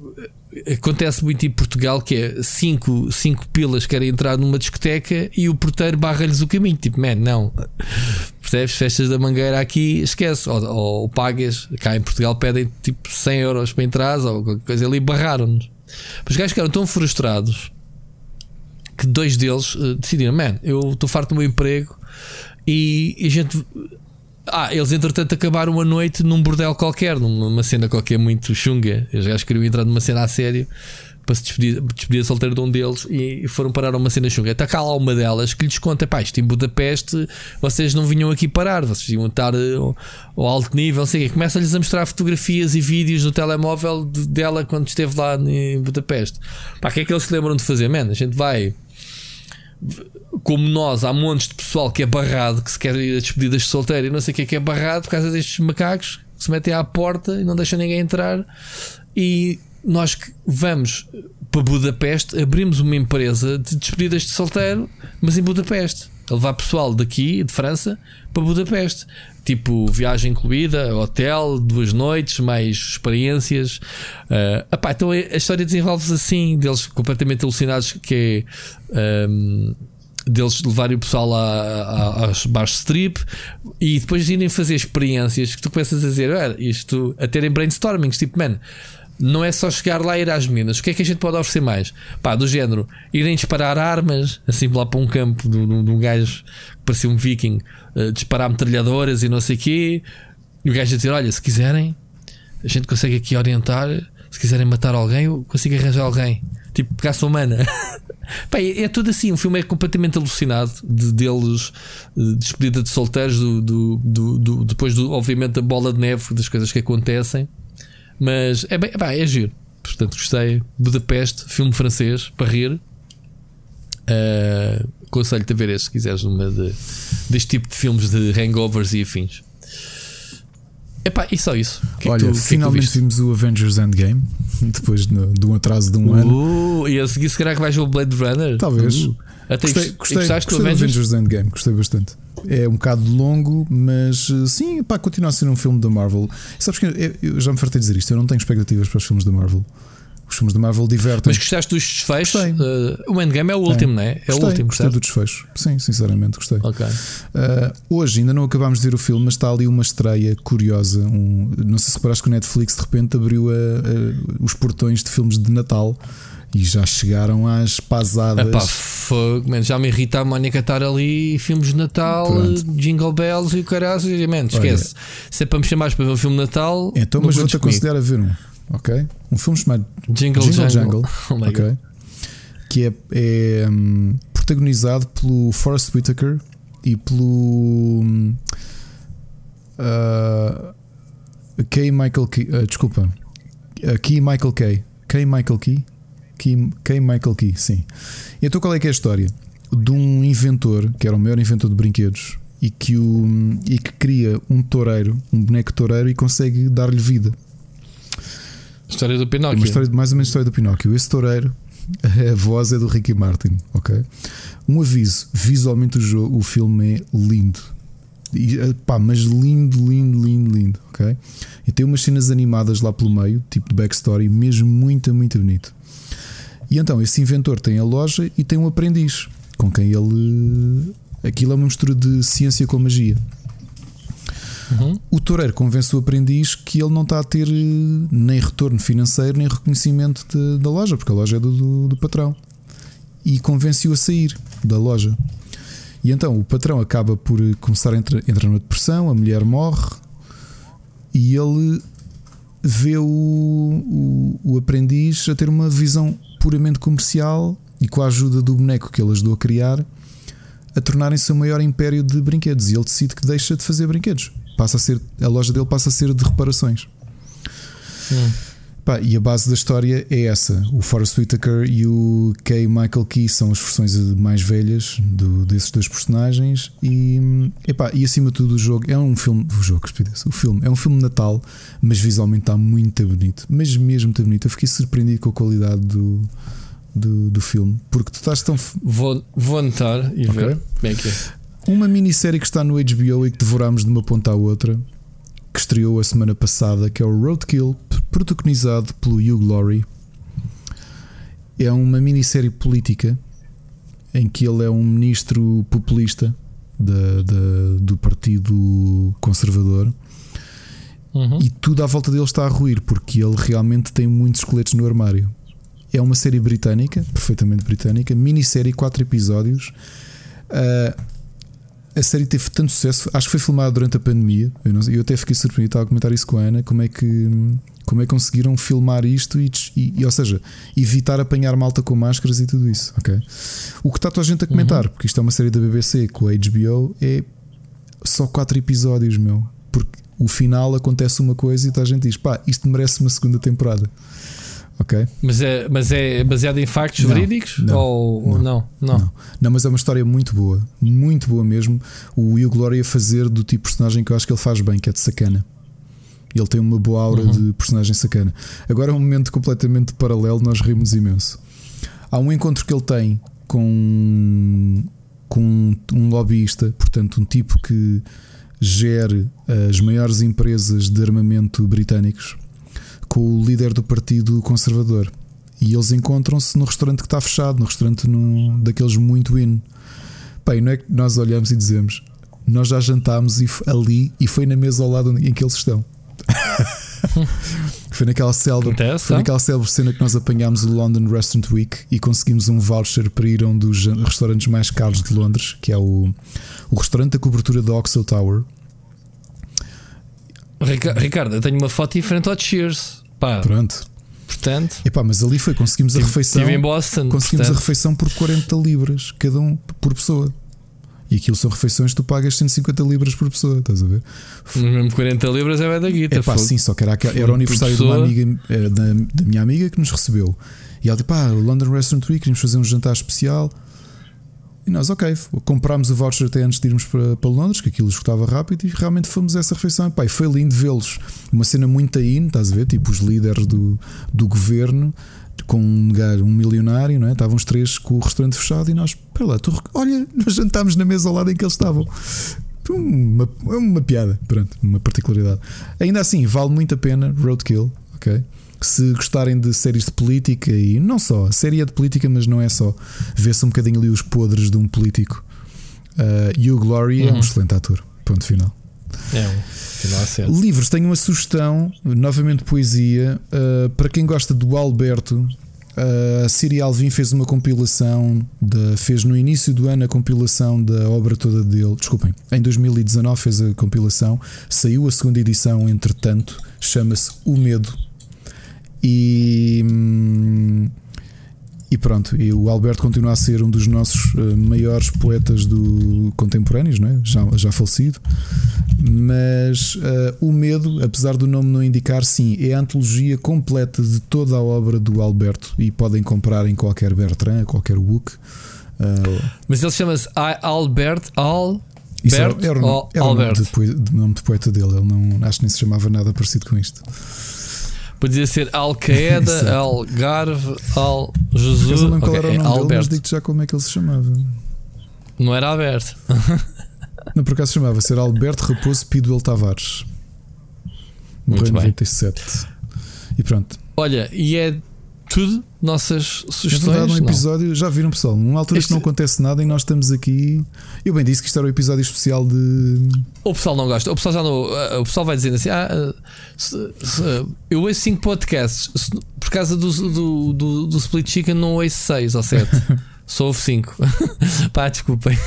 eh, acontece muito em Portugal que é cinco, cinco pilas querem entrar numa discoteca e o porteiro barra-lhes o caminho. Tipo, man, não. Percebes? Festas da mangueira aqui, esquece. Ou, ou, ou pagas, cá em Portugal pedem tipo 100 euros para entrar ou qualquer coisa ali barraram-nos. Os gajos ficaram tão frustrados que dois deles uh, decidiram: man, eu estou farto do meu emprego e, e a gente ah, eles entretanto acabaram a noite num bordel qualquer, numa cena qualquer muito chunga. Eles já queriam entrar numa cena a sério para se despedir, despedir solteiro de um deles e foram parar a uma cena chunga. Está cá lá uma delas que lhes conta: pá, isto em Budapeste vocês não vinham aqui parar, vocês iam estar eh, ao, alto nível. Sei Começa-lhes a mostrar fotografias e vídeos no telemóvel de, dela quando esteve lá em Budapeste. Pá, o que é que eles se lembram de fazer? Man, a gente vai como nós, há montes de pessoal que é barrado, que se quer ir a despedidas de solteiro e não sei o que é que é barrado por causa destes macacos que se metem à porta e não deixam ninguém entrar. E nós que vamos para Budapeste, abrimos uma empresa de despedidas de solteiro, mas em Budapeste. A levar pessoal daqui, de França, para Budapeste. Tipo, viagem incluída, hotel, duas noites, mais experiências. Uh, então a história desenvolve-se assim, deles completamente alucinados, que é. Um, deles levarem o pessoal a, aos bares strip e depois irem fazer experiências que tu começas a dizer, ah, isto a terem brainstormings, tipo, man, não é só chegar lá e ir às minas. O que é que a gente pode oferecer mais? Pá, do género, irem disparar armas, assim lá para um campo de, de, de um gajo parecia um viking, uh, disparar metralhadoras e não sei o quê. E o gajo a dizer: Olha, se quiserem, a gente consegue aqui orientar. Se quiserem matar alguém, eu consigo arranjar alguém. Tipo, caça humana. Pá, é, é, tudo assim. O filme é completamente alucinado de, deles, de despedida de solteiros, do, do, do, do, depois, do, obviamente, da bola de neve, das coisas que acontecem. Mas é bem, é, é giro. Portanto, gostei. Budapeste, filme francês, para rir. Uh, Aconselho-te a ver este se quiseres numa de, deste tipo de filmes de hangovers e afins. Epá, e só isso. Que é Olha, tu, finalmente que vimos o Avengers Endgame depois de, de um atraso de um uh, ano. E a seguir, se calhar que vais ver o Blade Runner? Talvez. Uh, até gostei, gostei, gostei do Avengers? Avengers Endgame, gostei bastante. É um bocado longo, mas eh, sim, pá, continua a ser um filme da Marvel. sabes que eu já me fartei dizer isto, eu não tenho expectativas para os filmes da Marvel. Os filmes da Marvel divertem. Mas gostaste dos desfechos? Uh, o Endgame é o último, não é? É gostei, o último. Gostei do desfecho. Sim, sinceramente gostei. Okay. Uh, hoje ainda não acabámos de ver o filme, mas está ali uma estreia curiosa. Um, não sei se reparaste que o Netflix de repente abriu a, a, os portões de filmes de Natal. E já chegaram às pasadas. Epá, fogo, man, já me irrita a Mónica estar ali, filmes de Natal, Pronto. Jingle Bells e o caralho. Esquece. Olha, Se é para me chamar para ver um filme de Natal. Então, mas vou-te aconselhar a ver um. Ok? Um filme chamado Jingle Jingle. Jungle. Oh ok? Que é, é um, protagonizado pelo Forrest Whitaker e pelo. Uh, K. Michael Key. Uh, desculpa. Uh, Key Michael Key. K. Michael Key Key, Key Michael Key, sim. Então qual é que é a história? De um inventor, que era o maior inventor de brinquedos, e que, o, e que cria um toureiro, um boneco toureiro e consegue dar-lhe vida. História do Pinóquio. Uma história, mais ou menos história do Pinóquio. Esse toureiro, a voz é do Ricky Martin, ok? Um aviso: visualmente o, jogo, o filme é lindo. E, eh, pá, mas lindo, lindo, lindo, lindo, ok? E tem umas cenas animadas lá pelo meio, tipo de backstory, mesmo muito, muito bonito. E então esse inventor tem a loja e tem um aprendiz com quem ele. Aquilo é uma mistura de ciência com magia. Uhum. O toureiro convence o aprendiz que ele não está a ter eh, nem retorno financeiro nem reconhecimento de, da loja, porque a loja é do, do, do patrão. E convence-o a sair da loja. E então o patrão acaba por começar a entrar, entrar numa depressão, a mulher morre e ele vê o, o, o, aprendiz a ter uma visão puramente comercial e com a ajuda do boneco que ele ajudou a criar a tornarem-se o maior império de brinquedos. E ele decide que deixa de fazer brinquedos. Passa a ser, a loja dele passa a ser de reparações. Hum. Pá, e a base da história é essa. O Forrest Whitaker e o Kay Michael Key são as versões mais velhas do, desses dois personagens. E, epá, e acima de tudo, o jogo é um filme. O jogo, o filme é um filme de Natal, mas visualmente está muito bonito. Mas mesmo muito bonito. Eu fiquei surpreendido com a qualidade do, do, do filme. Porque tu estás tão. Vou, vou anotar e okay. ver como é que é. Uma minissérie que está no HBO e que devorámos de uma ponta à outra que estreou a semana passada, que é o Roadkill, protagonizado pelo Hugh Laurie. É uma minissérie política em que ele é um ministro populista da, da, do Partido Conservador. Uhum. E tudo à volta dele está a ruir porque ele realmente tem muitos esqueletos no armário. É uma série britânica, perfeitamente britânica, minissérie, quatro episódios. Uh, a série teve tanto sucesso, acho que foi filmada durante a pandemia. Eu, não, eu até fiquei surpreendido, estava a comentar isso com a Ana, como é que, como é que conseguiram filmar isto e, e, ou seja, evitar apanhar malta com máscaras e tudo isso. O que está toda a gente a comentar, uhum. porque isto é uma série da BBC com a HBO, é só quatro episódios, meu. Porque o final acontece uma coisa e toda a gente diz: pá, isto merece uma segunda temporada. Ok. Mas é, mas é baseado em factos não, verídicos? Não, ou não não, não, não, não? mas é uma história muito boa, muito boa mesmo. O Will Gloria fazer do tipo de personagem que eu acho que ele faz bem, que é de sacana. Ele tem uma boa aura uhum. de personagem sacana. Agora é um momento completamente paralelo, nós rimos imenso. Há um encontro que ele tem com, com um lobbyista, portanto, um tipo que gere as maiores empresas de armamento britânicos com o líder do Partido Conservador. E eles encontram-se no restaurante que está fechado, no restaurante no, daqueles muito in. Pai, não é que nós olhamos e dizemos nós já jantámos ali e foi na mesa ao lado em que eles estão. foi naquela célebre, foi naquela célebre cena que nós apanhámos o London Restaurant Week e conseguimos um voucher para ir a um dos restaurantes mais caros de Londres, que é o, o restaurante da cobertura da Oxford Tower. Ricardo, eu tenho uma foto diferente ao Cheers. Pá, Pronto. Portanto, Epá, mas ali foi, conseguimos a refeição. Estive em Boston. Conseguimos portanto. a refeição por 40 libras, cada um por pessoa. E aquilo são refeições que tu pagas 150 libras por pessoa, estás a ver? Mas mesmo 40 libras é bem da guita. É pá, sim, só que era, era o aniversário de uma amiga, eh, da, da, minha amiga que nos recebeu. E ela disse: pá, London Restaurant Week, queríamos fazer um jantar especial. E nós, ok, comprámos o voucher até antes de irmos para, para Londres, que aquilo escutava rápido, e realmente fomos a essa refeição. Pai, foi lindo vê-los. Uma cena muito aí, estás a ver? Tipo os líderes do, do governo, com um um milionário, não é? Estavam os três com o restaurante fechado e nós, lá, tu, olha, nós jantámos na mesa ao lado em que eles estavam. Uma, uma piada, pronto, uma particularidade. Ainda assim, vale muito a pena Roadkill, ok? Se gostarem de séries de política e não só, a série é de política, mas não é só. Vê-se um bocadinho ali os podres de um político. Uh, e o Glory uhum. é um uhum. excelente ator. Ponto final. É um Livros, tenho uma sugestão, novamente poesia, uh, para quem gosta do Alberto. Uh, a Siri Alvim fez uma compilação, de, fez no início do ano a compilação da obra toda dele. Desculpem, em 2019 fez a compilação, saiu a segunda edição, entretanto, chama-se O Medo, e, e pronto, e o Alberto continua a ser um dos nossos uh, maiores poetas do contemporâneos, não é? já, já falecido. Mas uh, o medo, apesar do nome não indicar, sim, é a antologia completa de toda a obra do Alberto e podem comprar em qualquer Bertrand, qualquer book. Uh, Mas ele chama-se Albert Al. Isso era, era, o, era o nome de, nome de poeta dele. Ele não acho que nem se chamava nada parecido com isto. Podia ser Al-Qaeda, Algarve, Al Jesus. Eu não okay, era o nome Albert. dele, mas digo já como é que ele se chamava. Não era Alberto. não, por acaso chamava ser Alberto Raposo Piduel Tavares. Morreu em 97. E pronto. Olha, e é tudo, nossas sugestões. É verdade, um episódio, não. já viram pessoal, numa altura este... que não acontece nada e nós estamos aqui. Eu bem disse que isto era o um episódio especial de. O pessoal não gosta, o pessoal já não. Eh, o pessoal vai dizendo assim: ah, se, se, eu ouço 5 podcasts, se, por causa do, do, do, do, Split Chicken não ouço 6 ou 7, só ouço 5. Pá, desculpem.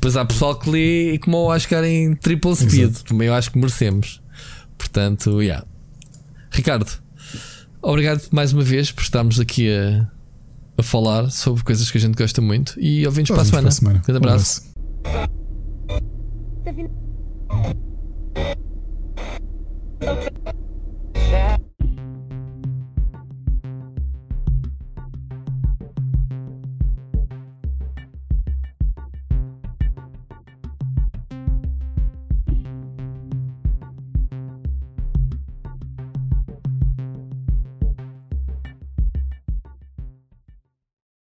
Pois há pessoal que lê e como eu acho que era em triple speed, Exato. também eu acho que merecemos. Portanto, yeah. Ricardo, Obrigado mais uma vez por estarmos aqui a, a falar sobre coisas que a gente gosta muito e ouvimos para a semana. Para a semana. Grande abraço. Um abraço.